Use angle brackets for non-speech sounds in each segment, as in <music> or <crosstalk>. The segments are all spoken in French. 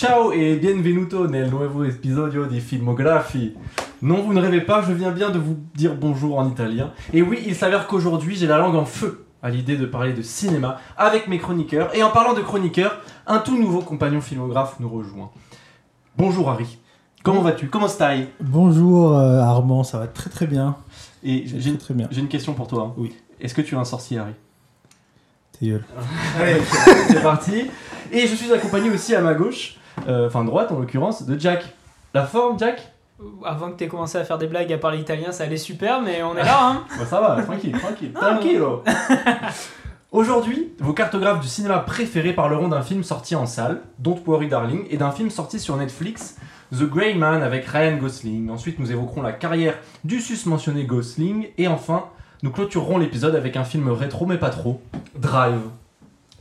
Ciao et bienvenuto nel nuovo episodio di Filmografi. Non, vous ne rêvez pas, je viens bien de vous dire bonjour en italien. Et oui, il s'avère qu'aujourd'hui, j'ai la langue en feu à l'idée de parler de cinéma avec mes chroniqueurs. Et en parlant de chroniqueurs, un tout nouveau compagnon filmographe nous rejoint. Bonjour Harry. Comment vas-tu? Comment stai Bonjour euh, Armand, ça va très très bien. Et j'ai Très très bien. j'ai une question pour toi. hein. Oui. Est-ce que tu es un sorcier, Harry? Ta gueule. <laughs> Allez, c'est parti. Et je suis accompagné aussi à ma gauche, enfin droite en l'occurrence, de Jack. La forme, Jack Avant que tu aies commencé à faire des blagues à parler italien, ça allait super, mais on est là, hein <laughs> Bah, Ça va, tranquille, tranquille. Tranquillo. <laughs> Aujourd'hui, vos cartographes du cinéma préférés parleront d'un film sorti en salle, Don't Worry Darling, et d'un film sorti sur Netflix, The Grey Man avec Ryan Gosling. Ensuite, nous évoquerons la carrière du sus-mentionné Gosling, et enfin, nous clôturerons l'épisode avec un film rétro mais pas trop, Drive.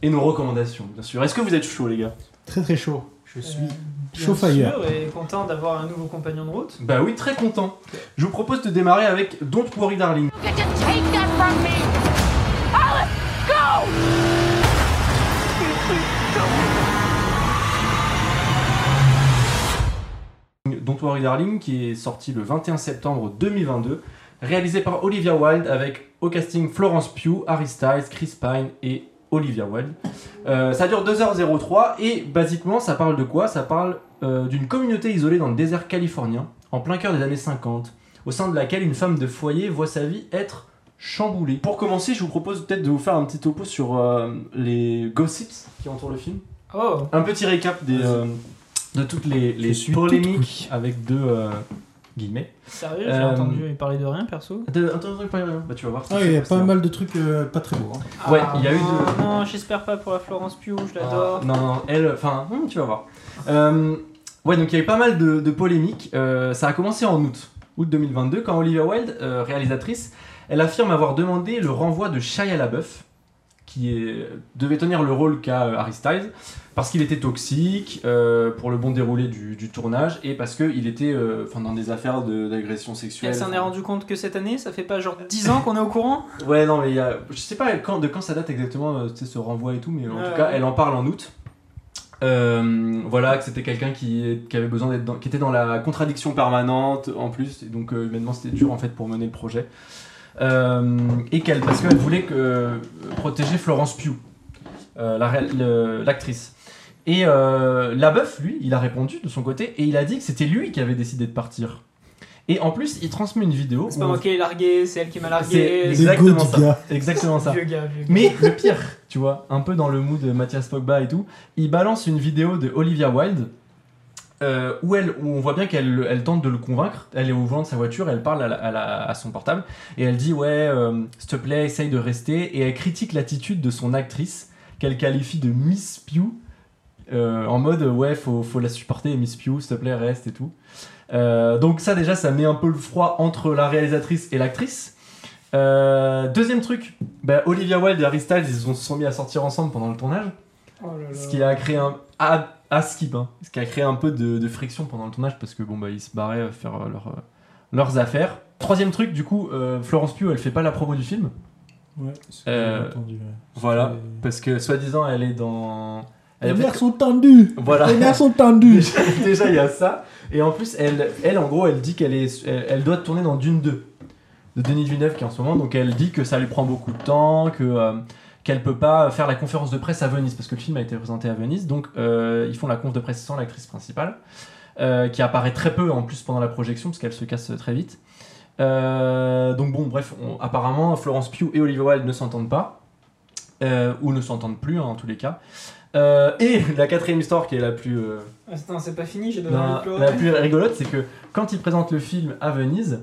Et nos recommandations, bien sûr. Est-ce que vous êtes chaud, les gars? Très très chaud. Je suis chaud fire. sûr, et content d'avoir un nouveau compagnon de route. Bah oui, très content. Je vous propose de démarrer avec Don't Worry Darling. You can take that from me! Alice, go! Don't Worry Darling, qui est sorti le 21 septembre 2022, réalisé par Olivia Wilde avec au casting Florence Pugh, Harry Styles, Chris Pine et Olivia Wilde. Euh, ça dure 2h03 et basiquement ça parle de quoi? Ça parle euh, d'une communauté isolée dans le désert californien, en plein cœur des années 50, au sein de laquelle une femme de foyer voit sa vie être chamboulée. Pour commencer, je vous propose peut-être de vous faire un petit topo sur euh, les gossips qui entourent le film. Oh Un petit récap des, de toutes les, les polémiques avec deux guillemets. Sérieux, j'ai Euh, entendu parler de rien, perso? Pas- bah, tu vas voir. Ah, il y a pas mal de trucs euh, pas très beaux. hein. Ouais, Ah, il y a eu non, de- Non, j'espère pas pour la Florence Pugh, je l'adore. Ah, non, non, elle, enfin, hum, tu vas voir. Euh, ouais, donc il y a eu pas mal de, de polémiques. Euh, ça a commencé en août, août 2022, quand Olivia Wilde, euh, réalisatrice, elle affirme avoir demandé le renvoi de Shia LaBeouf, qui est- devait tenir le rôle qu'a euh, Harry Styles, parce qu'il était toxique euh, pour le bon déroulé du, du tournage et parce qu'il était euh, dans des affaires de- d'agression sexuelle. Elle s'en est rendu compte que cette année, ça fait pas genre 10 ans qu'on est au courant? Ouais, non, mais y a. Je sais pas quand, de quand ça date exactement euh, ce renvoi et tout, mais en tout cas, elle en parle en août. Euh, voilà, que c'était quelqu'un qui, qui avait besoin d'être qui était dans la contradiction permanente en plus, et donc euh, humainement c'était dur en fait pour mener le projet. Euh, et qu'elle, parce qu'elle voulait que, euh, protéger Florence Pugh, euh, la ré- le- l'actrice. Et euh, Labeouf, lui, il a répondu de son côté et il a dit que c'était lui qui avait décidé de partir. Et en plus, il transmet une vidéo. C'est pas on- moi qui l'ai largué, c'est elle qui m'a C'est largué. exactement ça. gars. Exactement ça. <laughs> Vieux gars, vieux gars. Mais le pire, tu vois, un peu dans le mood de Mathias Pogba et tout, il balance une vidéo de Olivia Wilde euh, où, elle, où on voit bien qu'elle elle tente de le convaincre. Elle est au volant de sa voiture, elle parle à, la- à la- à son portable et elle dit Ouais, euh, s'il te plaît, essaye de rester. Et elle critique l'attitude de son actrice qu'elle qualifie de Miss Pew. euh, en mode ouais faut, faut la supporter Miss Pew s'il te plaît reste et tout Euh, donc ça déjà ça met un peu le froid entre la réalisatrice et l'actrice deuxième truc, bah, Olivia Wilde et Harry Styles, ils se sont mis à sortir ensemble pendant le tournage, Oh là là. ce qui a créé un à, skip, hein, ce qui a créé un peu de, de friction pendant le tournage parce que bon bah ils se barraient faire euh, leur, euh, leurs affaires. Troisième truc, du coup, euh, Florence Pugh, elle fait pas la promo du film, Ouais, c'est Euh, entendu, ouais. voilà, parce que soi-disant elle est dans, elle Les fait- nerfs sont tendus voilà. Les nerfs sont <laughs> tendus déjà, déjà, il y a ça. Et en plus, elle, elle en gros, elle dit qu'elle est, elle, elle doit tourner dans Dune 2 de Denis Villeneuve qui est en ce moment. Donc elle dit que ça lui prend beaucoup de temps, que euh, qu'elle peut pas faire la conférence de presse à Venise parce que le film a été présenté à Venise. Donc euh, ils font la conf de presse sans l'actrice principale, euh, qui apparaît très peu en plus pendant la projection parce qu'elle se casse très vite. Euh, donc bon, bref, on- apparemment Florence Pugh et Olivia Wilde ne s'entendent pas. ou ne s'entendent plus hein, en tous les cas. Euh, et la quatrième histoire qui est la plus euh, Attends, c'est pas fini, j'ai la plus rigolote, c'est que quand ils présentent le film à Venise,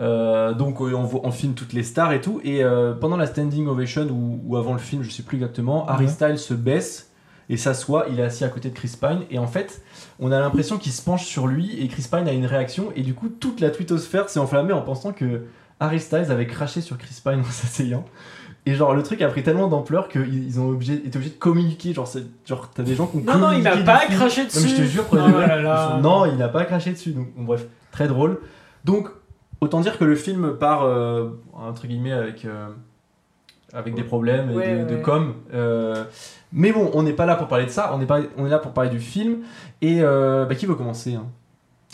euh, donc euh, on, voit- on filme toutes les stars et tout, et euh, pendant la standing ovation ou, ou avant le film, je sais plus exactement, Harry. Styles se baisse et s'assoit, il est assis à côté de Chris Pine, et en fait, on a l'impression qu'il se penche sur lui et Chris Pine a une réaction, et du coup, toute la twittosphère s'est enflammée en pensant que Harry Styles avait craché sur Chris Pine en <laughs> s'asseyant. Et genre, le truc a pris tellement d'ampleur qu'ils ils ont obligé, été obligés de communiquer. Genre, t'as des gens qui ont Non, non, il m'a pas film. craché Non, mais je te dessus. jure, Oh là là. non, il n'a pas craché dessus. Donc, bon, bref, très drôle. Donc, autant dire que le film part, euh, entre guillemets, avec. euh, avec des problèmes et Ouais, de, de ouais. com. euh, mais bon, on n'est pas là pour parler de ça, on est, pas, on est là pour parler du film. Et euh, bah, qui veut commencer hein?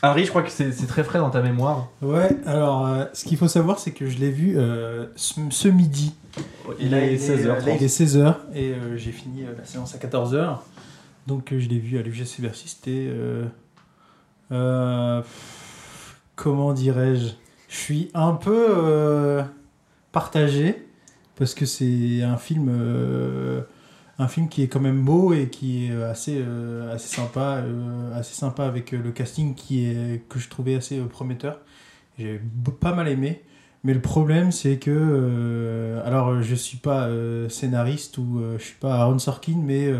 Harry, je crois que c'est très frais dans ta mémoire. Ouais, alors euh, ce qu'il faut savoir, c'est que je l'ai vu euh, ce, ce midi. Il Là, est Là, 16h30. il est 16h et euh, j'ai fini euh, la séance à 14h. Donc euh, je l'ai vu à l'UGC Bercy. C'était. euh, euh, comment dirais-je? Je suis un peu euh, partagé parce que c'est un film. euh, un film qui est quand même beau et qui est assez, euh, assez sympa, euh, assez sympa avec le casting qui est, que je trouvais assez prometteur. J'ai pas mal aimé. Mais le problème, c'est que. alors, je suis pas scénariste ou je suis pas Aaron Sorkin, mais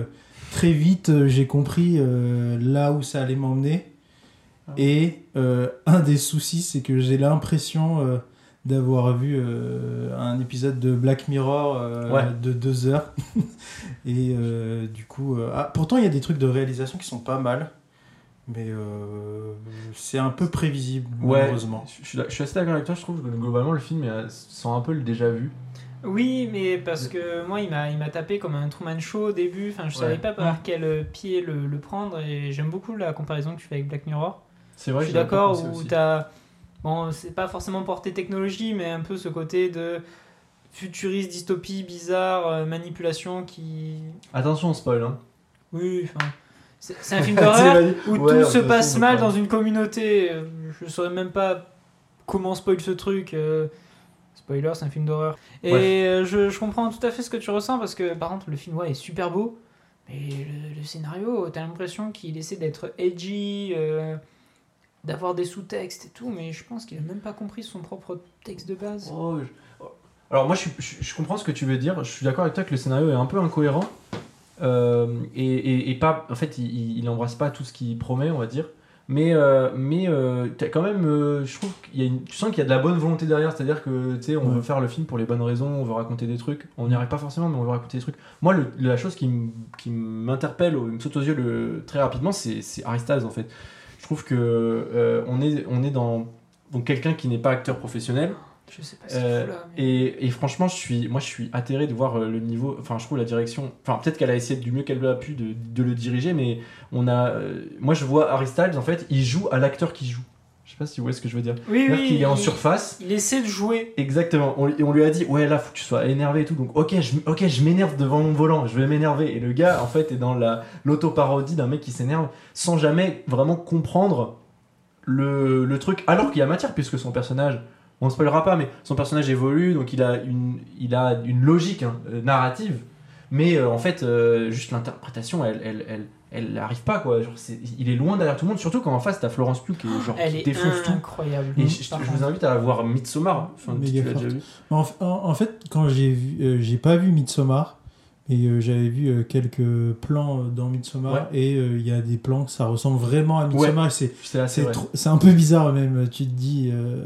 très vite, j'ai compris là où ça allait m'emmener. Et euh, un des soucis, c'est que j'ai l'impression euh, d'avoir vu euh, un épisode de Black Mirror euh, Ouais. de deux heures. <laughs> Et euh, du coup. euh, ah, pourtant, il y a des trucs de réalisation qui sont pas mal. Mais euh, c'est un peu prévisible, Ouais, malheureusement. je suis, je suis assez d'accord avec toi, je trouve que globalement le film sent un peu le déjà vu. Oui, mais parce que moi, il m'a, il m'a tapé comme un Truman Show au début. Enfin, je Ouais. savais pas par quel pied le, le prendre. Et j'aime beaucoup la comparaison que tu fais avec Black Mirror. C'est vrai, je suis d'accord où t'as. Bon, c'est pas forcément porté technologie, mais un peu ce côté de futuriste, dystopie, bizarre, euh, manipulation qui. Attention, on spoil. Hein. Oui, enfin. C'est, un <laughs> film d'horreur où Ouais, tout se passe mal dans une communauté. Euh, Je saurais même pas comment spoil ce truc. euh, Spoiler, c'est un film d'horreur. Et je, je comprends tout à fait ce que tu ressens parce que par contre le film ouais, est super beau. Mais le, le scénario, t'as l'impression qu'il essaie d'être edgy, euh, d'avoir des sous-textes et tout, mais je pense qu'il a même pas compris son propre texte de base. Oh, je- Alors moi je, je- je comprends ce que tu veux dire, je suis d'accord avec toi que le scénario est un peu incohérent euh, et, et- et pas, en fait il, il- embrasse pas tout ce qu'il promet on va dire, mais, euh, mais euh, t'as quand même, euh, je trouve qu'il y a une, tu sens qu'il y a de la bonne volonté derrière, c'est-à-dire que tu sais on Ouais. veut faire le film pour les bonnes raisons, on veut raconter des trucs, on n'y arrive pas forcément mais on veut raconter des trucs. Moi le- la chose qui, qui m'interpelle, ou me saute aux yeux le, très rapidement c'est Styles en fait. Je trouve que euh, on, est, on est dans donc quelqu'un qui n'est pas acteur professionnel. Je sais pas ce Euh, fout là. mais- et, et franchement, je suis, moi, je suis atterré de voir euh, le niveau. Enfin, je trouve la direction. Enfin, peut-être qu'elle a essayé du mieux qu'elle a pu de, de le diriger, mais on a. euh, moi, je vois Harry Styles, en fait, il joue à l'acteur qui joue. Je sais pas si vous voyez ce que je veux dire. Oui, oui, qu'il est en il- surface. Il essaie de jouer. Exactement. On, on lui a dit, ouais, là, faut que tu sois énervé et tout. Donc, ok, je, ok, je m'énerve devant mon volant, je vais m'énerver. Et le gars, en fait, est dans la l'auto-parodie d'un mec qui s'énerve sans jamais vraiment comprendre le, le truc. Alors qu'il y a matière, puisque son personnage, on ne spoilera pas, mais son personnage évolue, donc il a une, il a une logique hein, euh, narrative. Mais euh, en fait, euh, juste l'interprétation, elle, elle, elle, elle arrive pas, quoi. Genre, il est loin derrière tout le monde, surtout quand en face, t'as Florence Pugh qui, est, genre, Elle qui est défonce tout. incroyable. Et je, vous invite à voir Midsommar. Enfin, si tu Méga l'as déjà forte. vu. En, en- en fait, quand j'ai vu, euh, j'ai pas vu Midsommar, mais euh, j'avais vu euh, quelques plans euh, dans Midsommar Ouais. et euh, il y a des plans que ça ressemble vraiment à Midsommar. et C'est un peu bizarre même. Tu te dis, euh,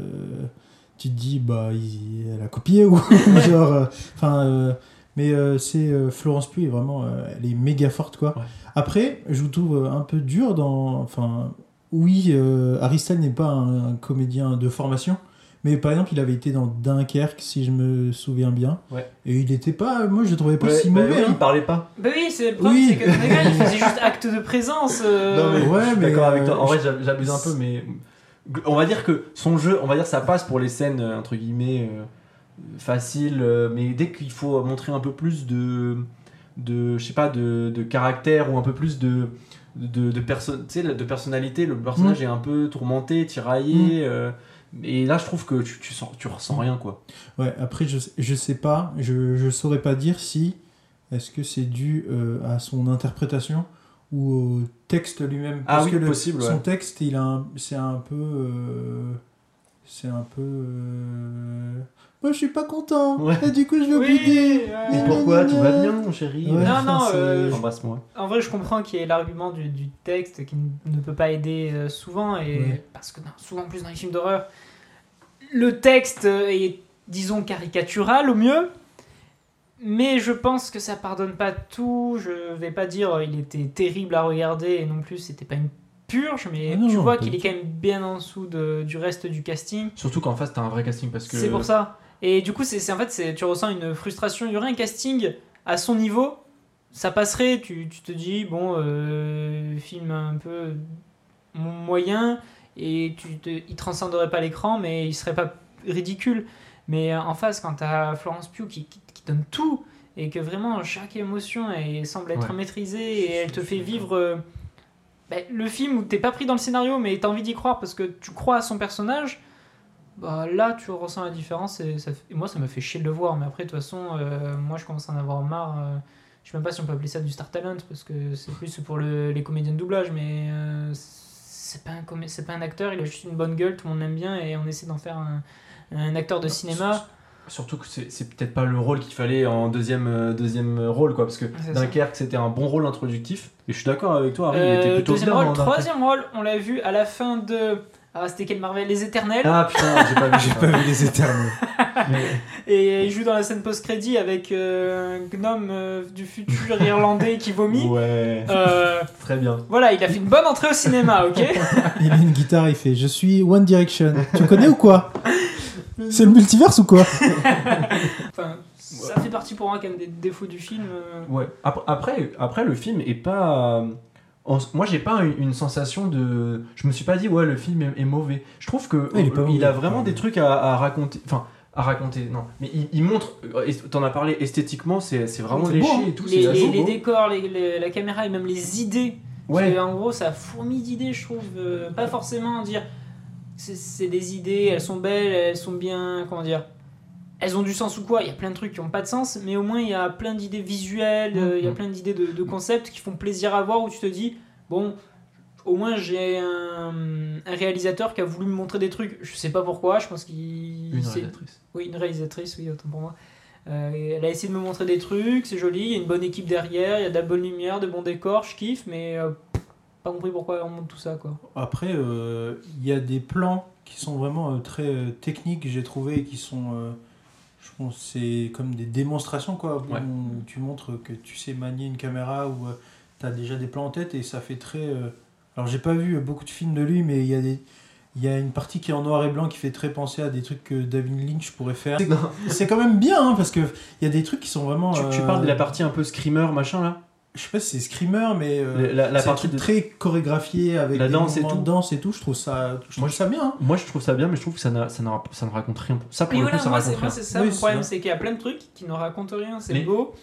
tu te dis, bah, il, elle a copié ou <laughs> <laughs> genre, euh, enfin. Mais euh, c'est euh, Florence Pugh est vraiment, euh, elle est méga forte quoi. Ouais. Après, je vous trouve un peu dur dans, enfin, oui, euh, Styles n'est pas un, un comédien de formation, mais par exemple, il avait été dans Dunkerque, si je me souviens bien. Ouais. Et il était pas, moi je le trouvais pas Ouais, si bah mauvais. oui, hein. il parlait pas. Bah oui, c'est le problème, Oui. c'est que le gars, il faisait juste <laughs> acte de présence. euh, Non, mais Ouais, je suis mais, d'accord avec toi. En vrai, je- j'abuse un peu, mais on va dire que son jeu, on va dire, ça passe pour les scènes entre guillemets euh, faciles, euh, mais dès qu'il faut montrer un peu plus de, de, je sais pas, de, de caractère ou un peu plus de de, de, perso- de personnalité, le personnage est un peu tourmenté, tiraillé. euh, et là, je trouve que tu, tu, sens, tu ressens rien, quoi. Ouais, après, je, je sais pas, je, je saurais pas dire si est-ce que c'est dû euh, à son interprétation ou au texte lui-même. Ah Parce oui, que le- possible, son texte, il a c'est un peu. euh, c'est un peu. Moi, je suis pas content. Ouais. Et du coup, je vais Oui, ouais. Mais pourquoi Tout va bien, mon chéri Ouais, Non, non, euh, Embrasse-moi. En vrai, je comprends qu'il y ait l'argument du, du texte qui ne peut pas aider euh, souvent, et Ouais. parce que non, souvent plus dans les films d'horreur, le texte est, disons, caricatural au mieux, mais je pense que ça pardonne pas tout. Je vais pas dire euh, il était terrible à regarder, et non plus c'était pas une purge, mais Ah non, tu non, vois qu'il est quand même bien en dessous de- du reste du casting. Surtout qu'en face, t'as un vrai casting parce que. C'est pour ça. Et du coup, c'est en fait, c'est- tu ressens une frustration. Il y aurait un casting à son niveau, ça passerait. Tu, tu te dis, bon, euh, film un peu mo- moyen, et tu te, il transcenderait pas l'écran, mais il serait pas ridicule. Mais en face, quand t'as Florence Pugh qui, qui, qui donne tout, et que vraiment chaque émotion elle semble être Ouais. maîtrisée, et elle te fait vivre. euh, ben, le film où t'es pas pris dans le scénario mais t'as envie d'y croire parce que tu crois à son personnage, bah là tu ressens la différence et, ça, et moi ça m'a fait chier de le voir mais après de toute façon euh, moi je commence à en avoir marre. euh, je sais même pas si on peut appeler ça du star talent parce que c'est plus pour le- les comédiens de doublage mais euh, c'est pas un c'est pas un acteur, il a juste une bonne gueule, tout le monde l'aime bien et on essaie d'en faire un, un acteur de cinéma. Surtout que c'est peut-être pas le rôle qu'il fallait en deuxième, euh, deuxième rôle, quoi. Parce que. Dunkerque, c'était un bon rôle introductif. Et je suis d'accord avec toi, Harry, il Euh, était plutôt deuxième bien rôle, troisième rôle, on l'a vu à la fin de ah, c'était quel Marvel? Les Éternels? Ah putain, j'ai pas vu. J'ai pas vu les éternels. <laughs> Et il joue dans la scène post-crédit avec euh, un gnome euh, du futur irlandais qui vomit. Ouais, Euh, très bien. voilà, il a fait une bonne entrée au cinéma, ok? <laughs> Il a une guitare, il fait Je suis One Direction. Tu connais ou quoi? C'est le multiverse ou quoi? <laughs> Enfin, ça fait partie pour moi quand même des défauts du film. Ouais. Ap- Après, après, le film est pas. En- Moi, j'ai pas une, une sensation de. Je me suis pas dit, ouais, le film est, est mauvais. Je trouve que il est euh, mauvais. a vraiment des trucs à, à raconter. Enfin, à raconter, non. Mais il, il montre. euh, est- T'en as parlé esthétiquement, c'est c'est vraiment léché hein. et tout. Les, les- les décors, les- les- la caméra et même les idées. Ouais. En gros, ça fourmille d'idées, je trouve. euh, pas forcément dire c'est des idées, elles sont belles, elles sont bien. Comment dire elles ont du sens ou quoi Il y a plein de trucs qui n'ont pas de sens, mais au moins il y a plein d'idées visuelles, euh, il y a Mhm. plein d'idées de, de concepts qui font plaisir à voir où tu te dis bon, au moins j'ai un, un réalisateur qui a voulu me montrer des trucs. Je sais pas pourquoi, je pense qu'il. Une réalisatrice. oui, une réalisatrice, oui, autant pour moi. Euh, elle a essayé de me montrer des trucs, c'est joli, il y a une bonne équipe derrière, il y a de la bonne lumière, de bons décors, je kiffe, mais euh, pas compris pourquoi on monte tout ça, quoi. Après, il y a des plans qui sont vraiment très techniques, j'ai trouvé, et qui sont. Euh, c'est comme des démonstrations, quoi. Ouais. Où tu montres que tu sais manier une caméra, ou tu as déjà des plans en tête, et ça fait très. euh, Alors, j'ai pas vu beaucoup de films de lui, mais il y a des. Il y a une partie qui est en noir et blanc qui fait très penser à des trucs que David Lynch pourrait faire. C'est quand même bien, hein, parce que il y a des trucs qui sont vraiment. Tu, tu euh, parles de la partie un peu screamer, machin là? Je sais pas si c'est Screamer, mais. euh, La, partie de. très chorégraphié avec La des danse et mouvements tout. de danse et tout. Je trouve ça, je Moi, trouve ça bien. hein. Moi, je trouve ça bien, mais je trouve que ça, ça, ça ne raconte rien. Ça, pour le voilà, coup, ça moi, raconte rien. c'est ça Oui, mon c'est problème, c'est qu'il y a plein de trucs qui ne racontent rien, c'est Mais- beau,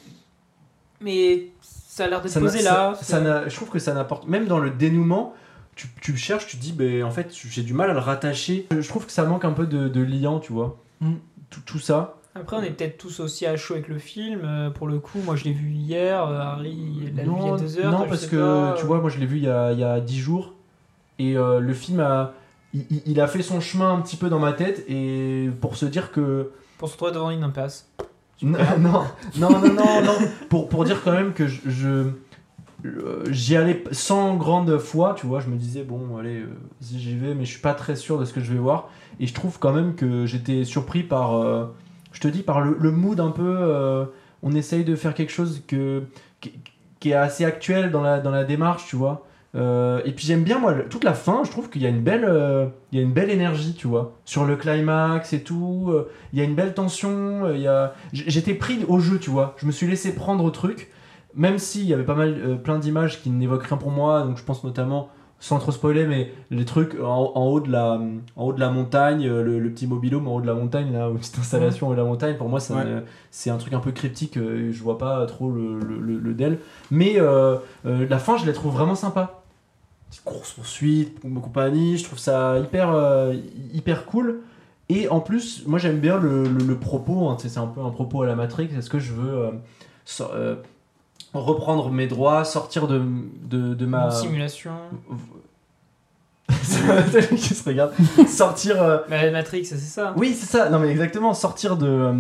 mais ça a l'air d'être posé ça- là. ça je trouve que ça n'apporte. Même dans le dénouement, tu, tu cherches, tu te dis, ben, en fait, j'ai du mal à le rattacher. Je trouve que ça manque un peu de, de liant, tu vois. Mm. Tout, tout ça. Après, on est peut-être tous aussi à chaud avec le film, euh, pour le coup, moi je l'ai vu hier, euh, Harry l'a vu il y a deux heures. non parce que, pas, tu euh. vois, moi, je l'ai vu il y a, il y a 10 jours. Et euh, le film a. Il, a fait son chemin un petit peu dans ma tête. Et pour se dire que. Pour se retrouver devant une impasse. <laughs> Non, non, non, non, non, non. Pour, pour dire quand même que je. je- J'y allais sans grande foi, tu vois. Je me disais, bon, allez, euh, si j'y vais, mais je suis pas très sûr de ce que je vais voir. Et je trouve quand même que j'étais surpris par. euh, je te dis, par le, mood un peu. euh, on essaye de faire quelque chose qui, est assez actuel dans la, démarche, tu vois. Euh, et puis j'aime bien, moi, toute la fin, je trouve qu'il y a une belle, euh, y a une belle énergie, tu vois. Sur le climax et tout. il y a une belle tension. il y a... J'étais pris au jeu, tu vois. Je me suis laissé prendre au truc. Même s'il y avait pas mal, plein d'images qui n'évoquent rien pour moi. Donc je pense notamment, sans trop spoiler, mais les trucs en, en haut, de la, en haut de la montagne, euh, le, le petit mobilhome en haut de la montagne, là, une petite installation en haut de la montagne, pour moi, Ouais. c'est un truc un peu cryptique. euh, je vois pas trop le, le, le- le del. Mais euh, euh, la fin, je la trouve vraiment sympa. Petite course poursuite, compagnie, je trouve ça hyper, euh, hyper cool. Et en plus, moi j'aime bien le, propos, hein, c'est un peu un propos à la Matrix. Est-ce que je veux so- reprendre mes droits, sortir de, de, de ma. Une simulation. Qui <laughs> se regarde. sortir. euh, Bah, Matrix, c'est ça. Oui, c'est ça. Non, mais exactement. Sortir de, euh,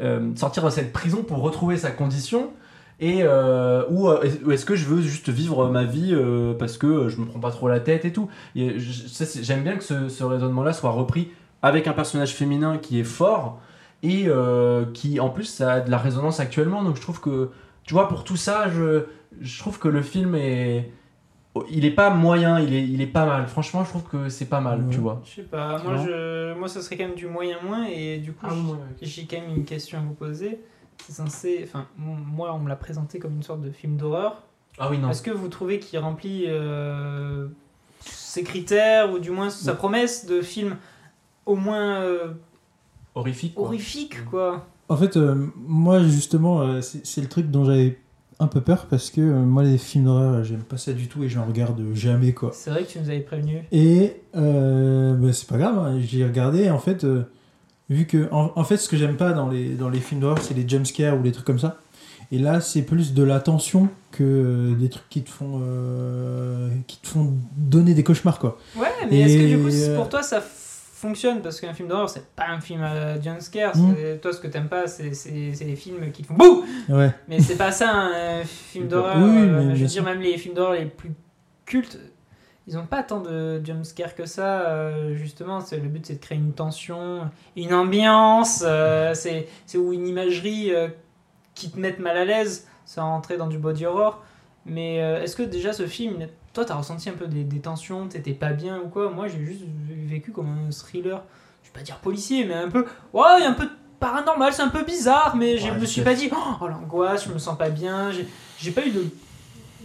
euh, sortir de cette prison pour retrouver sa condition. Et euh, ou, est- ou est-ce que je veux juste vivre ma vie parce que je me prends pas trop la tête et tout. J'aime bien que ce, ce raisonnement-là soit repris avec un personnage féminin qui est fort et qui en plus ça a de la résonance actuellement. Donc je trouve que tu vois pour tout ça, je, je trouve que le film est il est pas moyen, il est, il est pas mal. Franchement, je trouve que c'est pas mal, Ouais. tu vois. Je sais pas, moi, je, moi ça serait quand même du moyen moins et du coup Ah, j'ai quand même une question à vous poser. C'est censé, enfin moi on me l'a présenté comme une sorte de film d'horreur. Ah oui, non. Est-ce que vous trouvez qu'il remplit euh, ses critères ou du moins sa Ouais. promesse de film au moins euh, Horrifique. quoi. horrifique quoi? En fait, euh, moi justement, euh, c'est le truc dont j'avais un peu peur parce que euh, moi les films d'horreur, j'aime pas ça du tout et j'en regarde jamais quoi. C'est vrai que tu nous avais prévenu. Et bah, c'est pas grave, hein, j'ai regardé et en fait, vu que en, en fait ce que j'aime pas dans les, dans les films d'horreur, c'est les jumpscares ou les trucs comme ça. Et là, c'est plus de la tension que des trucs qui te font qui te font donner des cauchemars quoi. Ouais, mais est-ce que du coup pour toi ça fonctionne parce qu'un film d'horreur c'est pas un film à jumpscare. Mm. c'est- Toi ce que t'aimes pas c'est c'est- c'est les films qui te font bouh Ouais. Mais c'est pas ça un film d'horreur. Oui, euh, je veux dire, même les films d'horreur les plus cultes, ils ont pas tant de jumpscare que ça. euh, justement, c'est le but c'est de créer une tension, une ambiance. euh, c'est c'est ou une imagerie euh, qui te mette mal à l'aise sans rentrer dans du body horror. Mais euh, est-ce que déjà ce film, toi t'as ressenti un peu des, des tensions, t'étais pas bien ou quoi? Moi j'ai juste vécu comme un thriller, je vais pas dire policier, mais un peu. Ouais, un peu de paranormal, c'est un peu bizarre, mais je me suis pas dit oh l'angoisse, je me sens pas bien, j'ai pas eu de,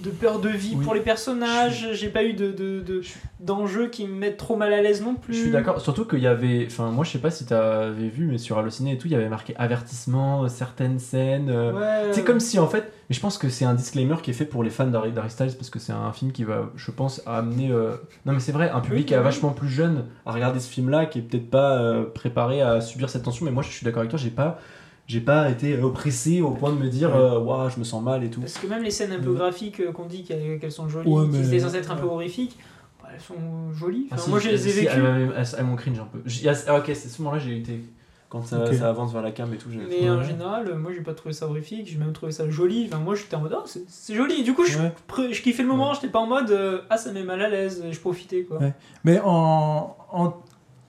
de peur de vie Oui. pour les personnages, j'ai pas eu de, de, de- d'enjeux qui me mettent trop mal à l'aise non plus. Je suis d'accord, surtout qu'il y avait. Enfin, moi je sais pas si t'avais vu, mais sur Allociné et tout, il y avait marqué avertissement, euh, certaines scènes. euh, Ouais. C'est comme si en fait, mais je pense que c'est un disclaimer qui est fait pour les fans d'Harry d'Harry Styles parce que c'est un film qui va, je pense, amener. euh, Non mais c'est vrai, un public Oui, qui est oui. vachement plus jeune à regarder ce film-là, qui est peut-être pas euh, préparé à subir cette tension. Mais moi je suis d'accord avec toi, j'ai pas, j'ai pas été oppressé au point de me dire, Ouais. Ouah, je me sens mal et tout. Parce que même les scènes un peu Ouais. graphiques euh, qu'on dit qu'elles sont jolies, Ouais, qui étaient censées être un peu ouais. horrifiques, bah, elles sont jolies. Ah, si, moi je les ai si, vécues. Elles, elles- elles m'ont cringe un peu. Ah, ok, c'est ce moment-là j'ai été. Quand ça, avance vers la cam et tout, j'ai. Mais en Ouais. général, moi j'ai pas trouvé ça horrifique, j'ai même trouvé ça joli. Enfin, moi j'étais en mode, oh, c'est joli. Et du coup, je, Ouais. kiffais le moment, j'étais pas en mode, euh, ah, ça met mal à l'aise, je profitais quoi. Ouais. Mais en, en,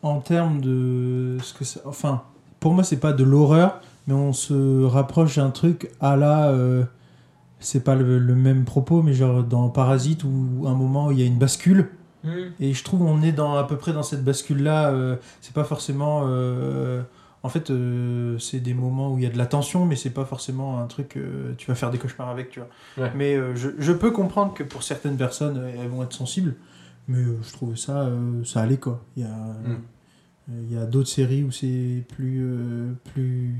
en termes de ce que ça, enfin, pour moi c'est pas de l'horreur, mais on se rapproche d'un truc à la, euh, c'est pas le, le même propos, mais genre dans Parasite où un moment où il y a une bascule. Hmm. Et je trouve on est dans à peu près dans cette bascule là. c'est pas forcément. euh, en fait, euh, c'est des moments où il y a de la tension, mais c'est pas forcément un truc. euh, tu vas faire des cauchemars avec, tu vois. Ouais. Mais euh, je, je peux comprendre que pour certaines personnes, euh, elles vont être sensibles. Mais euh, je trouvais ça, euh, ça allait quoi. Il y a, Mm. euh, il y a d'autres séries où c'est plus, euh, plus,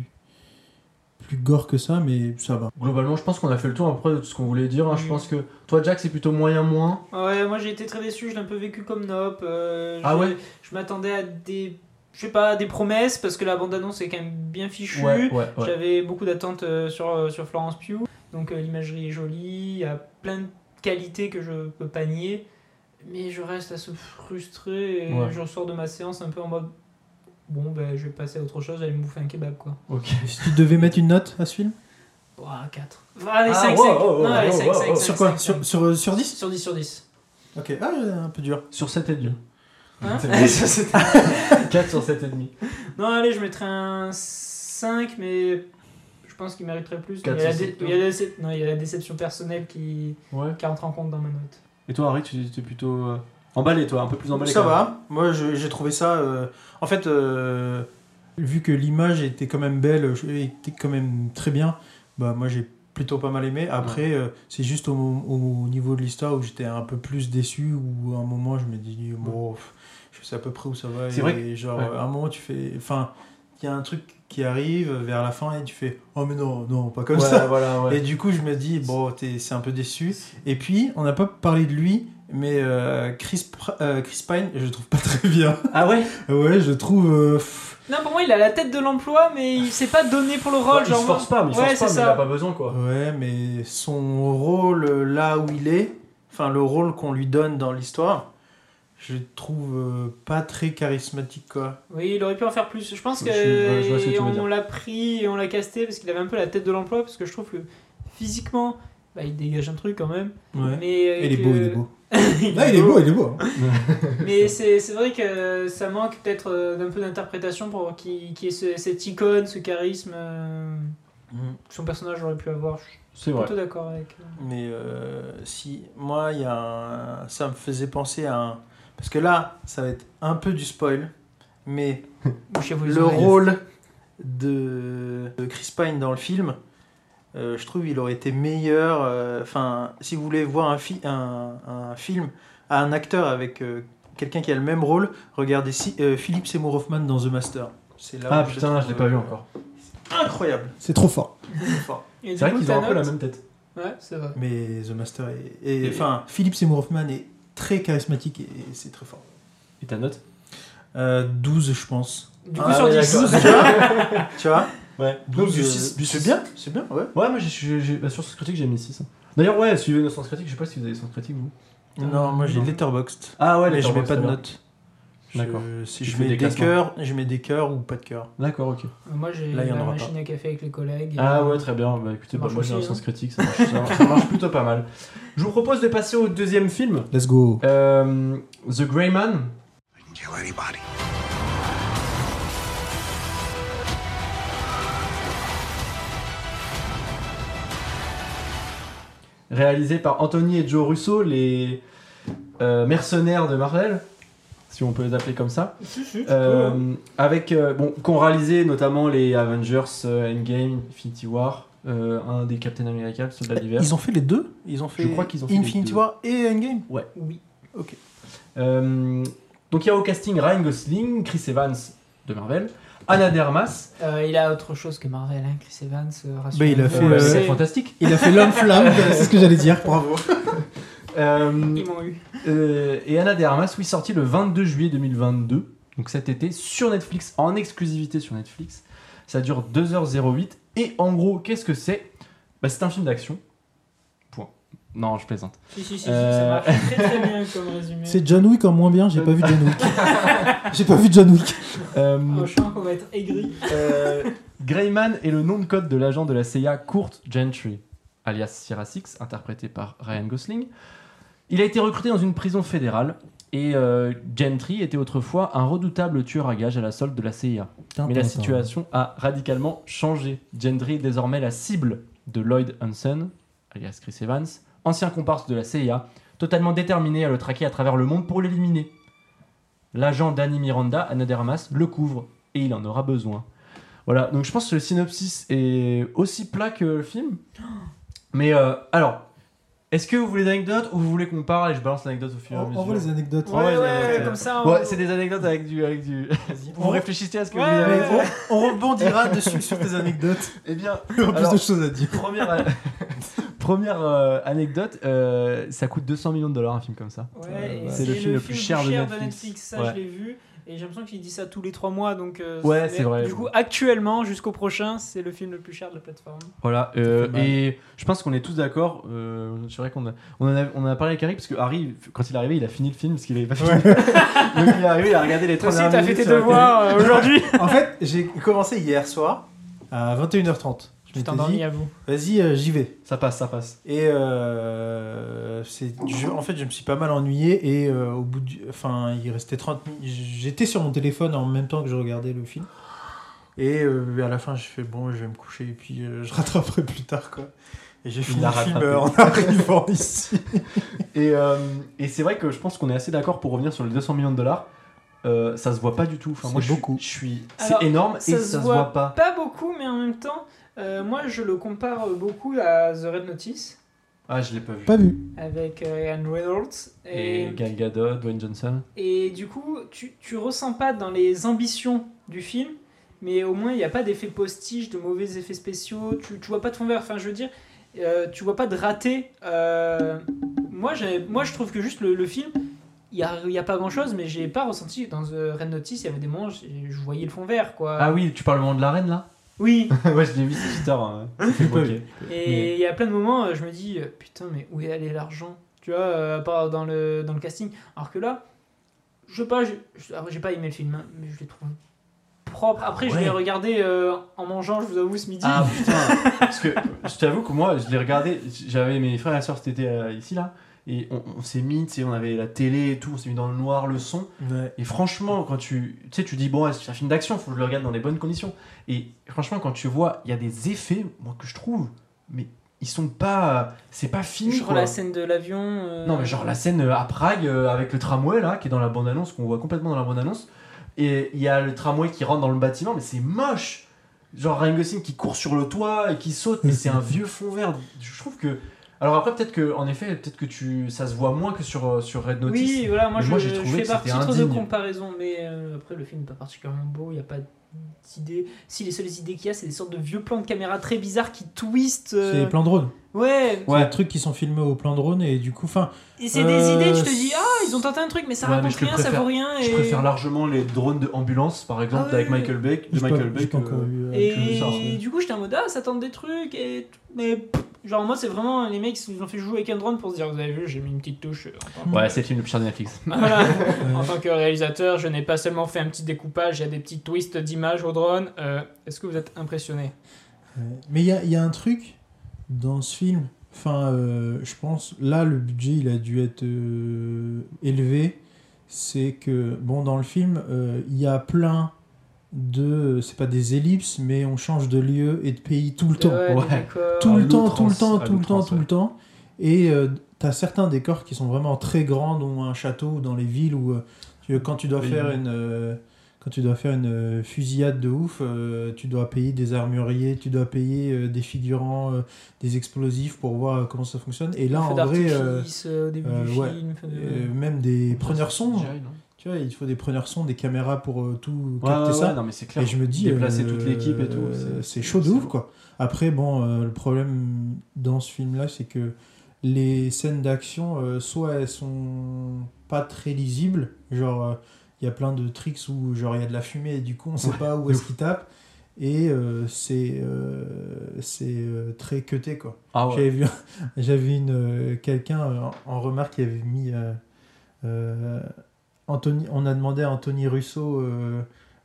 plus gore que ça, mais ça va. Globalement, je pense qu'on a fait le tour après de tout ce qu'on voulait dire. hein. Je Mm. pense que toi, Jack, c'est plutôt moyen moins. Ouais, moi j'ai été très déçu, je l'ai un peu vécu comme Nope. euh, Ah ouais Je m'attendais à des. Je sais pas, des promesses, parce que la bande-annonce est quand même bien fichue. Ouais, ouais, ouais. J'avais beaucoup d'attentes euh, sur, euh, sur Florence Pugh. Donc euh, l'imagerie est jolie, il y a plein de qualités que je peux pas nier. Mais je reste assez frustré et Ouais. je ressors de ma séance un peu en mode. Bon, ben je vais passer à autre chose, j'allais me bouffer un kebab quoi. Ok. <laughs> Si tu devais mettre une note à ce film? Ouah, 4. allez, Ah, 5, wow, 5. wow, wow, non, allez, wow, 5, wow, 5, wow. 5. Sur quoi? sur, sur, sur 10 Sur 10 sur 10. Ok, ah, un peu dur. Sur 7 et demi. Hein <laughs> C'est- <laughs> 4 sur 7 et demi. non, allez, je mettrais un 5, mais je pense qu'il mériterait plus. Mais Quatre Il y, a la sur dé- sept, il y a la déce- non, il y a la déception personnelle qui, Ouais. qui rentre en compte dans ma note. Et toi, Harry, tu étais plutôt euh, emballé, toi, un peu plus emballé. Ça va. Moi, j'ai trouvé ça. euh, En fait, euh, vu que l'image était quand même belle, était quand même très bien, bah moi j'ai plutôt pas mal aimé. Après, euh, c'est juste au, au niveau de l'histoire où j'étais un peu plus déçu, où à un moment je me dis, bon, je sais à peu près où ça va. C'est et vrai que- genre, ouais. à un moment, tu fais. Enfin, il y a un truc qui arrive vers la fin et tu fais, oh, mais non, non, pas comme Ouais, ça. voilà. Et du coup, je me dis, bon, t'es- c'est un peu déçu. Et puis, on n'a pas parlé de lui, mais euh, Chris, euh, Chris Pine, je le trouve pas très bien. <laughs> Ah ouais? Ouais, je trouve. euh, Non, pour moi, il a la tête de l'emploi, mais il s'est pas donné pour le rôle. Ouais, Il se force pas, mais il Ouais, force pas, mais il a pas besoin, quoi. ouais, mais son rôle là où il est, enfin, le rôle qu'on lui donne dans l'histoire, je le trouve euh, pas très charismatique, quoi. Oui, il aurait pu en faire plus. Je pense Je je que l'a pris et on l'a casté parce qu'il avait un peu la tête de l'emploi. Parce que je trouve que physiquement, bah, il dégage un truc quand même. Ouais. Mais, il est que- beau, il est beau. Il est il est beau. il est beau. <laughs> <laughs> Mais c'est vrai que ça manque peut-être euh, d'un peu d'interprétation pour qu'il y ait ce- cette icône, ce charisme. euh. Son personnage aurait pu avoir. Je suis C'est vrai. plutôt d'accord avec. euh, Mais euh, si, moi, il y a un- ça me faisait penser à un. Parce que là, ça va être un peu du spoil, mais <laughs> le rôle de, de Chris Pine dans le film, euh, je trouve il aurait été meilleur. euh, Enfin, si vous voulez voir un, fi- un, un film à un acteur avec euh, quelqu'un qui a le même rôle, regardez si, euh, Philippe Seymour Hoffman dans The Master. C'est là Ah putain, je l'ai pas vu encore. Incroyable. C'est trop fort. <laughs> C'est vrai qu'ils ont un peu la même tête. Ouais, c'est vrai. Mais The Master est. et- Et- Enfin, Philippe Seymour Hoffman est très charismatique et c'est très fort. Et ta note? Euh, 12, je pense. Du coup, Ah, sur ouais, 10. d'accord. tu vois? <laughs> Tu vois? Ouais. 12, du euh, 6. c'est bien, c'est bien, ouais. Ouais, moi j'ai- bah, sur Sens Critique j'ai mis 6. D'ailleurs, ouais, suivez nos Sens Critique, je sais pas si vous avez Sens Critique vous. Non, moi j'ai. Letterboxd. Ah ouais, mais je mets pas de notes. D'accord. Je, si Tu je mets des cœurs, je mets des cœurs ou pas de cœurs. D'accord, ok. Moi, j'ai Là, il y en la aura machine à café avec les collègues. et- Ah ouais, très bien. Bah écoutez, bah, moi j'ai un Sens hein. Critique, ça marche, ça marche- ça marche plutôt pas mal. Je vous propose de passer au deuxième film, Let's go. euh, The Grey Man. kill anybody. Réalisé par Anthony et Joe Russo, les euh, mercenaires de Marvel, si on peut les appeler comme ça. Si, si, tu Euh, peux, hein. avec euh, bon, qu'ont réalisé notamment les Avengers euh, Endgame, Infinity War, euh, un des Captain America, le soldat d'hiver. Ils ont fait les deux Ils ont fait, Je crois qu'ils ont fait Infinity. War et Endgame Oui. Euh, donc il y a au casting Ryan Gosling, Chris Evans de Marvel, Anna Dermas, Euh, il a autre chose que Marvel, hein, Chris Evans. euh, Bah, il a fait, euh, euh, c'est C'est- fantastique. Il a fait l'homme flamme, <laughs> c'est ce que j'allais dire. Bravo. <laughs> Euh, Ils m'ont eu. euh, et Anna de Armas, oui, sorti le 22 juillet 2022, donc cet été, sur Netflix, en exclusivité sur Netflix. Ça dure 2h08. Et en gros, qu'est-ce que c'est? Bah, C'est un film d'action. Non, je plaisante. Si, si, si, Euh, ça marche très très bien <laughs> comme résumé. C'est John Wick en moins bien, j'ai pas vu John Wick. <laughs> j'ai pas vu John Wick. Euh, Oh, je qu'on va être aigri. euh, Greyman est le nom de code de l'agent de la CIA Kurt Gentry, alias Sierra Six, interprété par Ryan Gosling. Il a été recruté dans une prison fédérale. Et euh, Gentry était autrefois un redoutable tueur à gages à la solde de la CIA. Mais la situation a radicalement changé. Gendry est désormais la cible de Lloyd Hansen, alias Chris Evans, ancien comparse de la CIA, totalement déterminé à le traquer à travers le monde pour l'éliminer. L'agent Danny Miranda, Anna de Armas, le couvre et il en aura besoin. Voilà, donc je pense que le synopsis est aussi plat que le film. Mais euh, alors, est-ce que vous voulez des anecdotes ou vous voulez qu'on parle et je balance l'anecdote au fur et à On mesure voit les anecdotes. Ouais, Ouais, ouais, ouais, comme ça. on- Ouais, c'est des anecdotes avec du. Avec du... vous <laughs> réfléchissez à ce que Ouais, vous avez on, on rebondira dessus sur tes anecdotes. Eh bien, Il y aura plus Alors- de choses à dire. première, <laughs> première euh, anecdote, euh, ça coûte 200 millions de dollars un film comme ça. Ouais, C'est le film le plus cher de Netflix. Ça, Ouais. je l'ai vu. Et j'ai l'impression qu'il dit ça tous les trois mois. Donc, euh, Ouais, c'est vrai. Du coup, actuellement, jusqu'au prochain, c'est le film le plus cher de la plateforme. Voilà, euh, et je pense qu'on est tous d'accord. Euh, c'est vrai qu'on a, on en a, on a parlé avec Harry parce que Harry, quand il est arrivé, il a fini le film parce qu'il avait pas fini. <laughs> Donc il est arrivé, il a regardé les Toi trois aussi, dernières t'as fait tes devoirs euh, aujourd'hui. En fait, j'ai commencé hier soir à 21h30. Je Tu t'es m'étais endormi dit, à vous. vas-y, euh, j'y vais. Ça passe, ça passe. Et euh, c'est, je- en fait, je me suis pas mal ennuyé et euh, au bout du, enfin, il restait 30 minutes. J'étais sur mon téléphone en même temps que je regardais le film. Et euh, à la fin, je fais bon, je vais me coucher et puis euh, je <laughs> rattraperai plus tard quoi. Et j'ai fini l'a le film euh, en arrivant <laughs> ici. Et, euh, et c'est vrai que je pense qu'on est assez d'accord pour revenir sur les 200 millions de dollars. Euh, ça se voit pas du tout. Enfin, C'est moi, je suis- beaucoup. Je suis, c'est Alors, énorme ça et se ça se voit voit pas. Pas beaucoup, mais en même temps, euh, moi, je le compare beaucoup à The Red Notice Ah, je l'ai pas vu. Pas vu. avec euh, Ryan Reynolds. Et Et, Gal Gadot, Dwayne Johnson. et du coup, tu, tu ressens pas dans les ambitions du film, mais au moins, il n'y a pas d'effet postiche, de mauvais effets spéciaux. Tu, tu vois pas de fond vert. Enfin, je veux dire, euh, tu vois pas de raté. Euh, moi, j'ai- moi, je trouve que juste le, le film. Il n'y a, il y a pas grand chose, mais j'ai pas ressenti. Dans The Red Notice, il y avait des moments, je, je voyais le fond vert, quoi. Ah oui, tu parles au moment de la reine là? Oui, <laughs> Ouais, je l'ai vu sur Twitter. hein. Et il y a plein de moments, euh, je me dis, euh, putain, mais où est allé l'argent Tu vois, euh, à part dans le, dans le casting. Alors que là, je sais pas, j'ai alors, j'ai pas aimé le film, hein, mais je l'ai trouvé propre. Après, je l'ai regardé euh, en mangeant, je vous avoue, ce midi. Ah putain <laughs> Parce que je t'avoue que moi, je l'ai regardé, j'avais mes frères et sœurs cet été euh, ici là, Et on, on s'est mis, tu sais, on avait la télé et tout, on s'est mis dans le noir, le son. Ouais. Et franchement, quand tu, tu sais, tu dis, bon, c'est un film d'action, faut que je le regarde dans les bonnes conditions. Et franchement, quand tu vois, il y a des effets, moi, que je trouve, mais ils sont pas. C'est pas fini, Genre quoi. la scène de l'avion. euh, Non, mais genre la scène euh, à Prague euh, avec le tramway, là, qui est dans la bande-annonce, qu'on voit complètement dans la bande-annonce. Et il y a le tramway qui rentre dans le bâtiment, mais c'est moche. Genre Ryan Gosling qui court sur le toit et qui saute, mais c'est un vieux fond vert. Je trouve que. Alors après, peut-être que, en effet, peut-être que tu, ça se voit moins que sur, euh, sur Red Notice. Oui, voilà, moi, Mais je, moi, j'ai je fais que par de comparaison, mais euh, après le film n'est pas particulièrement beau, il n'y a pas d'idées. Si les seules idées qu'il y a, c'est des sortes de vieux plans de caméra très bizarres qui twistent. euh, C'est les plans drone. Ouais, C'est des trucs qui sont filmés au plan drone et du coup, enfin, et c'est des idées, tu te dis, ah, ils ont tenté un truc, mais ça Ouais, raconte rien, ça préfère- vaut rien. Je et... préfère largement les drones d'ambulance, par exemple, Ah ouais. avec Michael Bay. De Michael Bay euh, Et ça, ouais. du coup, j'étais en mode, ah, ça tente des trucs, et... mais pff, genre, moi, c'est vraiment les mecs, ils ont fait jouer avec un drone pour se dire, vous avez vu, j'ai mis une petite touche. euh, en tant que- Ouais, c'est le film le plus cher de Netflix. <laughs> Voilà. En tant que réalisateur, je n'ai pas seulement fait un petit découpage, il y a des petits twists d'images au drone. Euh, Est-ce que vous êtes impressionné? Ouais. Mais il y a, il y a un truc dans ce film. Enfin, euh, je pense, là, le budget, il a dû être euh, élevé. C'est que, bon, dans le film, euh, il y a plein de. C'est pas des ellipses, mais on change de lieu et de pays tout le temps. Ouais, Ouais. d'accord. Tout À le temps, tout le temps, tout le temps, tout le temps. Et euh, t'as certains décors qui sont vraiment très grands, dont un château ou dans les villes où tu- quand tu dois Oui. faire une. euh, quand tu dois faire une euh, fusillade de ouf, euh, tu dois payer des armuriers, tu dois payer euh, des figurants, euh, des explosifs pour voir euh, comment ça fonctionne. Et là, en vrai, euh, d'artifice, euh, au début euh, du ouais. film. feu de- euh, même des preneurs CGI, non tu vois, il faut des preneurs son, des caméras pour euh, tout Ouais, capter ouais, ça. ouais, non, mais c'est clair. Et je me dis, Déplacer euh, toute l'équipe et tout. c'est chaud de ouf, quoi. Après, bon, euh, le problème dans ce film-là, c'est que les scènes d'action, soit elles sont pas très lisibles, genre, il y a plein de tricks où, genre, il y a de la fumée et du coup, on sait pas où est-ce qu'il tape. Et euh, c'est euh, c'est euh, très cuté, quoi. Ah ouais. J'avais vu, <laughs> j'avais vu une, quelqu'un en remarque qui avait mis. Anthony, on a demandé à Anthony Russo euh,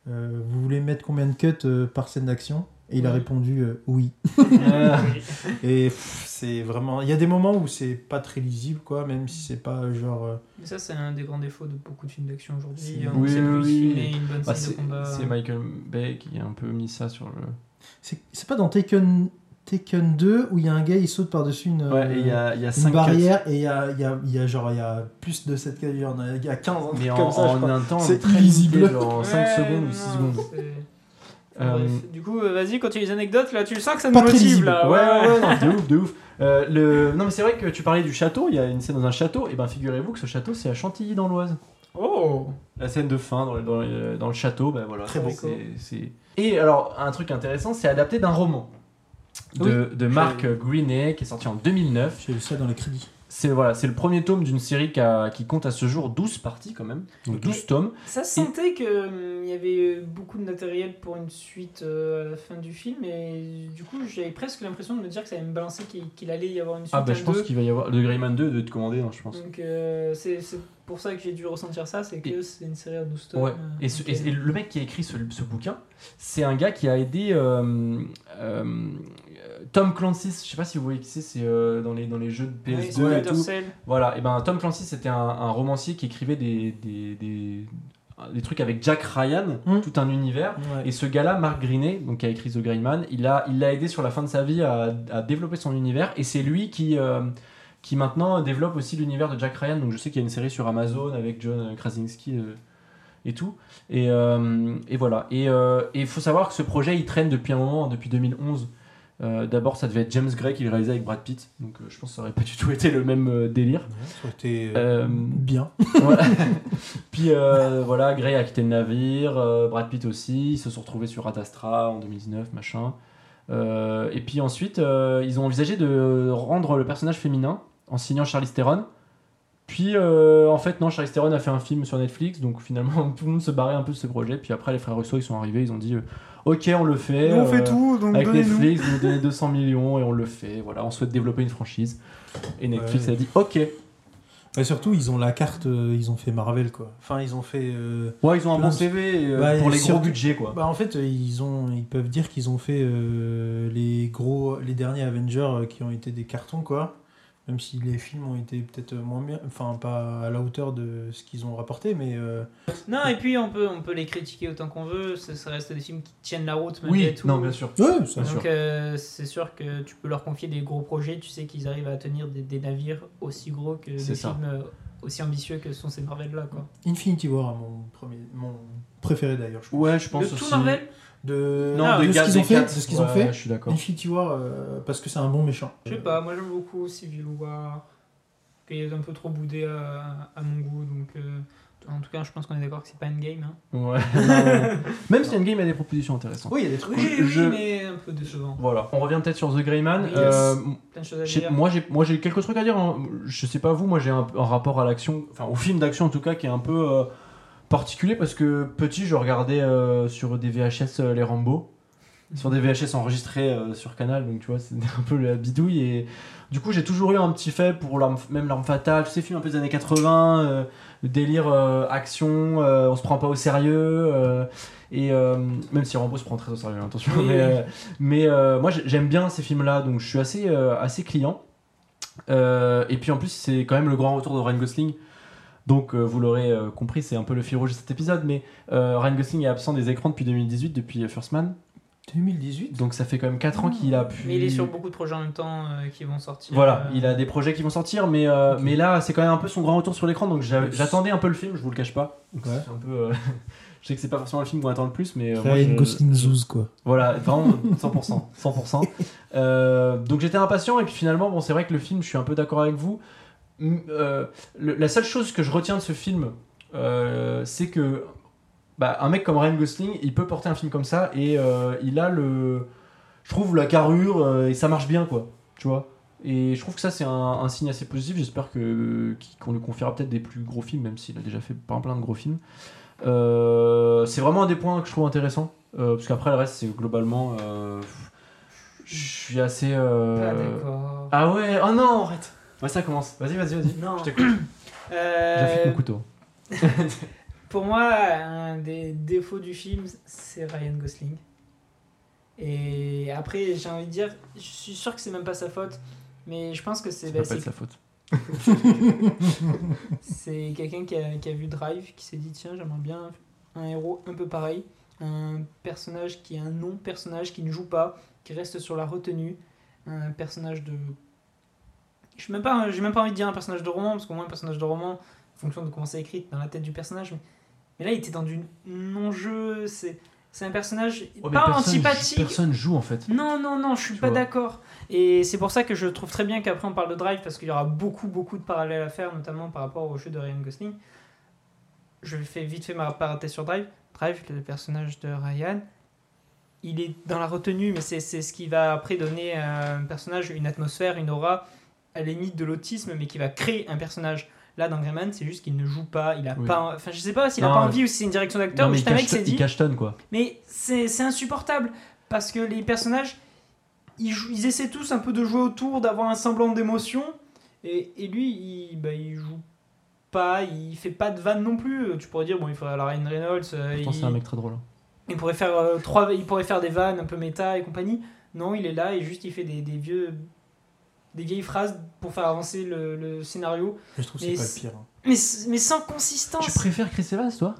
euh, Vous voulez mettre combien de cuts euh, par scène d'action? Et il a répondu euh, oui. <laughs> <laughs> Et c'est vraiment. Il y a des moments où c'est pas très lisible, quoi, même si c'est pas genre. euh, Mais ça, c'est un des grands défauts de beaucoup de films d'action aujourd'hui. C'est- On Oui, sait plus oui, filmer une bonne bah, scène c'est de combat. c'est Michael Bay qui a un peu mis ça sur le. C'est c'est pas dans Taken, Taken 2 où il y a un gars, il saute par-dessus une, Ouais, et il y a, il y a une 5 barrière et il y a, y, a, y a genre il y a plus de cette il y en a, il y a 15 un truc Mais en, comme ça, en un temps, C'est très genre en 5 Ouais, secondes non, ou 6 non, secondes. Euh, Bref. Du coup, euh, vas-y, continue les anecdotes. Là, tu le sens que ça nous Pas très motive lisible. là. Ouais, ouais, ouais, non, de ouf, de ouf. Euh, le... Non, mais c'est vrai que tu parlais du château, il y a une scène dans un château, et ben figurez-vous que ce château c'est à Chantilly dans l'Oise. Oh. La scène de fin dans le, dans le- dans le château, ben voilà. Très beau. Et alors, un truc intéressant, c'est adapté d'un roman de, de Mark Greene qui est sorti en 2009. J'ai vu ça dans les crédits. C'est voilà, c'est le premier tome d'une série qui, a- qui compte à ce jour 12 parties quand même, donc 12 tomes. Ça se sentait qu'il y avait beaucoup de matériel pour une suite euh, à la fin du film, et du coup, j'avais presque l'impression de me dire que ça allait me balancer qu'il allait y avoir une suite. Ah bah je pense qu'il va y avoir de Greyman 2 de te commander, hein, je pense. Donc, euh, c'est pour ça que j'ai dû ressentir ça, c'est que c'est une série à 12 tomes. Ouais. euh, Et, ce- le mec qui a écrit ce, ce bouquin, c'est un gars qui a aidé euh, euh, Tom Clancy. Je sais pas si vous voyez qui c'est, c'est euh, dans, les, dans les jeux de Ouais, PS2 Splinter et tout. Voilà, et ben Tom Clancy c'était un, un romancier qui écrivait des, des, des, des trucs avec Jack Ryan, Mm. tout un univers. Ouais. Et ce gars-là, Mark Greene, donc qui a écrit The Green Man, il l'a il aidé sur la fin de sa vie à, à développer son univers. Et c'est lui qui, euh, qui maintenant développe aussi l'univers de Jack Ryan. Donc je sais qu'il y a une série sur Amazon avec John Krasinski euh, et tout. Et, euh, et voilà. Et euh, il faut savoir que ce projet, il traîne depuis un moment, depuis 2011. Euh, D'abord, ça devait être James Gray qui le réalisait avec Brad Pitt. Donc euh, je pense que ça aurait pas du tout été le même euh, délire. Ouais, ça aurait été euh, Euh, bien. <laughs> <laughs> Puis euh, voilà, Gray a quitté le navire, euh, Brad Pitt aussi, ils se sont retrouvés sur Ad Astra en 2019, machin. Euh, et puis ensuite, euh, ils ont envisagé de rendre le personnage féminin en signant Charlize Theron. Puis euh, en fait, non, Charlize Theron a fait un film sur Netflix, donc finalement <laughs> tout le monde se barrait un peu de ce projet. Puis après, les frères Russo ils sont arrivés, ils ont dit euh, Ok, on le fait. Nous, on fait euh, tout, donc Avec. Netflix, vous nous donnez 200 millions et on le fait. Voilà, on souhaite développer une franchise. Et Netflix Ouais. a dit Ok. Et surtout, ils ont la carte, euh, ils ont fait Marvel, quoi. Enfin, ils ont fait. euh, Ouais, ils ont un bon CV euh, Bah, pour les gros budgets, quoi. Bah, en fait, ils, ont, ils peuvent dire qu'ils ont fait euh, les gros, les derniers Avengers euh, qui ont été des cartons, quoi. Même si les films ont été peut-être moins bien, enfin pas à la hauteur de ce qu'ils ont rapporté, mais euh, Non, et puis on peut, on peut les critiquer autant qu'on veut, ça, ça reste des films qui tiennent la route malgré Oui, tout. non, bien sûr. ouais, Donc euh, c'est sûr que tu peux leur confier des gros projets, tu sais qu'ils arrivent à tenir des, des navires aussi gros que des ça. films euh, aussi ambitieux que sont ces Marvel là quoi. Infinity War, mon premier, mon préféré d'ailleurs. Je pense. Ouais, je pense Le tout aussi. Marvel? De, Non, Ah, de, de ce qu'ils ont fait, de ce qu'ils ont Ouais, fait. Je suis d'accord. Infinity War, euh, parce que c'est un bon méchant. Je sais pas, moi j'aime beaucoup Civil War, qui est un peu trop boudé à, à mon goût, donc euh, en tout cas je pense qu'on est d'accord que c'est pas Endgame. Hein. Ouais. <laughs> Même si Endgame a des propositions intéressantes. Oui, il y a des trucs. Oui, oui, je- mais un peu décevant. Voilà. On revient peut-être sur The Greyman. Yes. Euh, Plein de choses à Je sais- dire. moi j'ai moi j'ai quelques trucs à dire hein. je sais pas vous moi j'ai un, un rapport à l'action enfin au film d'action en tout cas qui est un peu euh, particulier parce que petit je regardais euh, sur des VHS euh, les Rambo. Sur des VHS enregistrés euh, sur Canal donc tu vois c'est <laughs> un peu la bidouille et du coup j'ai toujours eu un petit fait pour l'arme même l'arme fatale tous ces films un peu des années 80 euh, le délire action on se prend pas au sérieux et même si Rambo se prend très au sérieux attention Oui, mais, oui. mais moi j'ai- j'aime bien ces films là donc je suis assez assez client. Et puis en plus c'est quand même le grand retour de Ryan Gosling donc euh, vous l'aurez euh, compris c'est un peu le fil rouge de cet épisode mais euh, Ryan Gosling est absent des écrans depuis 2018 depuis First Man 2018 donc ça fait quand même 4 ans qu'il a pu Mais il est sur beaucoup de projets en même temps euh, qui vont sortir. voilà, euh, il a des projets qui vont sortir, mais, euh, mais là, c'est quand même un peu son grand retour sur l'écran, donc j'a- j'attendais un peu le film, je vous le cache pas. Donc Ouais. c'est un peu, euh, <laughs> je sais que c'est pas forcément le film qu'on attend le plus, mais. moi, Ryan je- Gosling Zouz, quoi. Voilà, vraiment 100%. 100%. <laughs> Euh, donc j'étais impatient, et puis finalement, bon, c'est vrai que le film, je suis un peu d'accord avec vous. Euh, le- la seule chose que je retiens de ce film, euh, c'est que bah, un mec comme Ryan Gosling, il peut porter un film comme ça, et euh, il a le. Je trouve la carrure, et ça marche bien, quoi. Tu vois et je trouve que ça, c'est un, un signe assez positif. J'espère que qu'on lui confiera peut-être des plus gros films, même s'il a déjà fait plein, plein de gros films. C'est vraiment un des points que je trouve intéressant. parce qu'après, le reste, c'est globalement. je suis assez. euh, Pas d'accord. Ah ouais, oh non, arrête. Ouais, ça commence. Vas-y, vas-y, vas-y. Non. Je t'écoute. <coughs> Euh, J'affiche mon couteau. <laughs> Pour moi, un des défauts du film, c'est Ryan Gosling. Et après, j'ai envie de dire, je suis sûr que c'est même pas sa faute, mais je pense que c'est Ça bah, peut pas c'est- être sa faute. <laughs> c'est quelqu'un qui a, qui a vu Drive, qui s'est dit tiens, j'aimerais bien un héros un peu pareil, un personnage qui est un non-personnage, qui ne joue pas, qui reste sur la retenue, un personnage de. Je n'ai même, pas- j'ai même pas envie de dire un personnage de roman, parce qu'au moins un personnage de roman, en fonction de comment c'est écrit dans la tête du personnage, mais, mais là il était dans du non-jeu, c'est, c'est un personnage Ouais, pas personne- antipathique. Personne joue en fait. Non, non, non, je suis Tu pas d'accord. Et c'est pour ça que je trouve très bien qu'après on parle de Drive, parce qu'il y aura beaucoup, beaucoup de parallèles à faire, notamment par rapport au jeu de Ryan Gosling. Je fais vite fait ma parenthèse sur Drive. Drive, le personnage de Ryan, il est dans la retenue, mais c'est ce qui va après donner à un personnage une atmosphère, une aura, à la limite de l'autisme, mais qui va créer un personnage. Là, dans Greyman, c'est juste qu'il ne joue pas, il a Oui. pas. Enfin, je sais pas s'il a Non, pas mais- envie ou si c'est une direction d'acteur, mais mais juste il un mec s'est dit. il quoi. Mais c'est insupportable parce que les personnages, ils, essaient tous un peu de jouer autour, d'avoir un semblant d'émotion. Et, et lui, il, bah, il joue pas, il fait pas de vanne non plus. Tu pourrais dire, bon, il faudrait la Ryan Reynolds, euh, il, c'est un mec très drôle. hein. il pourrait faire euh, trois, il pourrait faire des vannes un peu méta et compagnie. Non, il est là et juste il fait des, des vieux, des vieilles phrases pour faire avancer le, le scénario, Je trouve que Mais c'est pas le pire. hein. mais, sans consistance. Tu préfères Chris Evans toi?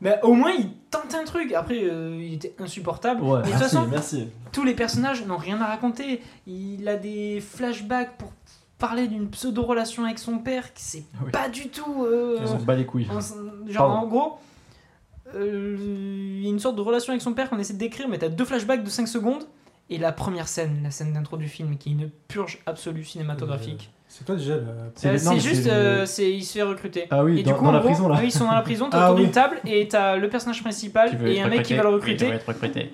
Mais au moins il tente un truc. Après, euh, il était insupportable. Ouais, Mais de toute façon, merci. tous les personnages n'ont rien à raconter. Il a des flashbacks pour parler d'une pseudo-relation avec son père qui c'est Ah oui. pas du tout. euh, On bat les couilles. en- genre Pardon. en gros, euh, il y a une sorte de relation avec son père qu'on essaie de décrire, mais t'as deux flashbacks de 5 secondes. Et la première scène, la scène d'intro du film, qui est une purge absolue cinématographique. C'est pas déjà Euh, le- c'est mais juste, c'est le- euh, c'est il se fait recruter. Ah oui, et dans, du coup, dans en la gros, prison là. oui, ils sont dans la prison, t'es Ah autour d'une oui. table et t'as le personnage principal et un mec qui va le recruter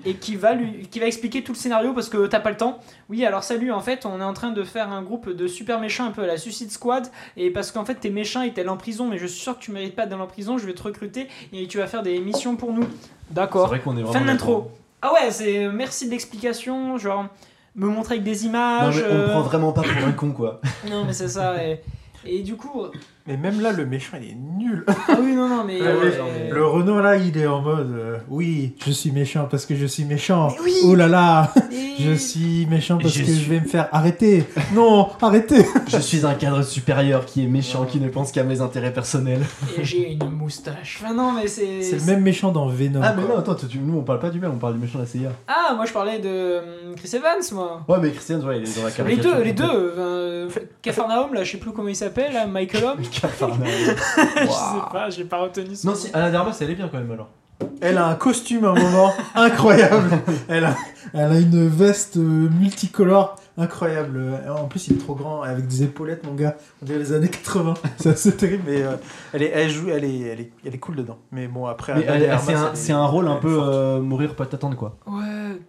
et qui va lui qui va expliquer tout le scénario parce que t'as pas le temps. Oui, alors salut, en fait, on est en train de faire un groupe de super méchants un peu à la Suicide Squad et parce qu'en fait t'es méchant et t'es allé en prison, mais je suis sûr que tu mérites pas d'aller en prison, je vais te recruter et tu vas faire des missions pour nous. C'est D'accord. vrai qu'on est vraiment. Fin de l'intro. Ah ouais, c'est merci de l'explication, genre me montrer avec des Non, images. mais on me euh, prend vraiment pas pour un <laughs> con quoi. non, mais c'est ça. Et, et du coup, Mais même là, le méchant, il est nul. ah oui, non, non, mais. <laughs> Ouais, genre, mais- Le Renault là, il est en mode euh, oui, je suis méchant parce que je suis méchant. Mais oui. Oh là là, et- Je suis méchant parce Je que suis- je vais me faire arrêter. Non, arrêtez. Je suis un cadre supérieur qui est méchant, qui ne pense qu'à mes intérêts personnels. Et j'ai une moustache. Enfin non, mais c'est. C'est le même méchant dans Venom. Ah, mais quoi. non, attends, tu- nous on parle pas du même, on parle du méchant de la CIA. Ah, moi je parlais de hum, Chris Evans, moi. Ouais, mais Christian, ouais, il est dans la Les caricature. deux, les deux. euh, Capharnaüm, là, je sais plus comment il s'appelle, Michael Holm. <laughs> <laughs> Capharnaüm. Je sais pas, j'ai pas retenu son Non, si, Anna Darmas, elle est bien quand même alors. Elle a un costume à un moment incroyable. <laughs> Elle a, elle a une veste euh, multicolore incroyable. Euh, En plus, il est trop grand avec des épaulettes, mon gars. On dirait les années 80. <laughs> C'est assez terrible, mais euh, elle, est, elle joue, elle est, elle est, elle est cool dedans. Mais bon, après, Mais elle- c'est un, elle est- c'est un rôle un elle est peu forte. euh, mourir pas t'attendre quoi. Ouais,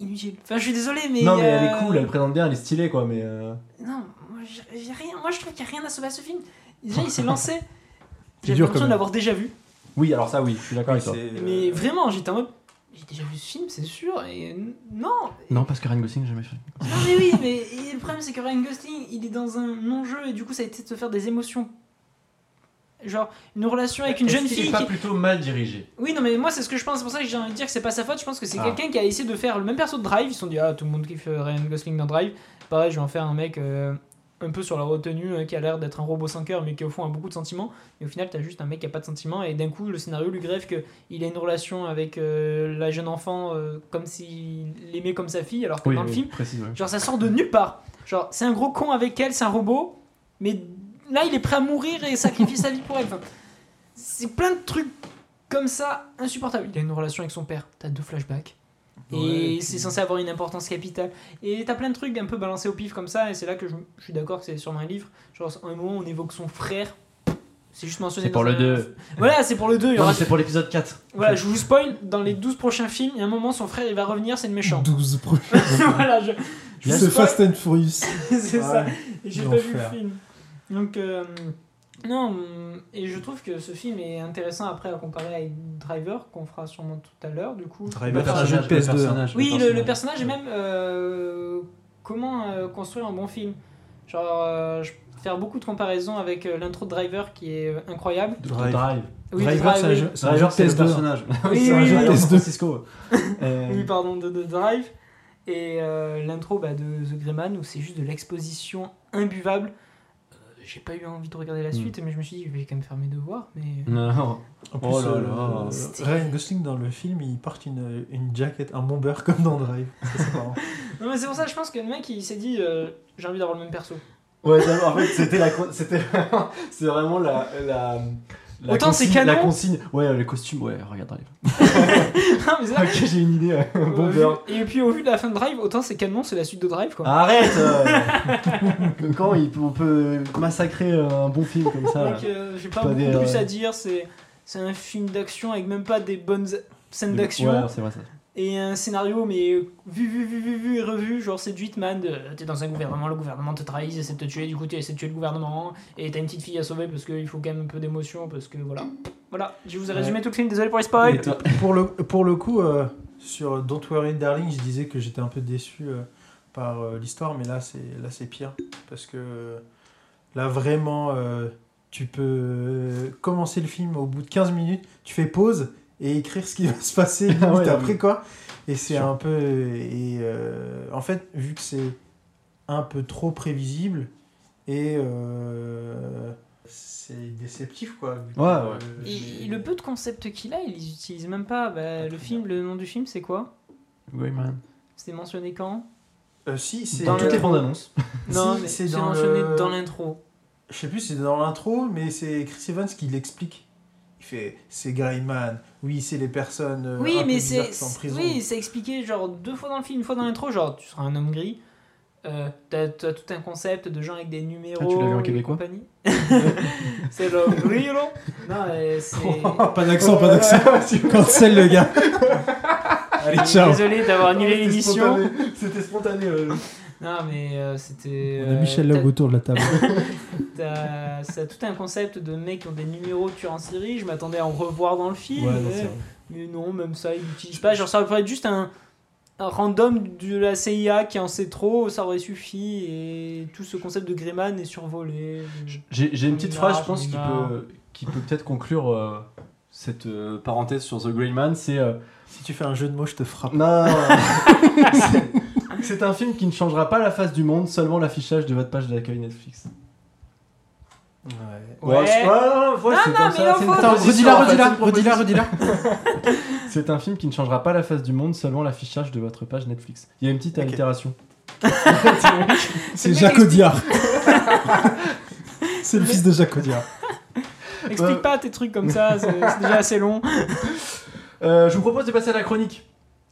inutile. Enfin, je suis désolé, mais. non, mais elle euh, est cool, elle présente bien, elle est stylée quoi, mais. euh, Non, moi, j'ai j'ai rien. Moi, je trouve qu'il n'y a rien à sauver à ce film. Déjà, il s'est lancé. <laughs> C'est J'ai l'impression de l'avoir déjà vu. Oui, alors ça, oui, je suis d'accord avec toi. c'est, euh, Mais vraiment, j'étais en mode. J'ai déjà vu ce film, c'est sûr. Et non. Non, parce que Ryan Gosling, j'ai jamais fait. Non, mais oui, mais et le problème, c'est que Ryan Gosling, il est dans un non-jeu et du coup, ça a été de se faire des émotions. Genre, une relation avec une Est-ce jeune fille pas qui. plutôt mal dirigé. Oui, non, mais moi, c'est ce que je pense. C'est pour ça que j'ai envie de dire que c'est pas sa faute. Je pense que c'est Ah. quelqu'un qui a essayé de faire le même perso de Drive. Ils se sont dit, ah, tout le monde kiffe euh, Ryan Gosling dans Drive. Pareil, je vais en faire un mec euh, un peu sur la retenue, euh, qui a l'air d'être un robot sans cœur, mais qui au fond a beaucoup de sentiments. Et au final, t'as juste un mec qui a pas de sentiments. Et d'un coup, le scénario lui grève qu'il a une relation avec euh, la jeune enfant euh, comme s'il l'aimait comme sa fille, alors que dans le film, ouais. Genre ça sort de nulle part. Genre c'est un gros con avec elle, c'est un robot, mais là il est prêt à mourir et sacrifier sa vie pour elle. Enfin, c'est plein de trucs comme ça insupportables. Il a une relation avec son père, t'as deux flashbacks. Ouais, Et c'est puis- censé avoir une importance capitale. Et t'as plein de trucs un peu balancés au pif comme ça, et c'est là que je, je suis d'accord que c'est sûrement un livre. Genre, à un moment, on évoque son frère. C'est juste mentionné. C'est pour le un- 2. <laughs> Voilà, c'est pour le 2. Il y Non, aura- c'est pour l'épisode 4. Voilà, je vous spoil, dans les 12 prochains films, il y a un moment, son frère il va revenir, c'est le méchant. 12 <laughs> prochains. voilà, je, je C'est. Fast and Furious. <laughs> c'est ça. Ouais. Et j'ai pas vu le film. Donc, euh, non, et je trouve que ce film est intéressant après à comparer avec Driver, qu'on fera sûrement tout à l'heure, du coup. Driver, Le c'est un jeu de personnage, le PS2. personnage, Oui, le, le personnage et même euh, comment euh, construire un bon film. Genre, euh, je peux faire beaucoup de comparaisons avec euh, l'intro de Driver qui est incroyable. Drive. Drive. Oui, Driver, c'est un oui. jeu- c'est le PS2. personnage. <laughs> Oui, c'est un jeu de PS2. San Francisco. <laughs> Euh, Oui, pardon, de, de Drive. Et euh, l'intro bah, de The Greyman où c'est juste de l'exposition imbuvable. J'ai pas eu envie de regarder la suite, mais je me suis dit, je vais quand même faire mes devoirs. Mais Non, <laughs> non. En plus, Oh là euh, là. euh, Ryan Gosling dans le film, il porte une, une jacket, un bomber <laughs> comme dans Drive. C'est marrant. Non, mais c'est pour ça que je pense que le mec il s'est dit, euh, j'ai envie d'avoir le même perso. Ouais, en fait, c'était la. C'était vraiment- c'est vraiment la. la la Autant c'est consigne- La canon. consigne. Ouais, les costumes, ouais, regarde Drive. <laughs> non, mais c'est ça. ok, j'ai une idée. Au bon et puis au vu de la fin de Drive, autant c'est canon, c'est la suite de Drive quoi. Arrête euh. <laughs> Quand il on peut massacrer un bon film comme ça Donc euh, j'ai pas, Pas beaucoup des, plus euh, à dire, c'est un film d'action avec même pas des bonnes scènes Ouais, d'action c'est vrai ça. Et un scénario mais vu vu vu vu vu et revu genre c'est du Hitman t'es dans un gouvernement le gouvernement te trahit il essaie de te tuer du coup tu essaies de tuer le gouvernement et t'as une petite fille à sauver parce qu'il faut quand même un peu d'émotion parce que voilà voilà je vous ai Ouais. résumé tout le film désolé pour les spoils pour, le, pour le coup, euh, sur Don't Worry Darling, je disais que j'étais un peu déçu euh, par euh, l'histoire, mais là c'est là c'est pire parce que là vraiment euh, tu peux commencer le film au bout de 15 minutes, tu fais pause et écrire ce qui va se passer <laughs> Ah ouais, après oui. quoi. Et c'est un peu et euh, en fait vu que c'est un peu trop prévisible et euh, c'est déceptif quoi. Ouais, euh, ouais. et, le peu de concepts qu'il a il les utilise même pas bah, le film le nom du film c'est quoi? Oui, man. c'était mentionné quand? Euh, si, c'est Dans toutes le- les bandes annonces. <laughs> non Si, mais c'est c'est dans mentionné le- dans l'intro Je sais plus c'est dans l'intro, mais c'est Chris Evans qui l'explique. Il fait c'est Greyman, oui, c'est les personnes euh, Oui, un peu mais bizarres c'est qui sont en prison. oui, c'est expliqué genre deux fois dans le film, une fois dans l'intro, genre tu seras un homme gris. Euh, t'as, t'as tout un concept de gens avec des numéros. Ah, tu l'as vu en québécois compagnie. <laughs> c'est l'homme gris, là Non, euh, c'est. <laughs> pas d'accent, pas d'accent. Cancel le gars. <laughs> Allez, ciao. Désolé d'avoir annulé C'était l'émission. spontané. C'était spontané. euh. Non, mais euh, c'était. On a euh, Michel t'as- Lab autour de la table. <laughs> t'as- Ça a tout un concept de mecs qui ont des numéros de tueurs en série. Je m'attendais à en revoir dans le film. Ouais, mais- non, même ça, ils l'utilisent pas. Genre, ça aurait pu être juste un, un random de la CIA qui en sait trop, ça aurait suffi. Et tout ce concept de Greyman est survolé. J'ai une petite phrase, je pense, qui peut, qui peut peut-être conclure euh, cette euh, parenthèse sur The Grey Man. C'est. euh, si tu fais un jeu de mots, je te frappe. Non, non, non. <laughs> <laughs> C'est- un film qui ne changera pas la face du monde, seulement l'affichage de votre page d'accueil Netflix. Ouais. Ouais. non, non, ouais, Non, c'est non, comme mais ça, il en c'est une faut. Attends, proposition, redis-la, redis-la, redis-la, redis-la. C'est un film qui ne changera pas la face du monde, seulement l'affichage de votre page Netflix. Il y a une petite allitération. <laughs> C'est Jacques Audiard. <laughs> C'est le fils de Jacques Audiard. Explique pas tes trucs comme ça, c'est c'est déjà assez long. Euh, je vous propose de passer à la chronique.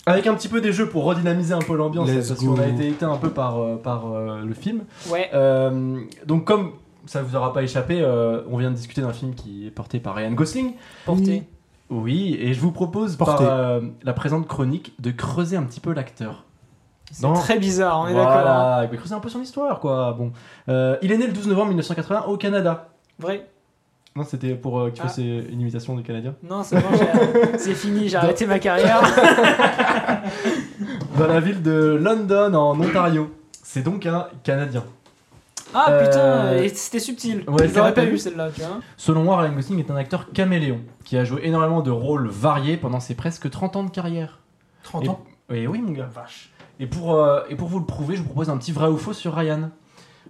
Avec un petit peu des jeux pour redynamiser un peu l'ambiance, parce qu'on a été éteint un peu par, euh, par euh, le film. Ouais. Euh, donc comme ça vous aura pas échappé, euh, on vient de discuter d'un film qui est porté par Ryan Gosling. Porté. Oui, et je vous propose Porté. par euh, la présente chronique de creuser un petit peu l'acteur. C'est très bizarre, on est d'accord. hein. Voilà, mais creuser un peu son histoire, quoi. Bon, Euh, il est né le 12 novembre 1980 au Canada. Vrai Non, c'était pour euh, que tu Ah. fasses une imitation du Canadien. Non, c'est bon, <laughs> c'est fini, j'ai arrêté ma carrière. <laughs> Dans la ville de London, en Ontario. C'est donc un Canadien. Ah Euh, putain, et c'était subtil. ouais, vrai, pas vu celle-là, tu vois. Selon moi, Ryan Gosling est un acteur caméléon qui a joué énormément de rôles variés pendant ses presque 30 ans de carrière. 30 Et- ans. Et oui, mon gars. Vache. Et pour, euh, et pour vous le prouver, je vous propose un petit vrai ou faux sur Ryan.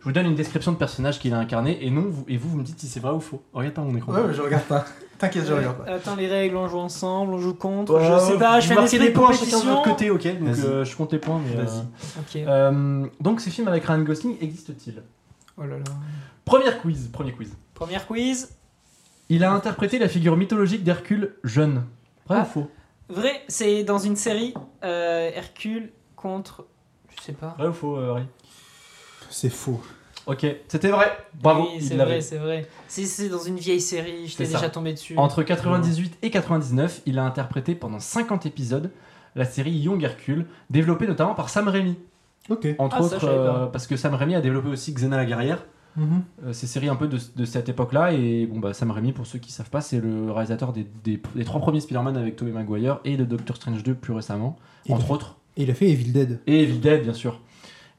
Je vous donne une description de personnage qu'il a incarné et, non, vous, et vous, vous me dites si c'est vrai ou faux. Regarde pas mon écran. Ouais, je regarde pas. <laughs> T'inquiète, je regarde pas. Attends, les règles, on joue ensemble, on joue contre. Ouais, je sais pas, je fais un marquez esprit des de points chacun de votre côté, ok Donc Vas-y. euh, je compte les points, mais. euh, Ok. euh, donc ces films avec Ryan Gosling existent-ils Oh là là. Première quiz, premier quiz. Première quiz. Il a interprété la figure mythologique d'Hercule jeune. Vrai Ah. ou faux? Vrai, c'est dans une série euh, Hercule contre. Je sais pas. Vrai ou faux, euh, Harry? C'est faux. Ok, c'était vrai. Bravo, Oui, c'est vrai, c'est vrai. C'est c'est dans une vieille série, j'étais C'est ça. déjà tombé dessus. Entre 98 et 99, il a interprété pendant 50 épisodes la série Young Hercule, développée notamment par Sam Raimi. Ok. Entre Ah, autres, je euh, parce que Sam Raimi a développé aussi Xena la guerrière, Mhm. euh, ces séries un peu de, de cette époque-là. Et bon, bah, Sam Raimi, pour ceux qui savent pas, c'est le réalisateur des, des- des trois premiers Spider-Man avec Tobey Maguire et de Doctor Strange 2 plus récemment, Et entre autres. Et il a fait Evil Dead. Et Evil Dead, bien sûr.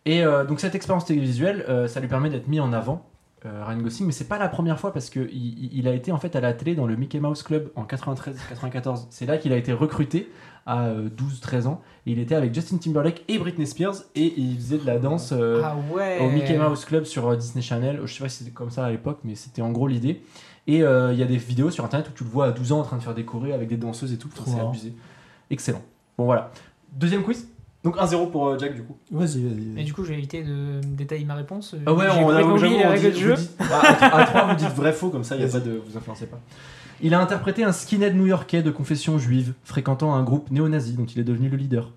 Et euh, donc cette expérience télévisuelle, euh, ça lui permet d'être mis en avant, euh, Ryan Gosling, mais c'est pas la première fois parce que il, a été en fait à la télé dans le Mickey Mouse Club en 93-94. C'est là qu'il a été recruté à euh, 12-13 ans. Et il était avec Justin Timberlake et Britney Spears et il faisait de la danse euh, Ah ouais. au Mickey Mouse Club sur Disney Channel. Je sais pas si c'était comme ça à l'époque, mais c'était en gros l'idée. Et euh, il y a des vidéos sur internet où tu le vois à 12 ans en train de faire des chorés avec des danseuses et tout. C'est abusé. Excellent. Bon voilà. Deuxième quiz. Donc 1-0 pour euh, Jack du coup. Vas-y, vas-y. Mais vas-y. du coup, j'ai évité de détailler ma réponse. Ah ouais, on a oublié les on règles du vous jeu. dites- à, à 3, vous dites vrai faux, comme ça, il y a pas de. Vous influencez pas. Il a interprété un skinhead new-yorkais de confession juive, fréquentant un groupe néo-nazi dont il est devenu le leader.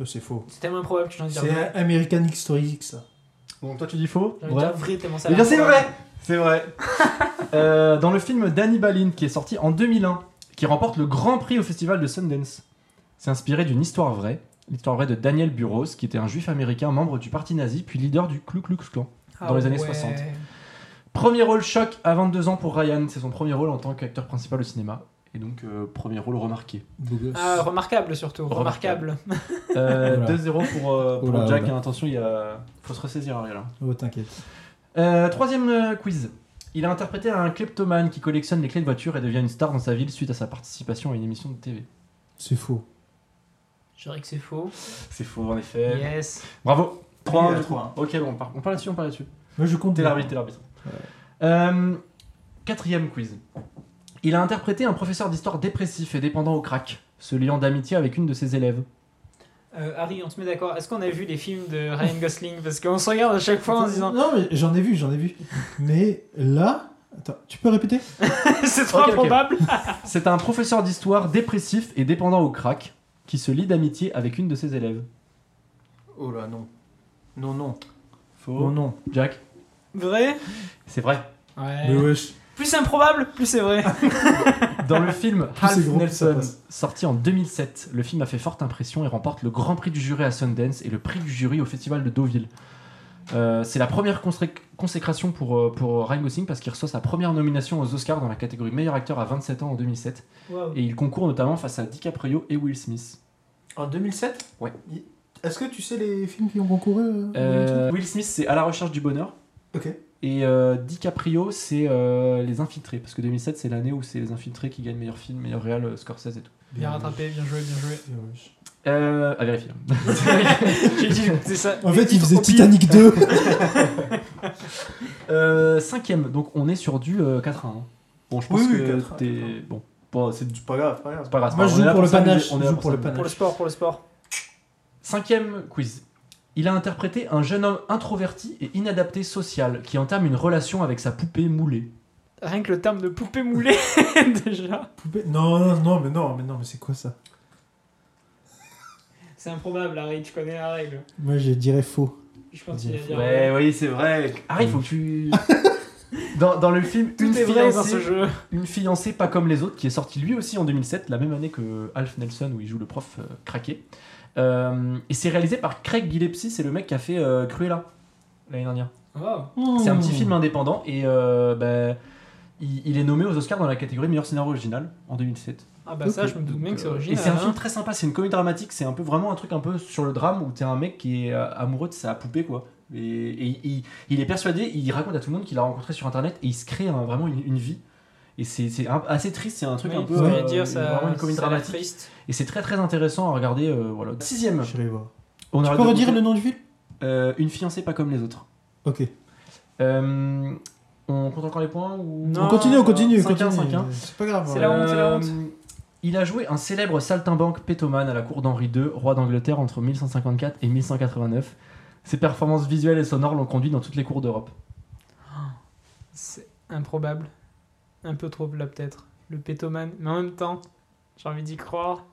Oh, c'est faux. C'est tellement improbable que j'en dis C'est. American History X, ça. Donc toi, tu dis faux dire vrai tellement ça Eh bien, c'est vrai C'est vrai <laughs> Euh, Dans le film Danny Balin, qui est sorti en 2001, qui remporte le grand prix au festival de Sundance, c'est inspiré d'une histoire vraie. L'histoire vraie de Daniel Burroughs, qui était un juif américain membre du parti nazi, puis leader du Ku Klux Klan. Ah dans les années ouais. 60. Premier rôle choc à 22 ans pour Ryan, c'est son premier rôle en tant qu'acteur principal au cinéma. Et donc, euh, premier rôle remarqué. Beau gosse. Ah, remarquable surtout. Remarquable. Remarquable. Euh, <laughs> Oula. 2-0 pour, euh, pour Oula, Jack, oula. attention, il y a... faut se ressaisir Ariel. hein. Oh, t'inquiète. Euh, troisième euh, quiz. Il a interprété un kleptomane qui collectionne les clés de voiture et devient une star dans sa ville suite à sa participation à une émission de TV. C'est faux. Je dirais que c'est faux. C'est faux en effet. Yes. Bravo. 3 Il y a du coup. trois. Ok, bon, on part, on parle là-dessus, on parle là-dessus. Moi, je compte. T'es l'arbitre, t'es l'arbitre. Euh, quatrième quiz. Il a interprété un professeur d'histoire dépressif et dépendant au crack, se liant d'amitié avec une de ses élèves. Euh, Harry, on se met d'accord. Est-ce qu'on a vu les films de Ryan Gosling? Parce qu'on se regarde à chaque fois en se disant Non, mais j'en ai vu, j'en ai vu. Mais là. Attends, tu peux répéter? <laughs> C'est trop improbable. C'est un professeur d'histoire dépressif et dépendant au crack qui se lie d'amitié avec une de ses élèves. Oh là, non. Non, non. Faux. Oh non. Jack Vrai? C'est vrai. Ouais. Mais wesh. Plus c'est improbable, plus c'est vrai. <laughs> Dans le film Half gros, Nelson, sorti en 2007, le film a fait forte impression et remporte le Grand Prix du jury à Sundance et le prix du jury au Festival de Deauville. Euh, c'est la première consé- consécration pour, euh, pour Ryan Gosling parce qu'il reçoit sa première nomination aux Oscars dans la catégorie meilleur acteur à 27 ans en 2007 et il concourt notamment face à DiCaprio et Will Smith. En 2007 Ouais. Est-ce que tu sais les films qui ont concouru euh, Euh, Will Smith c'est À la recherche du bonheur Ok. et euh, DiCaprio c'est euh, Les Infiltrés parce que 2007 c'est l'année où c'est Les Infiltrés qui gagnent meilleur film, meilleur réal, Scorsese et tout. Bien rattrapé, bien joué, bien joué. Et wesh. Euh, à vérifier. <laughs> J'ai dit, c'est ça. En fait, il faisait. Titanic 2. <laughs> Euh, cinquième, donc on est sur du euh, 4 à 1. Bon, je pense Oui, oui, que 4 à 1. t'es. Bon, bon c'est C'est pas grave, pas grave. c'est pas grave. Moi, je on joue là pour le s'amuser, panache, on est je là joue pour le s'amuser. Pour le sport, pour le sport. Cinquième quiz. Il a interprété un jeune homme introverti et inadapté social qui entame une relation avec sa poupée moulée. Rien que le terme de poupée moulée, <laughs> déjà. Poupée- Non, non, non, mais non, mais non, mais c'est quoi ça? C'est improbable, Harry, tu connais la règle. Moi, je dirais faux. Je continue à dire. Ouais, oui, c'est vrai. Harry, faut que tu. <laughs> Dans, dans le film Tout Une est vrai dans fiancée, ce jeu. Une fiancée pas comme les autres, qui est sorti lui aussi en 2007, la même année que Alf Nelson, où il joue le prof euh, craqué. Euh, et c'est réalisé par Craig Gillespie, c'est le mec qui a fait euh, Cruella l'année dernière. Oh. C'est un petit film indépendant et euh, bah, il, il est nommé aux Oscars dans la catégorie meilleur scénario original en 2007. Ah bah ça, je me doute bien que c'est Euh, original. Et c'est un hein. film très sympa, c'est une comédie dramatique, c'est un peu vraiment un truc un peu sur le drame où t'es un mec qui est euh, amoureux de sa poupée quoi. Et, et il, il est persuadé, il raconte à tout le monde qu'il a rencontré sur internet et il se crée un- vraiment une, une vie. Et c'est assez triste, c'est un truc Oui, un peu. euh, dire, ça, vraiment une comédie dramatique. triste. Et c'est très très intéressant à regarder. euh, voilà. Sixième. J'irai voir. On Tu peux redire le nom du film? Euh, Une fiancée pas comme les autres. Ok. Euh, on compte encore les points ou... Non. On continue, on continue, on 5-1, continue. 5-1. C'est pas grave. C'est la honte, c'est la honte. Il a joué un célèbre saltimbanque pétomane à la cour d'Henri II, roi d'Angleterre entre 1154 et 1189. Ses performances visuelles et sonores l'ont conduit dans toutes les cours d'Europe. C'est improbable. Un peu trop là peut-être. Le pétoman. Mais en même temps, j'ai envie d'y croire.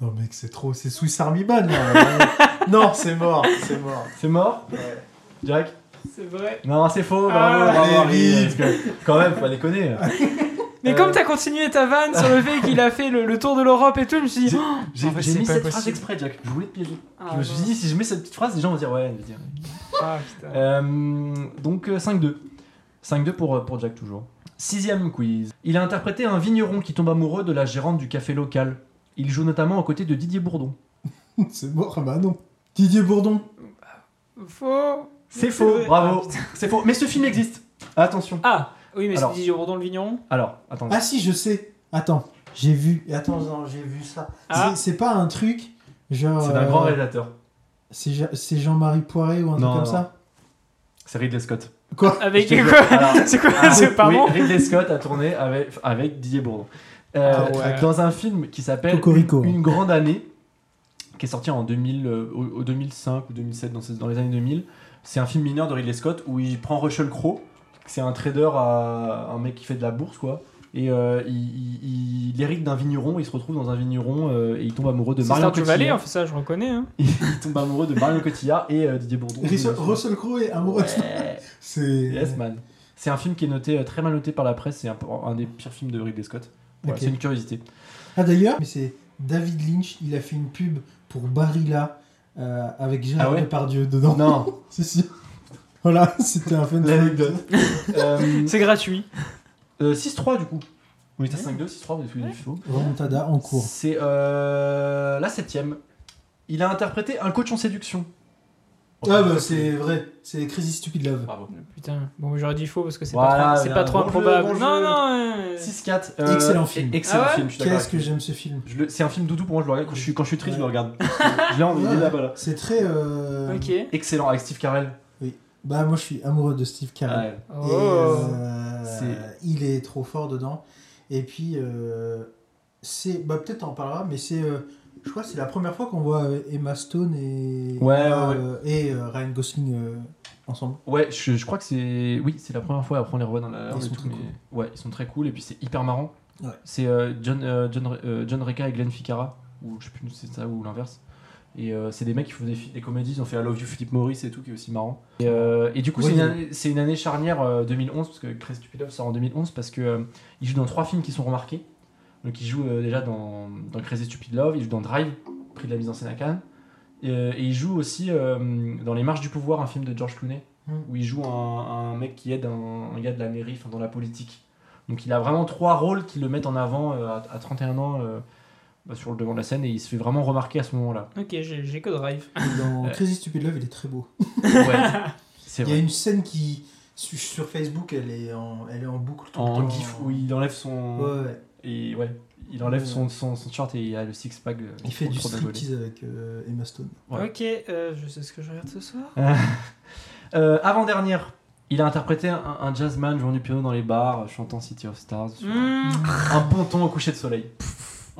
Non, mec, c'est trop. C'est Swiss Army Man, là. <laughs> non, c'est mort, c'est mort. C'est mort? Ouais. Jack? C'est vrai. Non, c'est faux, bravo, Ah, bravo, allez, Harry, vite. parce que quand même, faut pas déconner. <laughs> Mais Euh, comme t'as continué ta vanne sur le fait qu'il a fait le, le tour de l'Europe et tout, je me suis dit. J'ai- oh, mis pas cette possible. phrase exprès, Jack. Je voulais te piéger. ah, je me suis dit, si je mets cette petite phrase, les gens vont dire, ouais, je vais dire. Ah, putain. Euh, donc euh, 5-2. 5-2 pour, euh, pour Jack toujours. Sixième quiz. Il a interprété un vigneron qui tombe amoureux de la gérante du café local. Il joue notamment aux côtés de Didier Bourdon. <laughs> c'est mort, ah bah non. Didier Bourdon. Faux. C'est faux, bravo. Ah, putain. C'est faux, mais ce film existe. Attention. Ah, oui, mais c'est Didier Bourdon le vigneron. Alors, attendez. Ah si, je sais. Attends, j'ai vu. Attends, non, j'ai vu ça. Ah. C'est- pas un truc genre. C'est d'un grand euh, réalisateur. C'est Jean-Marie Poiré ou un Non, truc comme non. ça C'est Ridley Scott. Quoi <laughs> Avec quoi <laughs> C'est quoi Ah, C'est oui, pardon Ridley Scott a tourné avec, avec Didier Bourdon. Euh, Ah ouais. Dans un film qui s'appelle Cocorico. Une grande année, qui est sorti en 2000, euh, au, au 2005 ou 2007, dans, ces- dans les années 2000. C'est un film mineur de Ridley Scott où il prend Russell Crowe, c'est un trader, à, un mec qui fait de la bourse, quoi. Et euh, il, il- il hérite d'un vigneron, il se retrouve dans un vigneron euh, et il tombe amoureux de C'est Marion Stardew Valley, Cotillard. en fait, ça, je reconnais. Hein. <laughs> Il tombe amoureux de Marion Cotillard et euh, Didier Bourdon. Russell Russell Crowe est amoureux de Ouais. <laughs> C'est. Yes, man. C'est un film qui est noté très mal noté par la presse. C'est un, des pires films de Ridley Scott. Voilà. C'est une curiosité. Ah d'ailleurs, mais c'est David Lynch, il a fait une pub pour Barilla euh, avec Gérard Ah ouais Depardieu dedans. Non, <laughs> Si, si. Voilà, <laughs> c'était un fun l'anecdote. Euh, C'est gratuit. euh, 6-3 du coup. On était à 5-2, 6-3, vous avez faux. Remontada en cours. C'est euh, la septième. Il a interprété un coach en séduction. Ah bah c'est vrai, c'est Crazy Stupid Love. Bravo. Putain, bon, j'aurais dit faux parce que c'est Voilà, pas trop, c'est bien. pas trop Bon jeu, improbable. bon non, jeu. non. euh, 6-4. euh, Excellent film. Excellent Ah ouais film, je suis d'accord Qu'est-ce que j'aime ce film. vous. Je le- C'est un film doudou pour moi, je le regarde quand je suis, quand je suis triste, je le regarde. je l'ai envie, il est là-bas là. C'est très. euh, Ok. Excellent, avec Steve Carell. Bah moi je suis amoureux de Steve Carell. Ouais. Et, Oh. euh, C'est- il est trop fort dedans. Et puis, euh, c'est. Bah, peut-être t'en parleras, mais c'est. euh, je crois que c'est la première fois qu'on voit Emma Stone et, Ouais, ouais, euh, et euh, Ryan Gosling euh, ensemble. Ouais, je, je crois que c'est. Oui, c'est la première fois, après on les revoit dans la. Ils sont tout, très mais- cool. Ouais, ils sont très cool et puis c'est hyper marrant. Ouais. C'est euh, John, euh, John, euh, John Reca et Glenn Ficarra, ou je sais plus si c'est ça ou l'inverse. Et euh, c'est des mecs qui font des, comédies, ils ont fait I Love You Philippe Maurice et tout, qui est aussi marrant. Et, euh, et du coup, c'est une, année- c'est une année charnière euh, 2011, parce que Chris Stupid Love sort en 2011, parce euh, il joue dans trois films qui sont remarqués. Donc il joue euh, déjà dans, dans Crazy Stupid Love, il joue dans Drive, prix de la mise en scène à Cannes. Et, euh, et il joue aussi euh, dans Les Marches du Pouvoir, un film de George Clooney, Mm. où il joue un, un mec qui aide un, un gars de la mairie, enfin dans la politique. Donc il a vraiment trois rôles qui le mettent en avant euh, à, à 31 ans euh, sur le devant de la scène et il se fait vraiment remarquer à ce moment-là. Ok, j'ai que Drive. Dans. Crazy Stupid Love, il est très beau. Ouais, <laughs> c'est Il y a une scène qui. Sur Facebook, elle est en, elle est en boucle tout le En temps. gif où il enlève son. Ouais, ouais. Et ouais, il enlève Ouais. son, son, son short et il a le six-pack. euh, Il fait du striptease avec euh, Emma Stone. Ouais. Ok, euh, je sais ce que je regarde ce soir. <laughs> Euh, Avant-dernière, il a interprété un, un jazzman jouant du piano dans les bars, chantant City of Stars. sur un- Un ponton au coucher de soleil.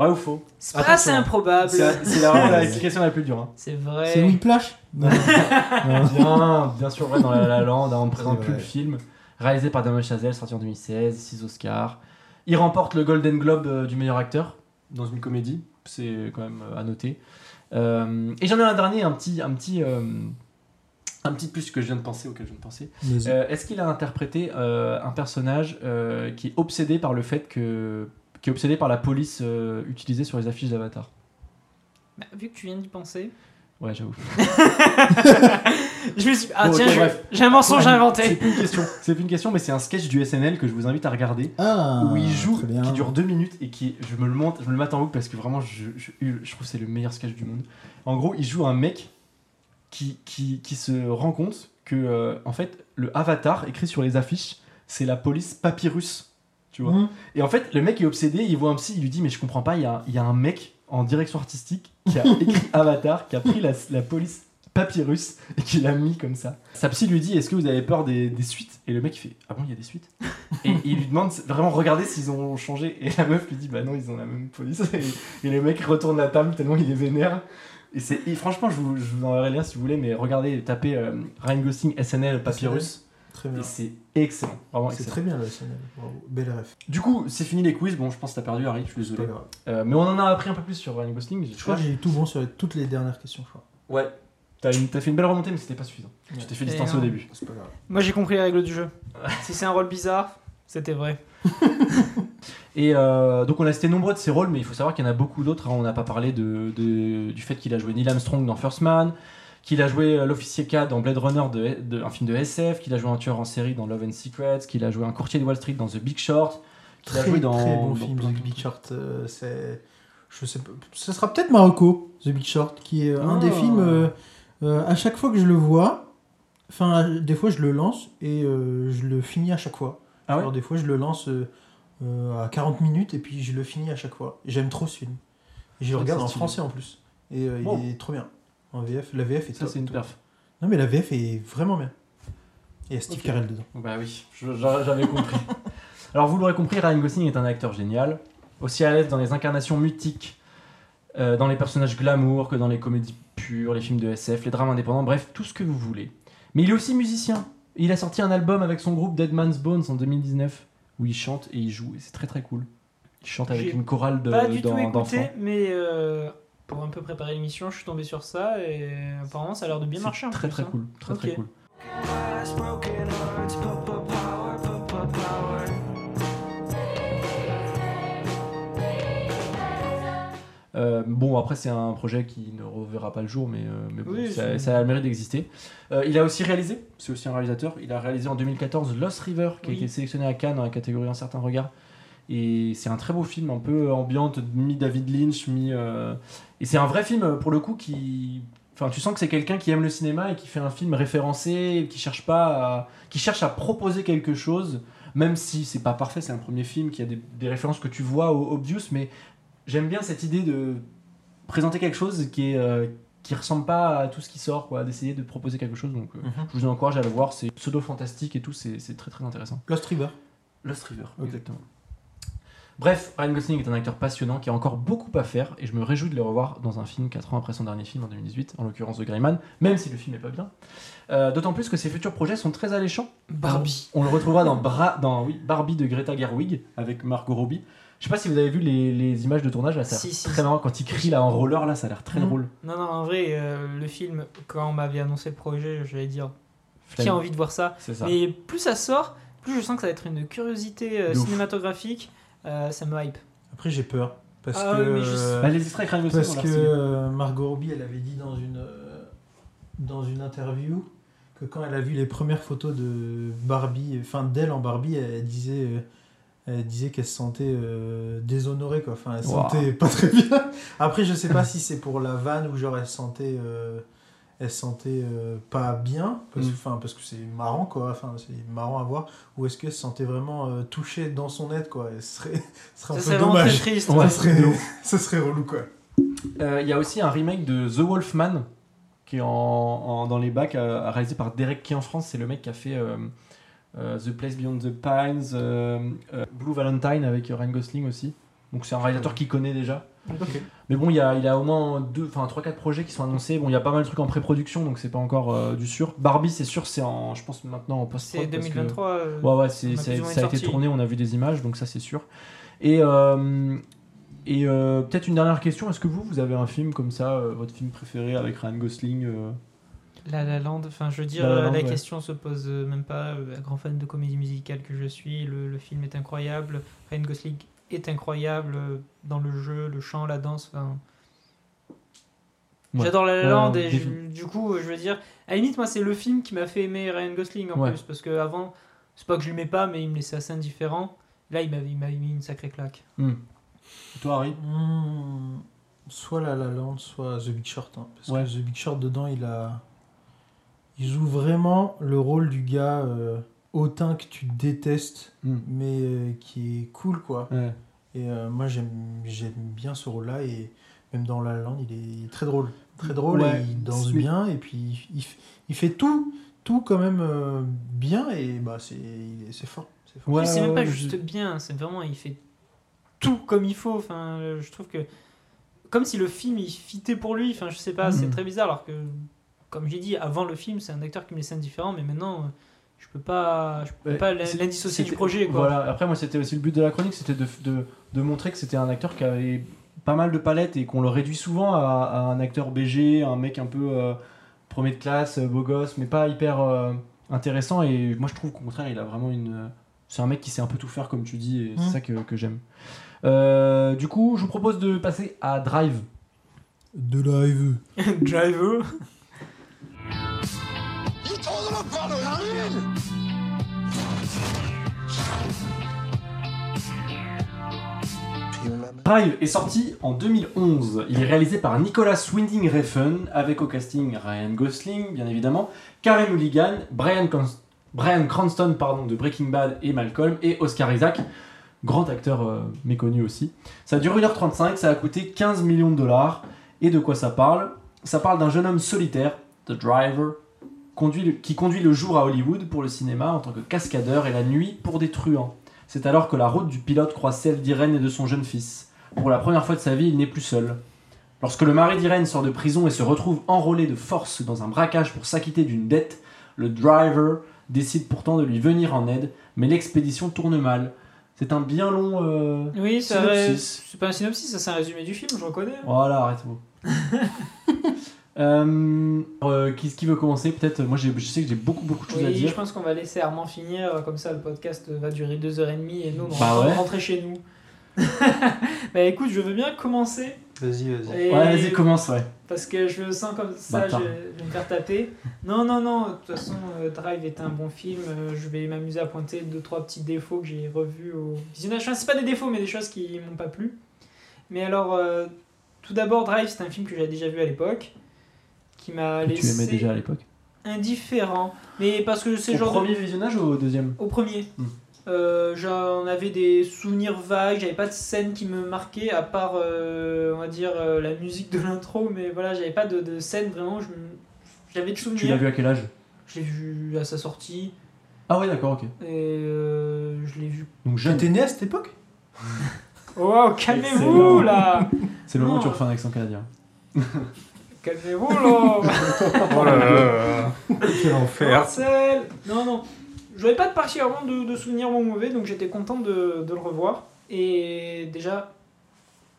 Vrai ou faux c'est pas assez improbable. C'est vraiment la question la plus dure. hein. C'est vrai. C'est Whiplash Non. Non. Bien, <laughs> bien sûr, ouais, dans La La Land, hein, on ne présente plus vrai. le film. Réalisé par Damien Chazelle, sorti en 2016, 6 Oscars. Il remporte le Golden Globe euh, du meilleur acteur dans une comédie, c'est quand même euh, à noter. Euh, et j'en ai un dernier, un petit, un petit, euh, un petit plus que je viens de penser, auquel je viens de penser. Euh, Est-ce qu'il a interprété euh, un personnage euh, qui est obsédé par le fait que, qui est obsédé par la police euh, utilisée sur les affiches d'Avatar Bah, vu que tu viens d'y penser, Ouais, j'avoue. <laughs> je me suis. Ah Bon, tiens, j'ai un mensonge C'est inventé. plus une question. C'est plus une question, mais c'est un sketch du SNL que je vous invite à regarder. Ah, où il joue, qui dure deux minutes et qui, je me le monte, je me le mate en boucle parce que vraiment, je, je, je trouve que c'est le meilleur sketch du monde. En gros, il joue un mec qui, qui, qui se rend compte que, euh, en fait, le avatar écrit sur les affiches, c'est la police papyrus. Tu vois Mhm. Et en fait, le mec est obsédé, il voit un psy, il lui dit, mais je comprends pas, il y a, il y a un mec en direction artistique qui a <laughs> écrit avatar, qui a pris la, la police papyrus et qui l'a mis comme ça. Sa psy lui dit Est-ce que vous avez peur des, des suites? Et le mec il fait Ah bon, il y a des suites? <laughs> Et il lui demande vraiment Regardez s'ils ont changé. Et la meuf lui dit Bah non, ils ont la même police. Et, et le mec retourne la table tellement il est vénère. Et, c'est, et franchement, je vous, je vous enverrai le lien si vous voulez, mais regardez, tapez euh, Ryan Gosling SNL Papyrus. Très Et c'est excellent. Vraiment C'est excellent. très bien le SNL. Bravo. Belle ref. Du coup, c'est fini les quiz. Bon, je pense que t'as perdu, Harry, je suis pas désolé. grave. Euh, mais on en a appris un peu plus sur Ryan Gosling. Je crois que j'ai eu tout bon sur les- toutes les dernières questions, je crois. Ouais. T'as, une- t'as fait une belle remontée, mais c'était pas suffisant. Je Ouais. t'ai fait Et distancer au début. C'est pas grave. Moi j'ai compris les règles du jeu. si c'est un rôle bizarre, c'était vrai. <laughs> Et euh, donc on a cité nombreux de ses rôles, mais il faut savoir qu'il y en a beaucoup d'autres. hein. On n'a pas parlé de, de- du fait qu'il a joué Neil Armstrong dans First Man, qu'il a joué euh, l'officier K dans Blade Runner, de, de- un film de SF, qu'il a joué un tueur en série dans Love and Secrets, qu'il a joué un courtier de Wall Street dans The Big Short, qu'il a joué dans... très bon dans film, The Big. Short. euh, c'est, je sais pas, ce sera peut-être Marocco, The Big Short, qui est un Ah. des films. euh, euh, à chaque fois que je le vois, enfin, des fois je le lance et je le finis à chaque fois. Ah ouais Alors des fois je le lance à 40 minutes et puis je le finis à chaque fois. J'aime trop ce film. Et je le regarde en français en plus. Et Bon. il est trop bien. En VF, la VF est Ça c'est une perf. Non mais la VF est vraiment bien. Et il y a Steve Ok. Carell dedans. Bah oui, j'avais compris. <laughs> Alors vous l'aurez compris, Ryan Gosling est un acteur génial, aussi à l'aise dans les incarnations mutiques, euh, dans les personnages glamour que dans les comédies pures, les films de SF, les drames indépendants, bref, tout ce que vous voulez. Mais il est aussi musicien. Il a sorti un album avec son groupe Dead Man's Bones en 2019, où il chante et il joue, et c'est très très cool. Il chante avec une chorale de- pas du tout écouté, mais euh, pour un peu préparer l'émission, je suis tombé sur ça et apparemment ça a l'air de bien marcher. en Très plus, très hein. cool, très très cool. Euh, bon, après, c'est un projet qui ne reverra pas le jour, mais, euh, mais bon, Oui, ça, a le mérite d'exister. Euh, il a aussi réalisé, c'est aussi un réalisateur, il a réalisé en 2014 Lost River, qui Oui. a été sélectionné à Cannes dans la catégorie Un certain regard. Et c'est un très beau film, un peu ambiante, mi-David Lynch, mi. Euh, Et c'est un vrai film, pour le coup, qui. Enfin, tu sens que c'est quelqu'un qui aime le cinéma et qui fait un film référencé, qui cherche pas à... qui cherche à proposer quelque chose, même si c'est pas parfait, c'est un premier film qui a des, des références que tu vois au obvious, mais j'aime bien cette idée de présenter quelque chose qui est euh, qui ressemble pas à tout ce qui sort, quoi, d'essayer de proposer quelque chose. Donc, euh, je vous encourage à le voir, c'est pseudo fantastique et tout, c'est très très intéressant. Lost River. Lost River, exactement. Bref, Ryan Gosling est un acteur passionnant qui a encore beaucoup à faire et je me réjouis de le revoir dans un film 4 ans après son dernier film en 2018, en l'occurrence The Greyman, même si le film n'est pas bien. Euh, D'autant plus que ses futurs projets sont très alléchants. Barbie. On le retrouvera dans, Bra- dans oui, Barbie de Greta Gerwig avec Margot Robbie. Je sais pas si vous avez vu les, les images de tournage là, ça a l'air Si, si, très si. marrant quand il crie là en roller là, ça a l'air très Mhm. drôle. Non, non, en vrai, euh, le film, quand on m'avait annoncé le projet, j'allais dire qui a envie de voir ça? Mais plus ça sort, plus je sens que ça va être une curiosité euh, cinématographique. Euh, ça me hype. Après j'ai peur. Parce Ah que... oui, mais je- Bah, les extraits Parce ont que euh, Margot Robbie, elle avait dit dans une, euh, dans une interview que quand elle a vu les premières photos de Barbie, enfin d'elle en Barbie, elle disait, euh, elle disait qu'elle se sentait euh, déshonorée, quoi. Enfin, elle se Wow. sentait pas très bien. Après, je sais pas si c'est pour la vanne ou genre elle se sentait, euh, elle se sentait euh, pas bien parce, Mm. parce que c'est marrant quoi enfin c'est marrant à voir ou est-ce qu'elle se sentait vraiment euh, touchée dans son être quoi et ce serait, <laughs> ce serait un Ça peu serait vraiment très dommage triste. Ouais. ça serait <laughs> ça serait relou quoi Euh, Il y a aussi un remake de The Wolfman qui est en, en- dans les bacs, euh, réalisé par Derek Key en France. C'est le mec qui a fait euh, euh, The Place Beyond the Pines, euh, euh, Blue Valentine avec Ryan Gosling aussi. Donc c'est un réalisateur qui connaît déjà. Mais bon, il y a, il a au moins deux, enfin 3-4 projets qui sont annoncés. Bon, il y a pas mal de trucs en pré-production, donc c'est pas encore euh, du sûr. Barbie, c'est sûr, c'est en, je pense maintenant en post C'est 2023. euh, Ouais, ouais, c'est, ça, a été tourné, on a vu des images, donc ça c'est sûr. Et, euh, et peut-être une dernière question, est-ce que vous, vous avez un film comme ça, votre film préféré avec Ryan Gosling La La Land, enfin je veux dire, La la ouais. question se pose même pas. Un grand fan de comédie musicale que je suis, le, le film est incroyable. Ryan Gosling est incroyable dans le jeu, le chant, la danse. enfin, Ouais. J'adore La La Land ouais, et je- du coup, je veux dire, à la limite, moi c'est le film qui m'a fait aimer Ryan Gosling en Ouais. plus parce que avant, c'est pas que je l'aimais pas, mais il me laissait assez indifférent. Là, il m'avait mis une sacrée claque. Hmm. Et Toi, Harry? Hmm, soit La La Land soit The Big Short hein, parce Ouais. que The Big Short dedans il a il joue vraiment le rôle du gars euh, hautain que tu détestes Hmm. mais euh, qui est cool quoi Ouais. Et euh, moi, j'aime j'aime bien ce rôle-là. Et même dans La La Land, il est, il est très drôle. Très drôle Ouais, et il danse c'est- bien. Et puis, il, il fait tout, tout quand même euh, bien. Et bah, c'est il est- c'est fort. C'est fort. Ouais, c'est même pas juste je- bien, c'est vraiment, il fait tout comme il faut. Enfin, je trouve que. Comme si le film il fitait pour lui, enfin, je sais pas, c'est Mhm. très bizarre. Alors que, comme j'ai dit, avant le film, c'est un acteur qui me laissait indifférent, mais maintenant, euh, je peux pas, je peux pas l'indissocier du projet. Quoi. Voilà, après, moi, c'était aussi le but de la chronique, c'était de, de, de montrer que c'était un acteur qui avait pas mal de palettes et qu'on le réduit souvent à, à un acteur BG, un mec un peu euh, premier de classe, euh, beau gosse, mais pas hyper euh, intéressant. Et moi, je trouve qu'au contraire, il a vraiment une. C'est un mec qui sait un peu tout faire, comme tu dis, et c'est Mm. ça que, que j'aime. Euh, du coup, je vous propose de passer à Drive. De <laughs> Drive est sorti en 2011. Il est réalisé par Nicolas Winding Refn, avec au casting Ryan Gosling, bien évidemment, Karen Mulligan, Brian, Cranston pardon, de Breaking Bad et Malcolm, et Oscar Isaac, grand acteur euh, méconnu aussi. Ça dure 1h35, ça a coûté 15 millions de dollars. Et de quoi ça parle? Ça parle d'un jeune homme solitaire, The Driver, conduit le- qui conduit le jour à Hollywood pour le cinéma en tant que cascadeur et la nuit pour des truands. C'est alors que la route du pilote croise celle d'Irène et de son jeune fils. Pour la première fois de sa vie, il n'est plus seul. Lorsque le mari d'Irène sort de prison et se retrouve enrôlé de force dans un braquage pour s'acquitter d'une dette, le driver décide pourtant de lui venir en aide, mais l'expédition tourne mal. C'est un bien long. euh, Oui, c'est pas un synopsis, ça c'est un résumé du film, je reconnais. Voilà, arrête-vous. <laughs> euh, euh, qui, qui veut commencer Peut-être. Moi, je sais que j'ai beaucoup, beaucoup de choses à Oui, je dire. pense qu'on va laisser Armand finir, comme ça le podcast va durer deux heures et demie et nous on Bah va ouais. rentrer chez nous. <laughs> bah écoute, je veux bien commencer. Vas-y, vas-y. Et- Ouais, vas-y, commence, ouais. Parce que je le sens comme ça, je, vais me faire taper. Non, non, non, de toute façon, euh, Drive est un bon film. euh, je vais m'amuser à pointer deux, trois petits défauts que j'ai revus au visionnage. Enfin, c'est pas des défauts, mais des choses qui m'ont pas plu. Mais alors, euh, tout d'abord, Drive, c'est un film que j'avais déjà vu à l'époque. Qui m'a Que tu aimais déjà à l'époque. indifférent. Mais parce que c'est Au le genre de- premier visionnage ou au deuxième? Au premier. Hmm. Euh, J'en avais des souvenirs vagues, j'avais pas de scène qui me marquait à part, euh, on va dire, euh, la musique de l'intro, mais voilà, j'avais pas de, de scène vraiment, j'avais de Tu l'as souvenirs. vu à quel âge? Je l'ai vu à sa sortie, Ah ouais, d'accord, ok. et euh, je l'ai vu. Donc jeune. T'étais né à cette époque? <laughs> Oh, wow, calmez-vous là C'est le moment où tu refais un accent canadien. <laughs> Calmez-vous <laughs> là Oh là là Quel enfer Marcel Non, non. Je n'avais pas de particulièrement de, de souvenirs bons ou mauvais, donc j'étais content de, de le revoir. Et déjà,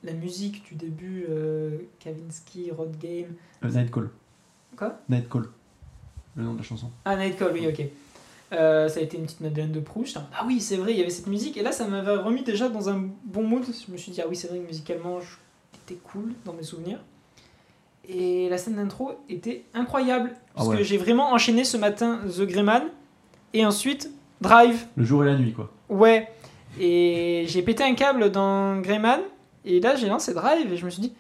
la musique du début, euh, Kavinsky, Rod Game. Euh, Night Call. Quoi? Night Call. Le nom de la chanson. Ah, Nightcall, oui, ok. Euh, ça a été une petite Madeleine de Proust. Ah oui, c'est vrai, il y avait cette musique. Et là, ça m'avait remis déjà dans un bon mood. Je me suis dit, ah oui, c'est vrai que musicalement, c'était cool dans mes souvenirs. Et la scène d'intro était incroyable. Parce Ah ouais. que j'ai vraiment enchaîné ce matin The Greyman. Et ensuite, Drive. Le jour et la nuit, quoi. Ouais. Et j'ai pété un câble dans Greyman. Et là, j'ai lancé Drive et je me suis dit,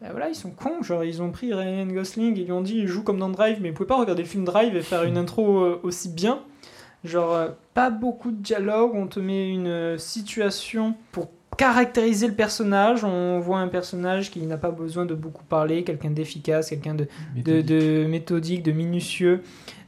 bah voilà, ils sont cons. Genre, ils ont pris Ryan Gosling, ils lui ont dit, il joue comme dans Drive, mais vous pouvez pas regarder le film Drive et faire une <laughs> intro euh, aussi bien. Genre, euh, pas beaucoup de dialogue, on te met une euh, situation pour caractériser le personnage. On voit un personnage qui n'a pas besoin de beaucoup parler, quelqu'un d'efficace, quelqu'un de, de, de méthodique, de minutieux.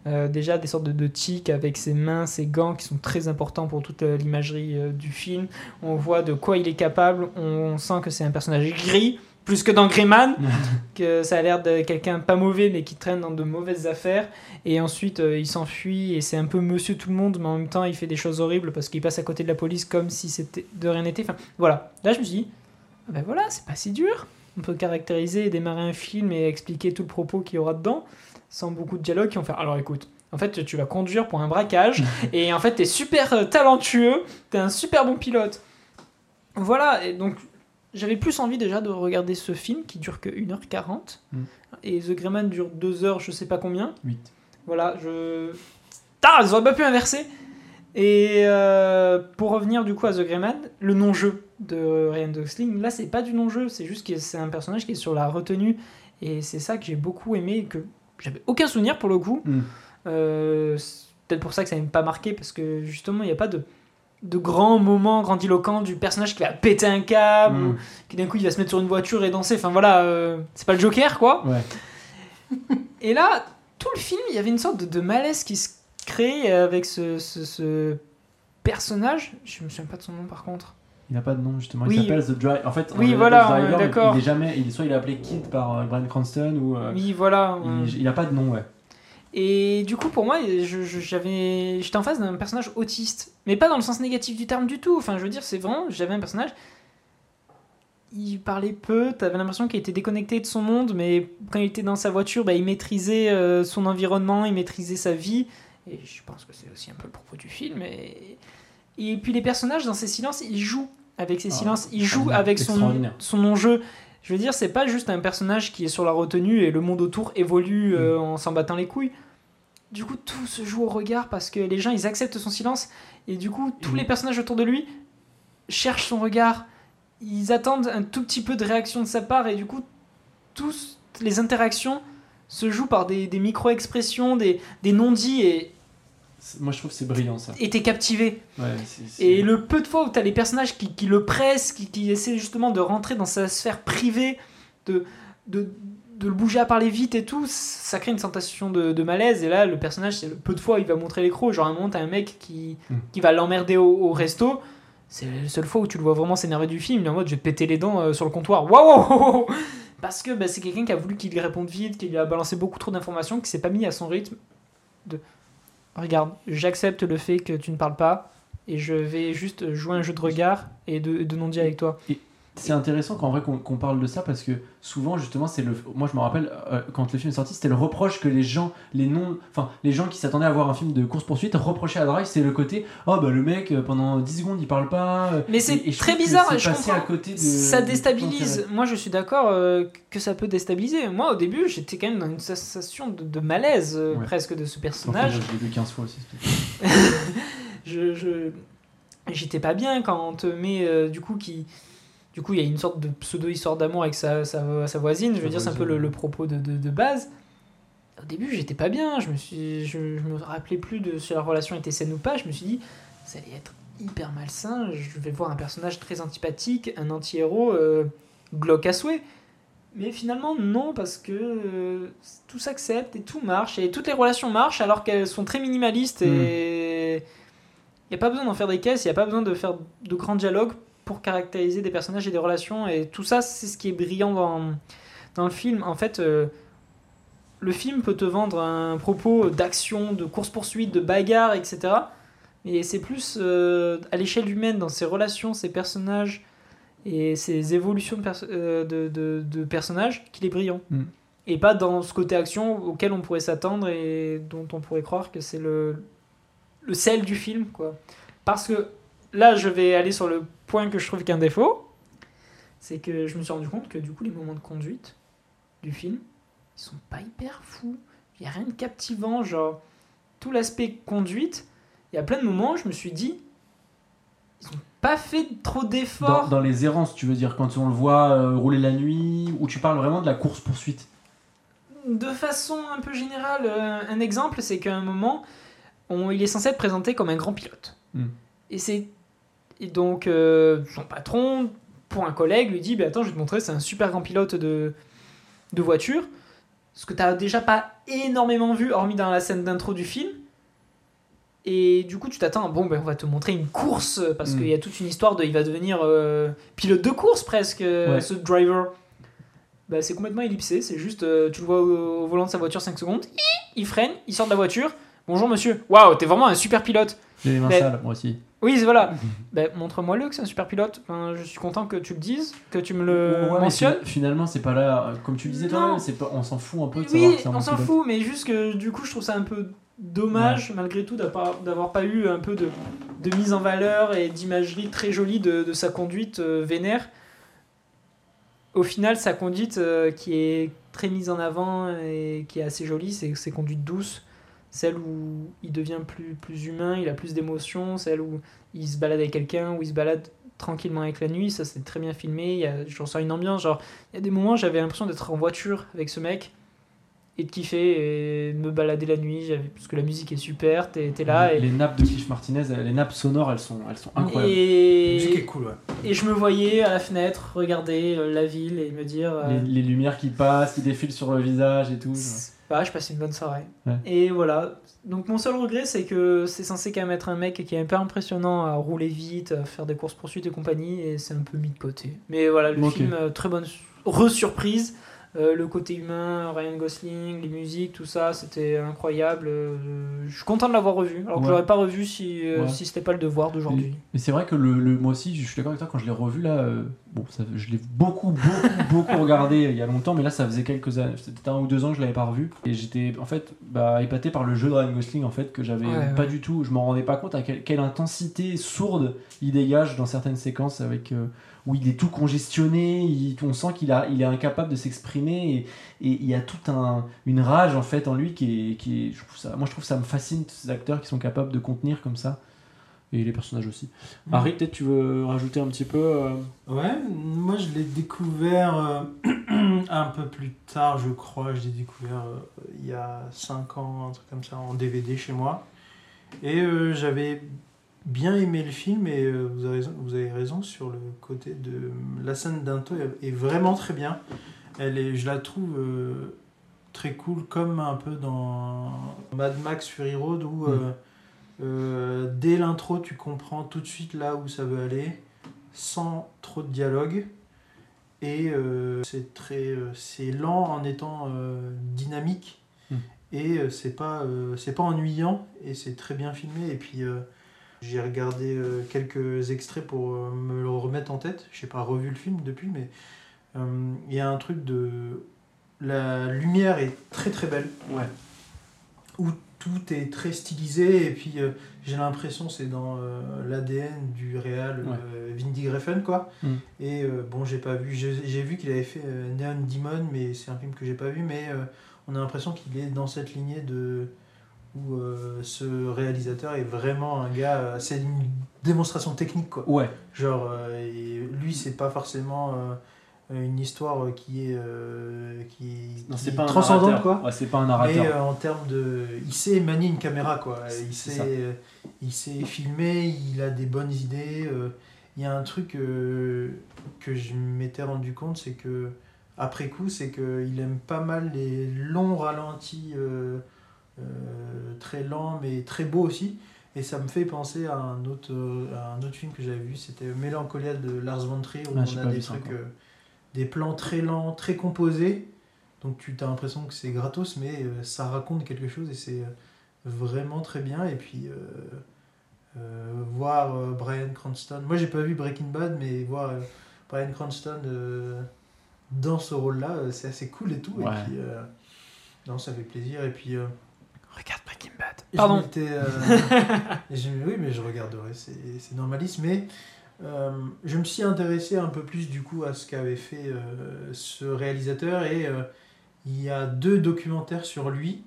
Euh, déjà des sortes de, de tics avec ses mains, ses gants qui sont très importants pour toute euh, l'imagerie euh, du film. On voit de quoi il est capable. On sent que c'est un personnage gris, plus que dans Greyman, <laughs> que ça a l'air de quelqu'un pas mauvais mais qui traîne dans de mauvaises affaires. Et ensuite euh, il s'enfuit et c'est un peu monsieur tout le monde, mais en même temps il fait des choses horribles parce qu'il passe à côté de la police comme si c'était de rien n'était. Enfin voilà, là je me suis dit, ah ben voilà, c'est pas si dur. On peut caractériser et démarrer un film et expliquer tout le propos qu'il y aura dedans sans beaucoup de dialogue qui vont faire alors écoute en fait tu vas conduire pour un braquage <laughs> et en fait t'es super euh, talentueux t'es un super bon pilote voilà et donc j'avais plus envie déjà de regarder ce film qui dure que 1h40 Mm. et The Greyman dure 2h je sais pas combien 8. voilà je ah ils auraient pas pu inverser et euh, pour revenir du coup à The Greyman le non-jeu de Ryan Gosling là c'est pas du non-jeu c'est juste que c'est un personnage qui est sur la retenue et c'est ça que j'ai beaucoup aimé et que j'avais aucun souvenir pour le coup. Mm. Euh, c'est peut-être pour ça que ça m'a pas marqué parce que justement il n'y a pas de, de grands moments grandiloquents du personnage qui va péter un câble Mm. ou qui d'un coup il va se mettre sur une voiture et danser. Enfin voilà, euh, c'est pas le Joker quoi. Ouais. <laughs> Et là, tout le film, il y avait une sorte de, de malaise qui se crée avec ce, ce- ce personnage. Je me souviens pas de son nom par contre. Il n'a pas de nom justement. Oui. Il s'appelle The Driver. En fait, Oui, voilà, Driver, on est il-. Il est jamais. Il, soit il est appelé Kid par euh, Bryan Cranston ou. euh, Oui, voilà. il, il a pas de nom, ouais. Et du coup, pour moi, j'avais, j'étais en face d'un personnage autiste, mais pas dans le sens négatif du terme du tout. Enfin, je veux dire, c'est vraiment, j'avais un personnage. Il parlait peu, t'avais l'impression qu'il était déconnecté de son monde, mais quand il était dans sa voiture, bah, il maîtrisait euh, son environnement, il maîtrisait sa vie. Et je pense que c'est aussi un peu le propos du film. Et, et puis les personnages, dans ces silences, ils jouent avec ces Ah, silences, ils jouent extraordinaire, avec son, son enjeu. Je veux dire, c'est pas juste un personnage qui est sur la retenue et le monde autour évolue euh, en s'en battant les couilles. Du coup, tout se joue au regard parce que les gens, ils acceptent son silence. Et du coup, tous Mhm. les personnages autour de lui cherchent son regard. Ils attendent un tout petit peu de réaction de sa part. Et du coup, toutes les interactions se jouent par des, des micro-expressions, des, des non-dits. Et Moi, je trouve que c'est brillant ça. et t'es captivé. Ouais, Et le peu de fois où tu as les personnages qui, qui le pressent, qui, qui essaient justement de rentrer dans sa sphère privée, de, de, de le bouger à parler vite et tout, ça crée une sensation de, de malaise. Et là, le personnage, c'est le peu de fois où il va montrer l'écran. Genre, à un moment, t'as un mec qui, Mm. qui va l'emmerder au, au resto. C'est la seule fois où tu le vois vraiment s'énerver du film. Il est en mode, je vais te péter les dents euh, sur le comptoir. Waouh Parce que bah, c'est quelqu'un qui a voulu qu'il réponde vite, qui lui a balancé beaucoup trop d'informations, qui s'est pas mis à son rythme. De regarde, j'accepte le fait que tu ne parles pas et je vais juste jouer un jeu de regard et de, de non-dit avec toi. C'est intéressant qu'en vrai qu'on qu'on parle de ça parce que souvent justement c'est le moi je me rappelle euh, quand le film est sorti c'était le reproche que les gens les non enfin les gens qui s'attendaient à voir un film de course poursuite reprochaient à Drive c'est le côté oh bah le mec euh, pendant 10 secondes il parle pas euh, Mais c'est très bizarre, je comprends. à côté de ça déstabilise. Moi, je suis d'accord euh, que ça peut déstabiliser. Moi, au début, j'étais quand même dans une sensation de, de malaise euh, Ouais. presque de ce Enfin, personnage. moi, je l'ai vu 15 fois aussi <laughs> je, j'étais pas bien quand on te met du coup qui du coup il y a une sorte de pseudo histoire d'amour avec sa, sa, sa voisine. Je veux Sa dire c'est un peu le, le propos de, de, de base. Au début j'étais pas bien. Je me suis je, je me rappelais plus de si la relation était saine ou pas. Je me suis dit ça allait être hyper malsain. Je vais voir un personnage très antipathique un anti-héros euh, glauque à souhait. Mais finalement non parce que euh, tout s'accepte et tout marche. Et toutes les relations marchent alors qu'elles sont très minimalistes et il n'y a pas besoin d'en faire des caisses, il n'y a pas besoin de faire de grands dialogues pour caractériser des personnages et des relations. Et tout ça, c'est ce qui est brillant dans, dans le film. En fait, euh, le film peut te vendre un propos d'action, de course-poursuite, de bagarre, etc. Mais c'est plus euh, à l'échelle humaine, dans ses relations, ses personnages et ses évolutions de, perso- euh, de, de- de personnages, qu'il est brillant. Mm. Et pas dans ce côté action auquel on pourrait s'attendre et dont on pourrait croire que c'est le, le sel du film, quoi. Parce que là, je vais aller sur le point que je trouve qu'un défaut, c'est que je me suis rendu compte que du coup, les moments de conduite du film, ils sont pas hyper fous. Il y a rien de captivant, genre tout l'aspect conduite. Il y a plein de moments, où je me suis dit, ils ont pas fait trop d'efforts. dans les errances, tu veux dire, quand on le voit euh, rouler la nuit, ou tu parles vraiment de la course-poursuite? De façon un peu générale, euh, un exemple, c'est qu'à un moment, on- il est censé être présenté comme un grand pilote. Hmm. Et c'est et donc euh, son patron, pour un collègue, lui dit bah, Attends, je vais te montrer, c'est un super grand pilote de, de voiture. Ce que tu n'as déjà pas énormément vu, hormis dans la scène d'intro du film. Et du coup, tu t'attends, bon, ben, on va te montrer une course, parce Hmm. qu'il y a toute une histoire de. Il va devenir euh, pilote de course presque, euh, Ouais. ce driver. Bah, c'est complètement ellipsé, c'est juste, euh, tu le vois au, au volant de sa voiture 5 secondes, il freine, il sort de la voiture. Bonjour monsieur, waouh, t'es vraiment un super pilote. J'ai les mains Mais- sales, moi aussi. Oui, voilà. <laughs> Ben, montre-moi-le que c'est un super pilote. Je suis content que tu le dises, que tu me le Ouais, mentionnes. fina- finalement, c'est pas là, euh, comme tu le disais toi-même, on s'en fout un peu de savoir Oui, que c'est un on s'en fout, mais juste que du coup, je trouve ça un peu dommage, malgré tout, d'avoir d'avoir pas eu un peu de, de mise en valeur et d'imagerie très jolie de, de sa conduite euh, vénère. Au final, sa conduite euh, qui est très mise en avant et qui est assez jolie, c'est ses conduites douces. Celle où il devient plus, plus humain, il a plus d'émotions, celle où il se balade avec quelqu'un, où il se balade tranquillement avec la nuit, ça c'est très bien filmé, il y a, je ressens une ambiance, genre, il y a des moments j'avais l'impression d'être en voiture avec ce mec et de kiffer et de me balader la nuit, j'avais- parce que la musique est super, t'es là les, et, les nappes de Cliff Martinez, euh, les nappes sonores, elles sont, elles sont incroyables. La musique est et, cool, ouais. et je me voyais à la fenêtre regarder euh, la ville et me dire... euh, Les, les lumières qui passent, qui défilent sur le visage et tout. Bah, je passais une bonne soirée. Ouais. Et voilà. Donc mon seul regret, c'est que c'est censé quand même être un mec qui est un peu impressionnant à rouler vite, à faire des courses poursuites et compagnie, et c'est un peu mis de côté. Mais voilà, le film, euh, très bonne re-surprise. Euh, le côté humain, Ryan Gosling, les musiques, tout ça, c'était incroyable. Euh, je suis content de l'avoir revu. Alors que Ouais. je l'aurais pas revu si, euh, Ouais. si c'était pas le devoir d'aujourd'hui. Mais c'est vrai que le, le- moi aussi, je suis d'accord avec toi, quand je l'ai revu là, euh, bon, ça, je l'ai beaucoup, beaucoup, <laughs> beaucoup regardé il y a longtemps, mais là ça faisait quelques années, c'était un ou deux ans que je l'avais pas revu. Et j'étais en fait bah, épaté par le jeu de Ryan Gosling en fait, que j'avais Ouais, pas du tout, je m'en rendais pas compte à quelle, quelle intensité sourde il dégage dans certaines séquences avec. Où il est tout congestionné, il- on sent qu'il a, il est incapable de s'exprimer et, et il y a toute un, une rage en fait en lui qui est, qui est- je trouve ça, moi je trouve ça me fascine tous ces acteurs qui sont capables de contenir comme ça et les personnages aussi. Mm. Harry, peut-être tu veux rajouter un petit peu. euh, Ouais, moi je l'ai découvert euh, <clears throat> un peu plus tard, je crois. Je l'ai découvert euh, il y a 5 ans, un truc comme ça, en DVD chez moi. Et j'avais bien aimé le film, et euh, vous, avez raison, vous avez raison sur le côté de. La scène d'Into est, est vraiment très bien. Elle est, je la trouve euh, très cool, comme un peu dans Mad Max Fury Road, où euh, euh, dès l'intro, tu comprends tout de suite là où ça veut aller sans trop de dialogue et c'est très c'est lent en étant dynamique Mm. et c'est pas c'est pas ennuyant et c'est très bien filmé et puis j'ai regardé euh, quelques extraits pour euh, me le remettre en tête j'ai pas revu le film depuis mais euh, il y a un truc de la lumière est très très belle Ouais. où tout est très stylisé et puis j'ai l'impression c'est dans l'ADN du réal Ouais. Vindy Griffin quoi Mm. et bon j'ai pas vu j'ai vu qu'il avait fait Neon Demon mais c'est un film que j'ai pas vu mais on a l'impression qu'il est dans cette lignée de où euh, ce réalisateur est vraiment un gars euh, c'est une démonstration technique quoi Ouais, genre euh, et lui c'est pas forcément euh, une histoire qui est qui, non, qui c'est est pas un transcendante quoi Ouais, c'est pas un mais narrateur. euh, en termes de. Il sait manier une caméra, quoi. Il sait, il sait filmer, il a des bonnes idées. Il y a un truc que je m'étais rendu compte, c'est que, après coup, c'est qu'il aime pas mal les longs ralentis, euh, très lents, mais très beaux aussi. Et ça me fait penser à un autre, euh, à un autre film que j'avais vu, c'était Mélancolia de Lars von Trier, où Ah, on a des trucs, euh, des plans très lents, très composés. Donc tu as l'impression que c'est gratos, mais euh, ça raconte quelque chose et c'est vraiment très bien. Et puis voir Brian Cranston, moi j'ai pas vu Breaking Bad, mais voir Brian Cranston dans ce rôle-là, c'est assez cool et tout. Ouais. Et puis non, ça fait plaisir. Et puis Regarde Breaking Bad. Pardon. euh, <laughs> et je- oui, mais je regarderai, c'est c'est dans ma liste. Mais euh, je me suis intéressé un peu plus du coup à ce qu'avait fait euh, ce réalisateur et euh, il y a deux documentaires sur lui.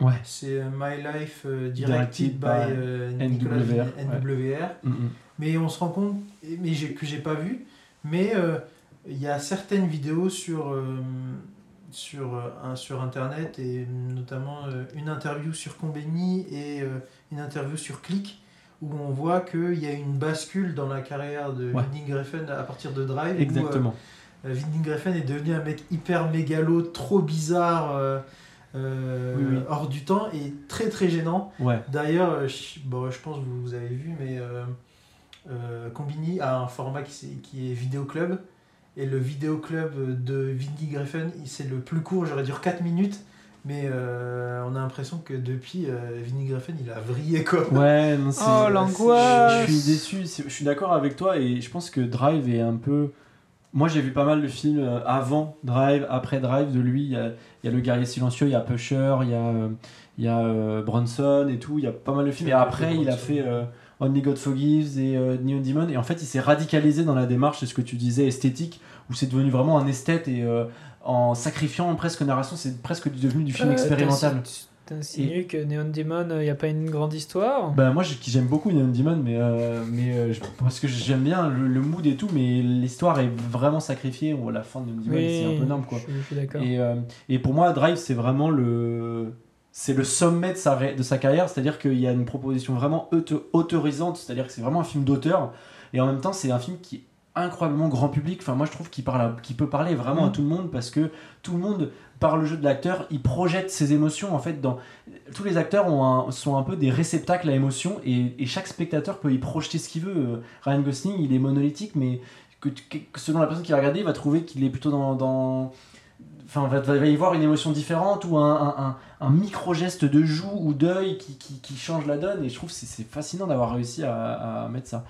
Ouais. C'est euh, My Life euh, Directed Directed by, by euh, Nicolas NWR, NWR. Mm, mm. Mais on se rend compte, mais que j'ai pas vu, mais euh, il y a certaines vidéos sur, euh, sur, euh, un- sur internet et notamment euh, une interview sur Combini et euh, une interview sur Click où on voit qu'il y a une bascule dans la carrière de Ouais. Refn à partir de Drive. où, euh, Exactement. euh, Vinding Refn est devenu un mec hyper mégalo, trop bizarre, euh, euh, Oui, oui. hors du temps et très très gênant. Ouais. D'ailleurs, euh, je, bon, je pense que vous avez vu, mais euh, euh, Combini a un format qui, qui est Vidéo Club. Et le Vidéo Club de Vindy Griffin, c'est le plus court, j'aurais dire 4 minutes. Mais euh, on a l'impression que depuis, euh, Vinny Griffin, il a vrillé quoi. Ouais, non, c'est- Oh, l'angoisse. Je suis déçu, je suis d'accord avec toi et je pense que Drive est un peu. Moi j'ai vu pas mal de films euh, avant Drive, après Drive de lui. Il y a, il y a Le Guerrier Silencieux, il y a Pusher, il y a, euh, il y a euh, Bronson et tout. Il y a pas mal de films. Et après il a fait euh, Only God Forgives et euh, Neon Demon. Et en fait il s'est radicalisé dans la démarche, c'est ce que tu disais, esthétique, où c'est devenu vraiment un esthète et euh, en sacrifiant presque narration, c'est presque devenu du film Euh, expérimental. t'insi- T'insinues que Neon Demon, il n'y a pas une grande histoire? Bah moi j'ai- j'aime beaucoup Neon Demon mais, mais parce que j'aime bien le, le mood et tout mais l'histoire est vraiment sacrifiée ou la fin de Neon Demon c'est un peu énorme quoi. Je, je suis d'accord. Et, et pour moi Drive c'est vraiment le c'est le sommet de sa, de sa carrière c'est à dire qu'il y a une proposition vraiment auto- autorisante c'est à dire que c'est vraiment un film d'auteur et en même temps c'est un film qui est incroyablement grand public enfin moi je trouve qu'il parle à- qu'il peut parler vraiment à Mhm. tout le monde parce que tout le monde par le jeu de l'acteur il projette ses émotions en fait dans tous les acteurs ont un- sont un peu des réceptacles à émotions et, et chaque spectateur peut y projeter ce qu'il veut. Euh, Ryan Gosling, il est monolithique, mais que, selon la personne qui va regarder, il va trouver qu'il est plutôt dans. dans- Enfin, va, va y voir une émotion différente ou un, un- un- un micro-geste de joue ou d'œil qui, qui, qui change la donne. Et je trouve que c'est- fascinant d'avoir réussi à, à mettre ça.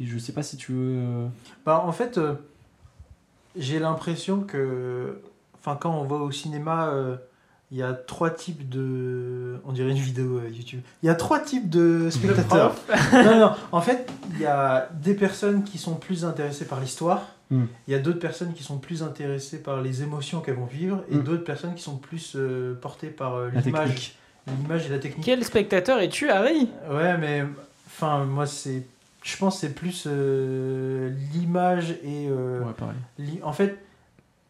Et je sais pas si tu veux. euh, Bah, en fait, euh, j'ai l'impression que, enfin, quand on va au cinéma, euh, il y a trois types de, on dirait une vidéo euh, YouTube. Il y a trois types de spectateurs. non, non. En fait, il y a des personnes qui sont plus intéressées par l'histoire. Mm. Il y a d'autres personnes qui sont plus intéressées par les émotions qu'elles vont vivre, et Mm. d'autres personnes qui sont plus euh, portées par euh, l'image, l'image et la technique. Quel spectateur es-tu, Harry? Ouais, mais enfin, moi, c'est, je pense, que c'est plus euh, l'image et euh, Ouais, pareil. Li- En fait,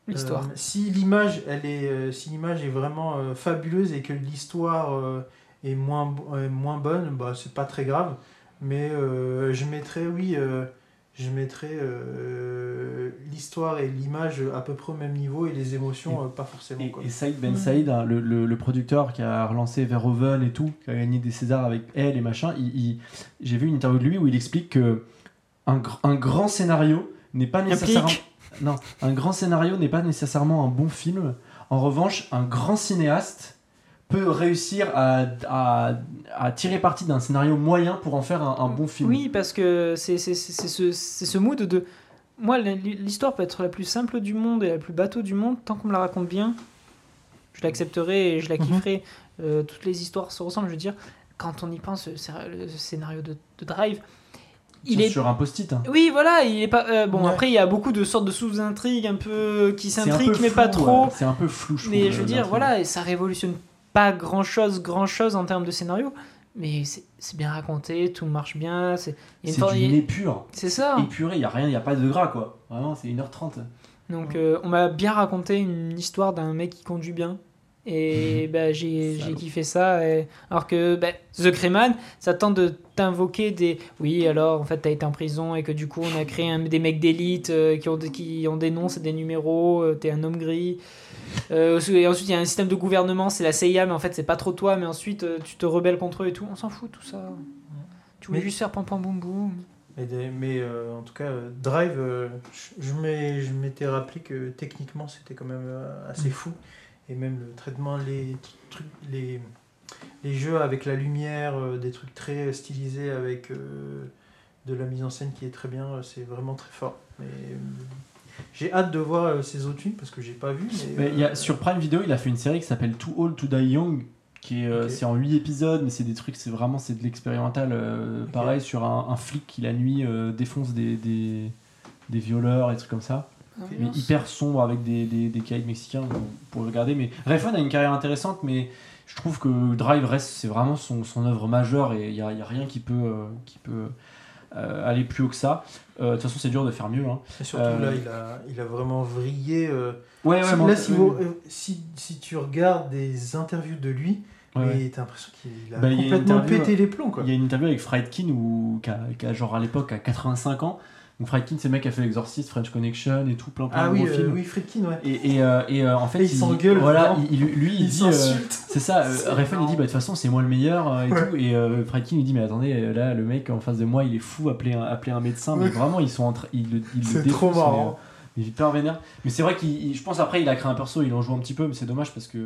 L'histoire. euh, si l'image, elle est, euh, si l'image est vraiment euh, fabuleuse et que l'histoire euh, est moins, euh, moins bonne, bah c'est pas très grave. Mais euh, je mettrais, oui, euh, je mettrais euh, l'histoire et l'image à peu près au même niveau et les émotions euh, pas forcément. Et, quoi. et Saïd Ben Saïd, hein, le, le- le producteur qui a relancé Verhoeven et tout, qui a gagné des Césars avec elle et machin, il- il- j'ai vu une interview de lui où il explique que un, gr- un grand scénario n'est pas nécessairement non, un grand scénario n'est pas nécessairement un bon film. En revanche, un grand cinéaste peut réussir à, à- à tirer parti d'un scénario moyen pour en faire un, un bon film. Oui, parce que c'est c'est- c'est- c'est ce, c'est ce mood de. Moi, l'histoire peut être la plus simple du monde et la plus bateau du monde. Tant qu'on me la raconte bien, je l'accepterai et je la Mhm. kifferai. Euh, toutes les histoires se ressemblent. Je veux dire, quand on y pense, le scé- le scénario de, de Drive, il Sur- est. sur un post-it. hein. Oui, voilà, il est pas. euh, bon, Ouais. après, il y a beaucoup de sortes de sous-intrigues un peu qui s'intriguent, mais pas trop. ouais. C'est un peu flou, je Mais trouve, je veux dire, voilà, et ça révolutionne pas grand chose, grand chose en termes de scénario, mais c'est bien raconté, tout marche bien, c'est du nez pur. c'est ça. Épuré, il n'y a rien, il n'y a pas de gras quoi. Vraiment, c'est 1h30. Donc euh, on m'a bien raconté une histoire d'un mec qui conduit bien. Et bah, j'ai kiffé ça. et- Alors que bah, The Crayman, ça tente de t'invoquer des. Oui, alors en fait, t'as été en prison et que du coup, on a créé un- des mecs d'élite euh, qui, ont, des- qui ont des noms, c'est des numéros, euh, t'es un homme gris. Euh, et ensuite, il y a un système de gouvernement, c'est la CIA, mais en fait, c'est pas trop toi, mais ensuite, euh, tu te rebelles contre eux et tout. On s'en fout, tout ça. Tu voulais Mais- juste faire pam pam boum boum. Mais, mais, euh, en tout cas, euh, Drive, je, m'étais rappelé que techniquement c'était quand même assez Mm. fou. Et même le traitement, les trucs, les, les jeux avec la lumière, euh, des trucs très stylisés avec euh, de la mise en scène qui est très bien, euh, c'est vraiment très fort. Mais, j'ai hâte de voir ces autres films parce que j'ai pas vu. Mais, Mais il y a, sur Prime Video, il a fait une série qui s'appelle Too Old to Die Young. Qui est, euh, Ok. c'est en 8 épisodes, mais c'est des trucs, c'est vraiment c'est de l'expérimental. Pareil, sur un, un flic qui la nuit défonce des, des, des violeurs et trucs comme ça. Mais hyper sombre avec des, des, des caïds mexicains pour regarder. Mais Refn a une carrière intéressante, mais je trouve que Drive reste, c'est vraiment son, son œuvre majeure et il n'y a, il y a rien qui peut, euh, qui peut euh, aller plus haut que ça. Euh, De toute façon, c'est dur de faire mieux. Hein. Et surtout Euh, là, il a, il a vraiment vrillé. euh, Ouais, si, bon, là, si, vous- euh, si, si tu regardes des interviews de lui, ouais, ouais. mais t'as l'impression qu'il a Bah, a complètement interview, pété les plombs. Quoi. Il y a une interview avec Friedkin où, qui, a, qui a genre à l'époque à 85 ans. Donc Friedkin, c'est le mec qui a fait L'Exorcist, French Connection et tout, plein plein Ah de oui, gros euh, films. oui, Friedkin, ouais. Et, et, euh, et, euh, en fait, Et il s'engueule, Voilà, il, il- lui, il, Il dit. c'est ça, Refn il dit bah de toute façon c'est moi le meilleur et Ouais. tout et Friedkin il dit mais attendez là le mec en face de moi il est fou appelez un, un médecin mais vraiment ils sont en train ils le ils le C'est trop mais, marrant. il est hyper vénère mais c'est vrai qu'il il- je pense après il a créé un perso il en joue un petit peu mais c'est dommage parce que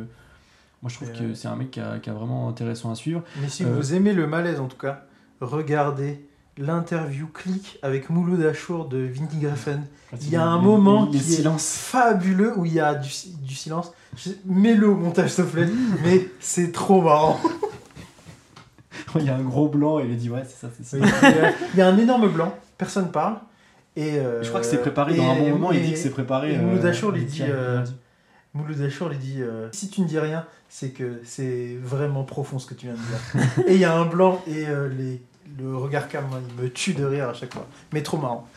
moi je trouve que c'est un mec qui a, qui a vraiment intéressant à suivre Mais si Euh, vous aimez le malaise, en tout cas, regardez l'interview clic avec Mouloud Achour de Vinny Griffin. Il y a un moment les qui est silences fabuleux où il y a du, du silence. Mets-le au montage, s'il te plaît. mais c'est trop marrant. <laughs> il y a un gros blanc et il dit ouais c'est ça c'est ça Il y a- il y a un énorme blanc, personne parle. Et, euh, je crois que c'est préparé et- dans un bon moment il dit que c'est préparé et Mouloud Achour lui dit, tient, euh, a dit. Mouloud Achour lui dit euh, Si tu ne dis rien, c'est que c'est vraiment profond ce que tu viens de dire. <laughs> et il y a un blanc et euh, les, le regard hein, il me tue de rire à chaque fois. Mais trop marrant.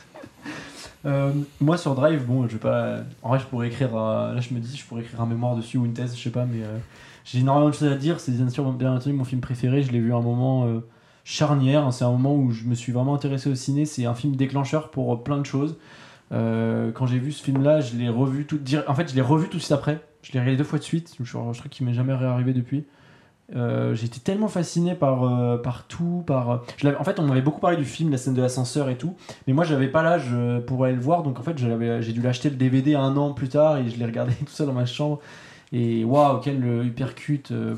Euh, moi sur Drive, bon, je vais pas. En vrai, je pourrais écrire. Là, je me dis, je pourrais écrire un mémoire dessus ou une thèse, je sais pas, mais euh, j'ai énormément de choses à dire. C'est bien sûr, bien entendu mon film préféré. Je l'ai vu à un moment euh, charnière. C'est un moment où je me suis vraiment intéressé au ciné. C'est un film déclencheur pour plein de choses. Quand j'ai vu ce film-là, je l'ai revu tout. En fait, je l'ai revu tout de suite après. Je l'ai regardé deux fois de suite. Je, je crois qu'il m'est jamais réarrivé depuis. Euh, été tellement fasciné par, euh, par tout. Par, euh, je en fait, on m'avait beaucoup parlé du film, la scène de l'ascenseur et tout. Mais moi, j'avais pas l'âge pour aller le voir, donc en fait, j'ai dû l'acheter le DVD un an plus tard et je l'ai regardé <laughs> tout seul dans ma chambre. Et waouh, quel hypercute. euh,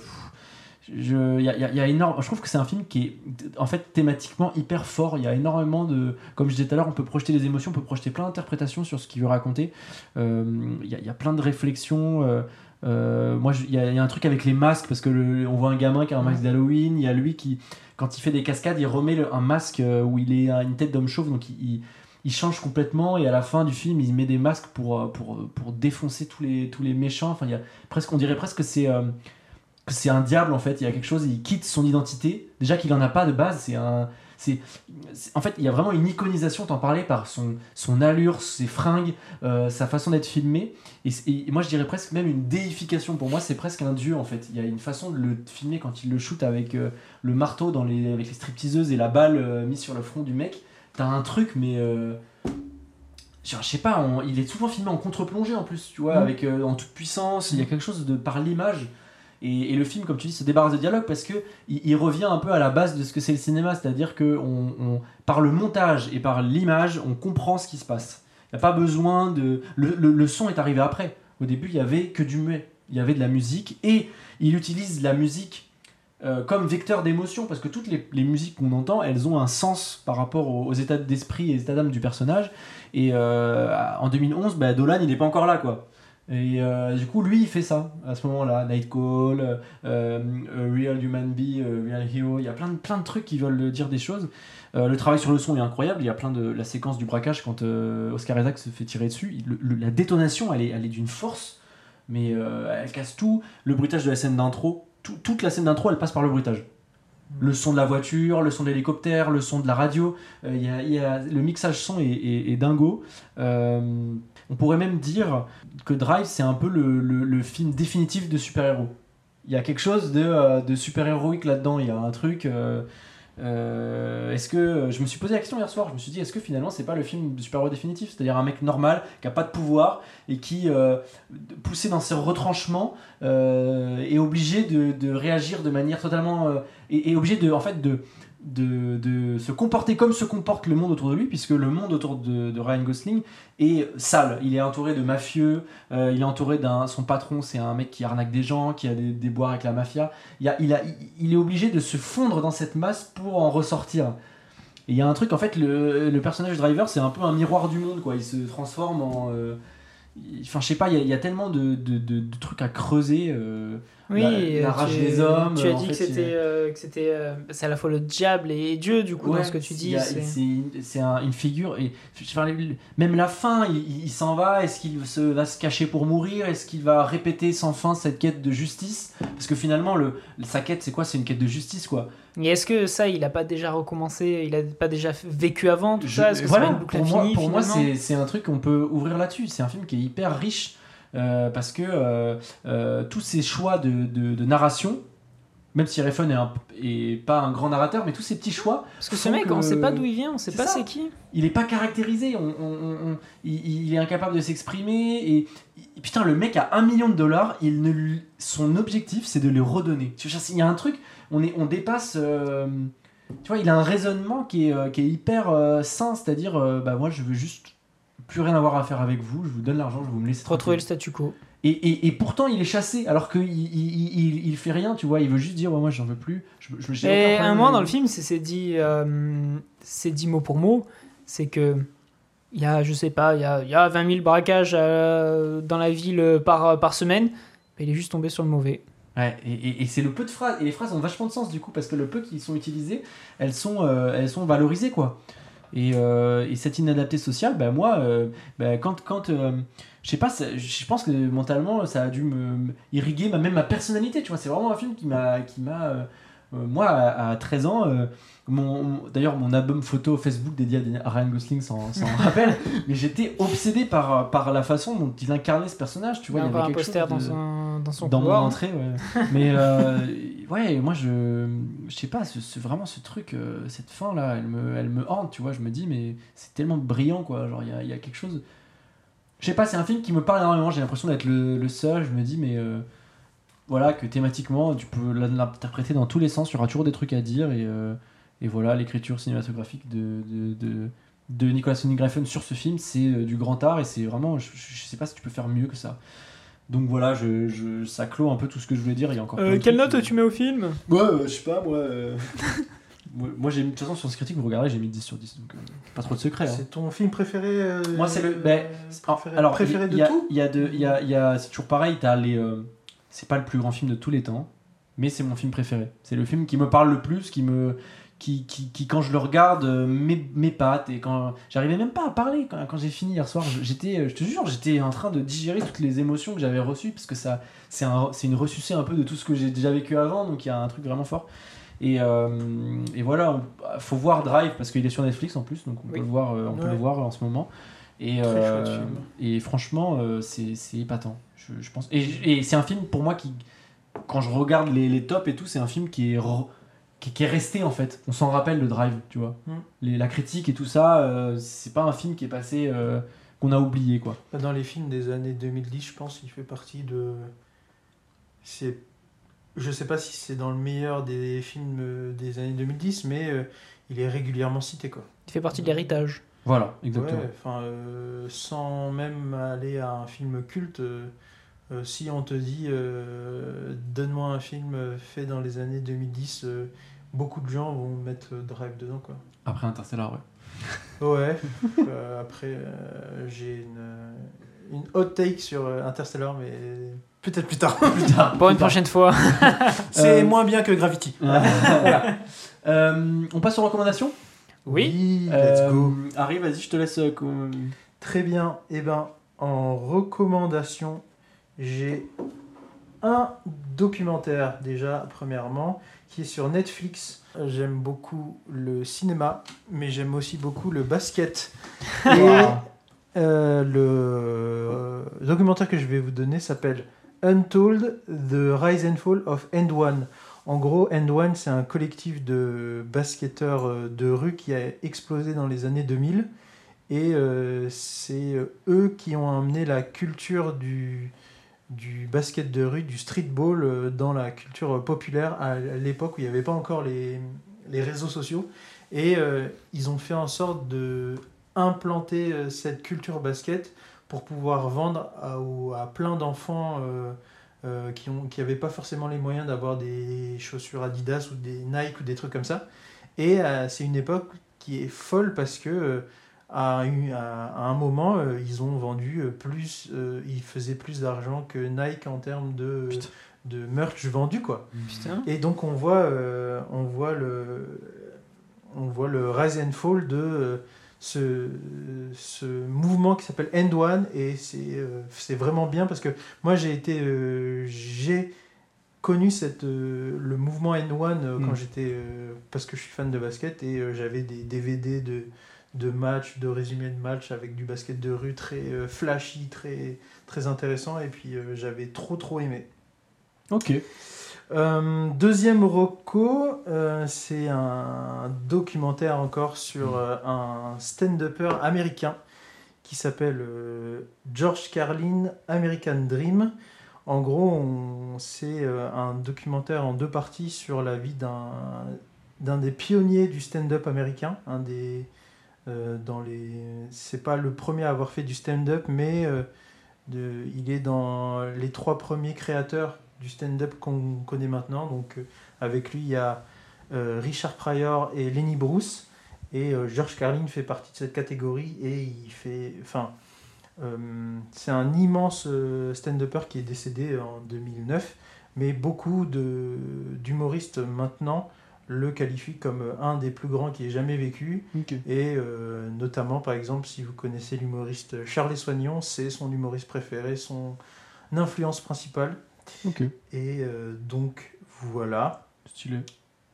je, y a, y y a énorme, je trouve que c'est un film qui est en fait thématiquement hyper fort. Il y a énormément de. Comme je disais tout à l'heure, on peut projeter des émotions, on peut projeter plein d'interprétations sur ce qu'il veut raconter. Il y, a- plein de réflexions. Euh, moi, il y, a il y a un truc avec les masques parce que le- on voit un gamin qui a un masque d'Halloween. Il y a lui qui, quand il fait des cascades, il remet le- un masque euh, où il est une tête d'homme chauve, donc il, il- il change complètement. Et à la fin du film, il met des masques pour, euh, pour, pour défoncer tous les, tous les méchants. Enfin, il y a presque, on dirait presque que c'est euh, c'est un diable en fait. Il y a quelque chose, il quitte son identité. Déjà qu'il en a pas de base, c'est un. C'est, en fait, il y a vraiment une iconisation, t'en parlais, par son, son allure, ses fringues, euh, sa façon d'être filmé. Et, moi, je dirais presque même une déification. Pour moi, c'est presque un dieu, en fait. Il y a une façon de le filmer quand il le shoot avec euh, le marteau dans les, avec les stripteaseuses et la balle euh, mise sur le front du mec. T'as un truc, mais... genre, je sais pas, on- il est souvent filmé en contre-plongée, en plus, tu vois, Mm. avec, euh, en toute puissance. Il y a quelque chose de par l'image. Et, le film, comme tu dis, se débarrasse de dialogue parce que il, revient un peu à la base de ce que c'est le cinéma, c'est-à-dire que on, on- par le montage et par l'image, on comprend ce qui se passe. Il n'y a pas besoin de. Le, son est arrivé après. Au début, il y avait que du muet. Il y avait de la musique et il utilise la musique euh, comme vecteur d'émotion parce que toutes les, musiques qu'on entend, elles ont un sens par rapport aux, aux états d'esprit et aux états d'âme du personnage. Et euh, en 2011, bah, Dolan, il n'est pas encore là, quoi. Et euh, du coup, lui, il fait ça à ce moment-là. Night Call, euh, euh, Real Human Be, euh, Real Hero. Il y a plein de, plein de trucs qui veulent dire des choses. Euh, le travail sur le son est incroyable. Il y a plein de la séquence du braquage quand euh, Oscar Isaac se fait tirer dessus. il- le- le- la détonation, elle est, elle est d'une force, mais euh, elle casse tout. Le bruitage de la scène d'intro, tout- toute la scène d'intro, elle passe par le bruitage. Le son de la voiture, le son de l'hélicoptère, le son de la radio. Euh, y a- y a- le mixage son est, est- est dingo. Euh, on pourrait même dire que Drive, c'est un peu le, film définitif de super-héros. Il y a quelque chose de, euh, super-héroïque là-dedans. Il y a un truc. euh, euh, est-ce que je me suis posé la question hier soir Je me suis dit, est-ce que finalement c'est pas le film super-héros définitif? C'est-à-dire un mec normal qui a pas de pouvoir et qui, poussé dans ses retranchements, est obligé de, réagir de manière totalement est, est obligé de en fait de de, de se comporter comme se comporte le monde autour de lui, puisque le monde autour de, de Ryan Gosling est sale. Il est entouré de mafieux, euh, il est entouré d'un. Son patron, c'est un mec qui arnaque des gens, qui a des, des boires avec la mafia. Il, a- il, est obligé de se fondre dans cette masse pour en ressortir. Et il y a un truc, en fait, le, le personnage Driver, c'est un peu un miroir du monde, quoi. Il se transforme en. euh, Enfin, je sais pas, il y, a- y a tellement de- de trucs à creuser. euh. Oui, la, euh, la rage tu, des hommes. Tu as en dit fait, c'était euh, que c'était euh, c'est à la fois le diable et Dieu du coup Ouais, dans ce que tu dis. c'est- C'est c'est un- une figure et enfin, même la fin, il, s'en va. Est-ce qu'il se, va se cacher pour mourir? Est-ce qu'il va répéter sans fin cette quête de justice? Parce que finalement, le, sa quête, c'est quoi? C'est une quête de justice, quoi. Et est-ce que ça, il a pas déjà recommencé Il a pas déjà vécu avant tout Je- ça? Est-ce que voilà, c'est pas une boucle pour moi, pour moi c'est un truc qu'on peut ouvrir là-dessus. C'est un film qui est hyper riche euh, parce que euh, euh, tous ces choix de, de- de narration, même si Refn est, pas un grand narrateur, mais tous ces petits choix, Parce que ce mec, que- on sait pas d'où il vient, on sait C'est pas c'est qui. il est pas caractérisé. On, on- on- on- il, il est incapable de s'exprimer et, et putain, le mec a un million de dollars. Il ne son objectif, c'est de les redonner. Tu Il y a un truc, on est, on dépasse. euh, tu vois, il a un raisonnement qui est, euh, qui est hyper euh, sain, c'est-à-dire, euh, bah moi, je veux juste plus rien avoir à faire avec vous. Je vous donne l'argent, je vous me laissez Retrouver le statu quo. Et, et, et pourtant, il est chassé, alors qu'il il, il, il- fait rien, tu vois. Il veut juste dire, ouais, moi, j'en veux plus. Je, je, Et à un moment dans le film, c'est dit, euh, dit mot pour mot, c'est que il y a, je sais pas, il y a, il y a 20 000 braquages euh, dans la ville par, par semaine. Mais il est juste tombé sur le mauvais. Ouais, et, et- et c'est le peu de phrases, et les phrases ont vachement de sens du coup, parce que le peu qui sont utilisées, elles sont, euh, elles sont valorisées quoi. Et, euh, et cette inadapté sociale, bah, moi, euh, bah, quand, quand euh, je sais pas, je pense que mentalement, ça a dû me, irriguer ma, même ma personnalité, tu vois, c'est vraiment un film qui m'a, qui m'a, euh, moi, à, à 13 ans, mon, d'ailleurs, mon album photo Facebook dédié à Ryan Gosling s'en <laughs> rappelle, mais j'étais obsédé par, par la façon dont il incarnait ce personnage, tu Il y vois, il y avait un quelque poster chose dans son, dans son dans mon couloir. entrée, ouais. <laughs> Mais euh, ouais, moi je, je sais pas, vraiment ce truc, euh, cette fin là, elle me, elle me hante, tu vois. Je me dis, mais c'est tellement brillant quoi. Genre, il y a, il y a quelque chose. Je sais pas, c'est un film qui me parle énormément. J'ai l'impression d'être le, seul. Je me dis, mais euh, voilà, que thématiquement, tu peux l'interpréter dans tous les sens. Il y aura toujours des trucs à dire. Et, euh, voilà, l'écriture cinématographique de, de, Nicolas Winding Refn sur ce film, c'est du grand art. Et c'est vraiment, je je sais pas si tu peux faire mieux que ça. Donc voilà, je, je- ça clôt un peu tout ce que je voulais dire. Il y a encore Euh, quelle note tu mets au film? Ouais, euh, je sais pas, moi. euh, <laughs> moi, moi, j'ai mis- de toute façon, sur ce critique, vous regardez, j'ai mis 10 sur 10. Donc, euh, pas trop de secret. hein. C'est ton film préféré euh, Moi, c'est le. euh, ben, préféré, alors, préféré de y a- tout? Il y a de, il y a, il y a- c'est toujours pareil. T'as les. euh, c'est pas le plus grand film de tous les temps, mais c'est mon film préféré. C'est le film qui me parle le plus, qui me, qui, qui, qui, quand je le regarde, euh, m'épate et quand j'arrivais même pas à parler quand, quand j'ai fini hier soir. je- J'étais, euh, je te jure, j'étais en train de digérer toutes les émotions que j'avais reçues parce que ça, c'est un, c'est une ressucée un peu de tout ce que j'ai déjà vécu avant, donc il y a un truc vraiment fort. Et, euh, et voilà, faut voir Drive parce qu'il est sur Netflix en plus, donc on Oui. peut le voir, euh, on peut le voir en ce moment. Et, Très euh, chouette film. et franchement, c'est c'est épatant, je, je pense. Et, et c'est un film pour moi qui, quand je regarde les, les tops et tout, c'est un film qui est, re- qui, qui est resté en fait. On s'en rappelle le Drive, tu vois. Mm. Les- la critique et tout ça, euh, c'est pas un film qui est passé, euh, qu'on a oublié quoi. Dans les films des années 2010, je pense qu'il fait partie de. C'est. Je sais pas si c'est dans le meilleur des films euh, des années 2010, mais euh, il est régulièrement cité quoi. Il fait partie de l'héritage. Voilà, exactement. Ouais, enfin, euh, sans même aller à un film culte, euh, si on te dit euh, donne-moi un film fait dans les années 2010, euh, beaucoup de gens vont mettre euh, Drive dedans quoi. Après Interstellar, ouais. Ouais. <laughs> Euh, après, euh, j'ai une, une hot take sur Interstellar, mais peut-être plus tard. Plus tard. Pour une tard. prochaine fois. <laughs> C'est Euh, moins bien que Gravity. <laughs> Voilà. Euh, on passe aux recommandations Oui. let's Euh, go. Harry, vas-y, je te laisse. Très bien. Et ben, en recommandation, j'ai un documentaire déjà, premièrement, qui est sur Netflix. J'aime beaucoup le cinéma, mais j'aime aussi beaucoup le basket. <laughs> Et euh, le euh, documentaire que je vais vous donner s'appelle Untold, The Rise and Fall of End One. En gros, End One, c'est un collectif de basketteurs euh, de rue qui a explosé dans les années 2000. Et euh, c'est eux qui ont amené la culture du, du basket de rue, du streetball euh, dans la culture populaire à l'époque où il n'y avait pas encore les, les réseaux sociaux. Et euh, ils ont fait en sorte de implanter euh, cette culture basket pour pouvoir vendre à, plein d'enfants qui n'avaient pas forcément les moyens d'avoir des chaussures Adidas ou des Nike ou des trucs comme ça. Et c'est une époque qui est folle parce que à, à- à un moment, euh, ils ont vendu euh, plus, euh, ils faisaient plus d'argent que Nike en termes de, Putain. de merch vendu, quoi. Putain. Et donc on voit, euh, on voit le, on voit le rise and fall de ce, ce mouvement qui s'appelle End One et c'est euh, c'est vraiment bien parce que moi j'ai été, euh, j'ai connu cette, euh, le mouvement End One euh, quand Mm. j'étais, euh, parce que je suis fan de basket et euh, j'avais des DVD de de matchs, de résumés de matchs avec du basket de rue très euh, flashy, très très intéressant et puis euh, j'avais trop trop aimé. Ok. Euh, deuxième Rocco, euh, c'est un documentaire encore sur euh, un stand-upper américain qui s'appelle George Carlin American Dream. En gros, c'est un documentaire en deux parties sur la vie d'un des pionniers du stand-up américain, un des dans les c'est pas le premier à avoir fait du stand-up, mais euh, il est dans les trois premiers créateurs du stand-up qu'on connaît maintenant. Donc euh, avec lui, il y a euh, Richard Pryor et Lenny Bruce. Et euh, George Carlin fait partie de cette catégorie et il fait. Enfin, euh, c'est un immense euh, stand-upper qui est décédé en 2009, mais beaucoup d'humoristes maintenant le qualifient comme un des plus grands qui ait jamais vécu. Et euh, notamment, par exemple, si vous connaissez l'humoriste Charles Soignon, c'est son humoriste préféré, son influence principale. Et euh, donc, voilà. Stylé.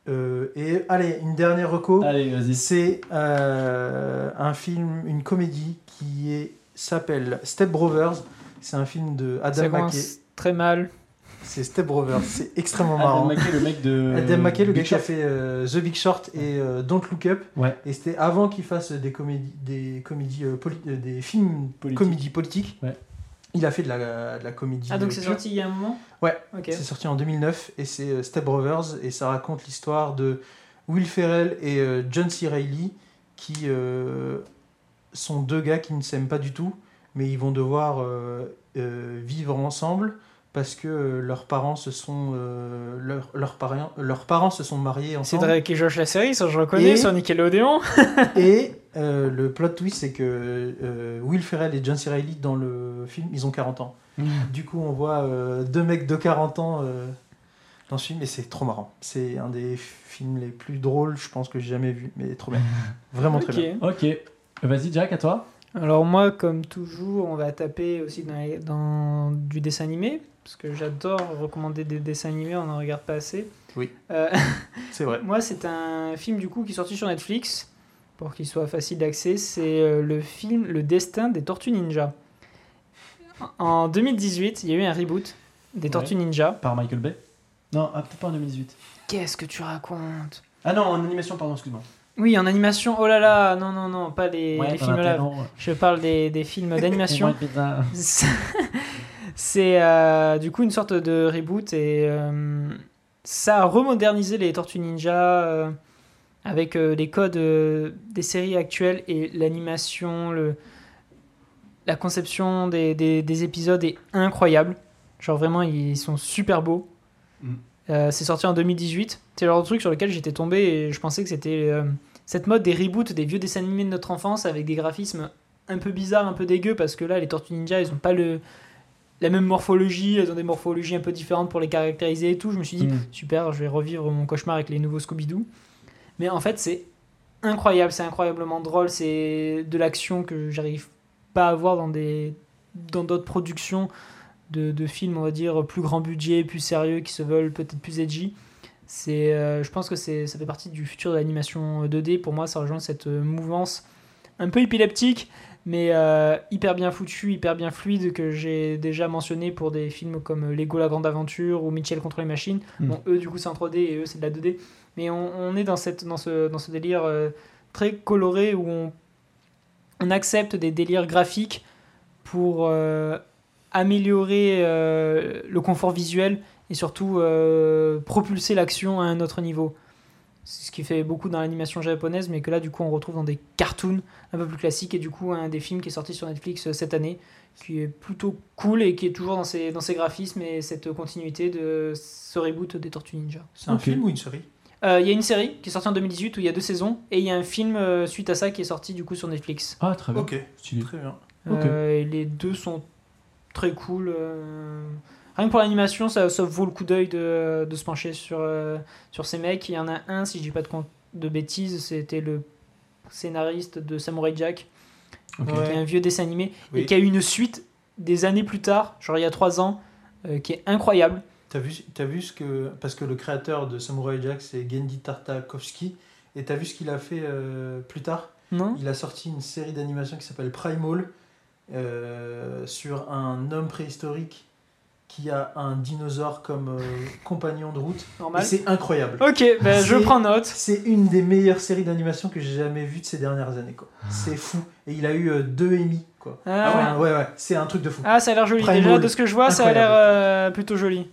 Euh, et allez, une dernière reco. Allez, vas-y. C'est euh, un film, une comédie qui est- s'appelle Step Brothers. C'est un film de Adam Ça McKay. commence très mal. C'est Step Brothers. C'est <laughs> extrêmement Adam marrant. McKay, le mec de. Adam McKay, le gars Big qui a Short. fait euh, The Big Short et euh, Don't Look Up. Ouais. Et c'était avant qu'il fasse des comédies, des comédies, euh, poli- euh, des films Politique. comédies politiques. Ouais. Il a fait de la, de la comédie. Ah, donc c'est pure. sorti il y a un moment Ouais. Ok. C'est sorti en 2009 et c'est euh, Step Brothers et ça raconte l'histoire de Will Ferrell et euh, John C. Reilly qui euh, sont deux gars qui ne s'aiment pas du tout mais ils vont devoir euh, euh, vivre ensemble parce que euh, leurs parents se sont euh, leurs, leurs parents leurs parents se sont mariés C'est ensemble Drake et Josh la série, ça je reconnais Et- sur Nickelodeon. <laughs> et euh, le plot twist c'est que euh, Will Ferrell et John C. Reilly dans le film ils ont 40 ans du coup, on voit euh, deux mecs de 40 ans euh, dans ce film et c'est trop marrant. C'est un des films les plus drôles, je pense, que j'ai jamais vu, mais trop bien. Vraiment très bien. Ok. Vas-y, Jack, à toi. Alors moi, comme toujours, on va taper aussi dans, les- dans du dessin animé, parce que j'adore recommander des dessins animés, on n'en regarde pas assez. Oui. Euh, C'est vrai. <laughs> moi, c'est un film du coup qui est sorti sur Netflix, pour qu'il soit facile d'accès. C'est euh, le film Le Destin des Tortues Ninja. En 2018, il y a eu un reboot des Tortues Ninja. Par Michael Bay? Non, ah, peut-être pas en 2018. Qu'est-ce que tu racontes? Ah non, en animation, pardon, excuse-moi. Oui, en animation. Oh là là, non, non, non, pas les, les films là. Je parle des, des films <laughs> d'animation. <laughs> C'est euh, du coup une sorte de reboot et euh, ça a remodernisé les Tortues Ninja euh, avec les codes des séries actuelles et l'animation, le, la conception des, des- des épisodes est incroyable. Genre vraiment, ils sont super beaux. Mm. C'est sorti en 2018. C'est le genre de truc sur lequel j'étais tombé et je pensais que c'était cette mode des reboots des vieux dessins animés de notre enfance avec des graphismes un peu bizarres, un peu dégueux parce que là, les Tortues Ninja, ils ont pas le la même morphologie, elles ont des morphologies un peu différentes pour les caractériser et tout. Je me suis dit, Mm. super, je vais revivre mon cauchemar avec les nouveaux Scooby-Doo. Mais en fait, c'est incroyable, c'est incroyablement drôle, c'est de l'action que j'arrive pas à voir dans des dans d'autres productions de, de films, on va dire, plus grand budget, plus sérieux, qui se veulent peut-être plus edgy. C'est, euh, je pense que c'est, ça fait partie du futur de l'animation 2D. Pour moi, ça rejoint cette euh, mouvance un peu épileptique, mais euh, hyper bien foutu, hyper bien fluide, que j'ai déjà mentionné pour des films comme Lego La Grande Aventure ou Mitchell contre les machines. Mm. Bon, eux, du coup, c'est en 3D et eux, c'est de la 2D. Mais on, on est dans, cette, dans, ce, dans ce délire euh, très coloré où on, on accepte des délires graphiques pour euh, améliorer euh, le confort visuel et surtout euh, propulser l'action à un autre niveau. C'est ce qui fait beaucoup dans l'animation japonaise, mais que là, du coup, on retrouve dans des cartoons un peu plus classiques et du coup, un des films qui est sorti sur Netflix euh, cette année, qui est plutôt cool et qui est toujours dans ses, dans ses graphismes et cette continuité de ce reboot des Tortues Ninja. C'est un film ou une série? Euh, Il y a une série qui est sortie en 2018 où il y a deux saisons et il y a un film euh, suite à ça qui est sorti du coup sur Netflix. Ah, très bien. Ok, Stylé. très bien. Et les deux sont très cool. Euh, Rien que pour l'animation, ça, ça vaut le coup d'œil de, de se pencher sur, euh, sur ces mecs. Il y en a un, si je dis pas de, bêtises, c'était le scénariste de Samurai Jack, Ok. qui est un vieux dessin animé, Oui. et qui a eu une suite des années plus tard, genre il y a trois ans, euh, qui est incroyable. T'as vu, t'as vu ce que. Parce que le créateur de Samurai Jack, c'est Gendy Tartakovsky. Et t'as vu ce qu'il a fait euh, plus tard? Non Il a sorti une série d'animation qui s'appelle Primal euh, sur un homme préhistorique qui a un dinosaure comme euh, compagnon de route. Et Normal. c'est incroyable. Ok, ben, je prends note. C'est une des meilleures séries d'animation que j'ai jamais vues de ces dernières années. quoi. C'est fou. Et il a eu euh, deux Emmy. Quoi. Ah, ouais, ouais, c'est un truc de fou. Ah, ça a l'air joli. Primal. Déjà, de ce que je vois, ça a l'air euh, plutôt joli.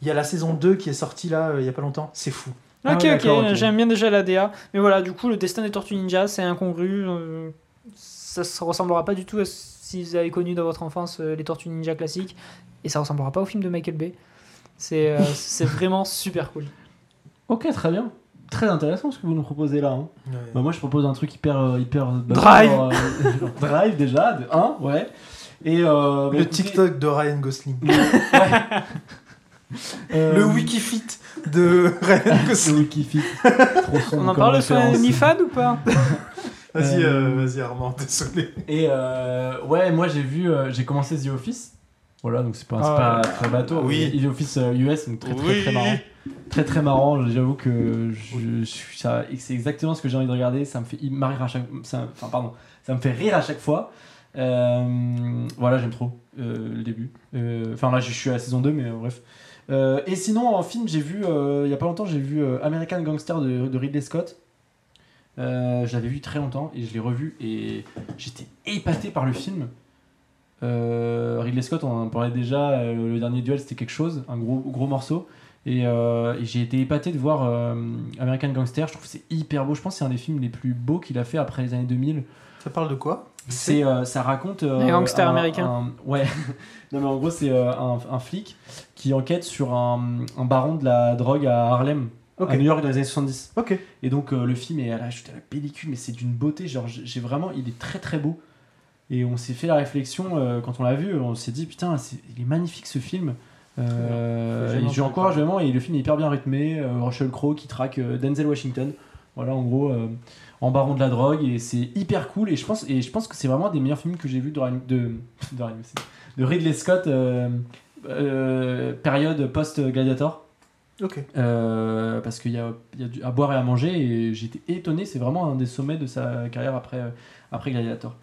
Il y a la saison 2 qui est sortie là euh, il y a pas longtemps. C'est fou. Ah Ok, ouais, ok, j'aime bien déjà la DA. Mais voilà, du coup, le destin des Tortues Ninja, c'est incongru. euh, ça ne ressemblera pas du tout à si vous avez connu dans votre enfance euh, les Tortues Ninja classiques. Et ça ressemblera pas au film de Michael Bay. C'est euh, <laughs> c'est vraiment super cool. Ok, très bien. Très intéressant ce que vous nous proposez là. hein. Bah, moi, je propose un truc hyper. euh, hyper bah, Drive. genre, euh, genre <laughs> Drive déjà, de 1, ouais. Et euh, bah, Le écoutez, TikTok de Ryan Gosling. <laughs> euh, Le Wikifit de Ryan Le Gosling. Wikifit. Trop On en comme parle sur référence. OnlyFans ou pas Vas-y, euh, vas-y Armand, désolé. Et euh, ouais, moi j'ai vu, euh, j'ai commencé The Office. Voilà, donc c'est pas, Ah, pas très bateau. oui. The Office euh, US, donc très très très marrant. Très très marrant. J'avoue que je, je c'est exactement ce que j'ai envie de regarder. Ça me fait il rire à chaque, ça, enfin pardon, ça me fait rire à chaque fois. Euh, voilà, j'aime trop euh, le début. Euh, Enfin là, je suis à la saison 2, mais euh, bref. Euh, et sinon, en film, j'ai vu, euh, il y a pas longtemps, j'ai vu euh, American Gangster de, de Ridley Scott. Euh, je l'avais vu très longtemps et je l'ai revu et j'étais épaté par le film. Euh, Ridley Scott, on en parlait déjà, euh, le dernier duel c'était quelque chose, un gros, gros morceau. Et, euh, et j'ai été épaté de voir euh, American Gangster, je trouve que c'est hyper beau, je pense que c'est un des films les plus beaux qu'il a fait après les années 2000. Ça parle de quoi? C'est, euh, ça raconte. euh, Un gangster un- américain. un- ouais. <laughs> non, mais en gros, c'est euh, un, un flic qui enquête sur un, un baron de la drogue à Harlem, Ok. à New York dans les années 70. Ok. Et donc, euh, le film est à la, je suis à la pellicule, mais c'est d'une beauté. Genre, j'ai j'ai vraiment. Il est très très beau. Et on s'est fait la réflexion euh, quand on l'a vu, on s'est dit putain, c'est- il est magnifique ce film. Euh, entendu encourage parler. vraiment et le film est hyper bien rythmé. euh, Russell Crowe qui traque euh, Denzel Washington. Voilà, en gros, euh, en baron de la drogue et c'est hyper cool. Et je pense, et je pense que c'est vraiment un des meilleurs films que j'ai vu de, <laughs> de, Ridley Scott, euh, euh, période post-Gladiator. Ok. Euh, parce qu'il y a, il y a du- à boire et à manger et j'étais étonné, c'est vraiment un des sommets de sa carrière après, euh, après Gladiator.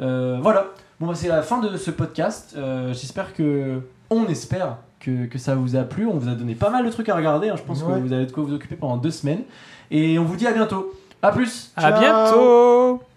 Euh, voilà, bon bah, c'est la fin de ce podcast. Euh, J'espère que, on espère que, que ça vous a plu. On vous a donné pas mal de trucs à regarder. hein. Je pense Ouais. que vous avez de quoi vous occuper pendant deux semaines. Et on vous dit à bientôt. À plus. À Ciao. bientôt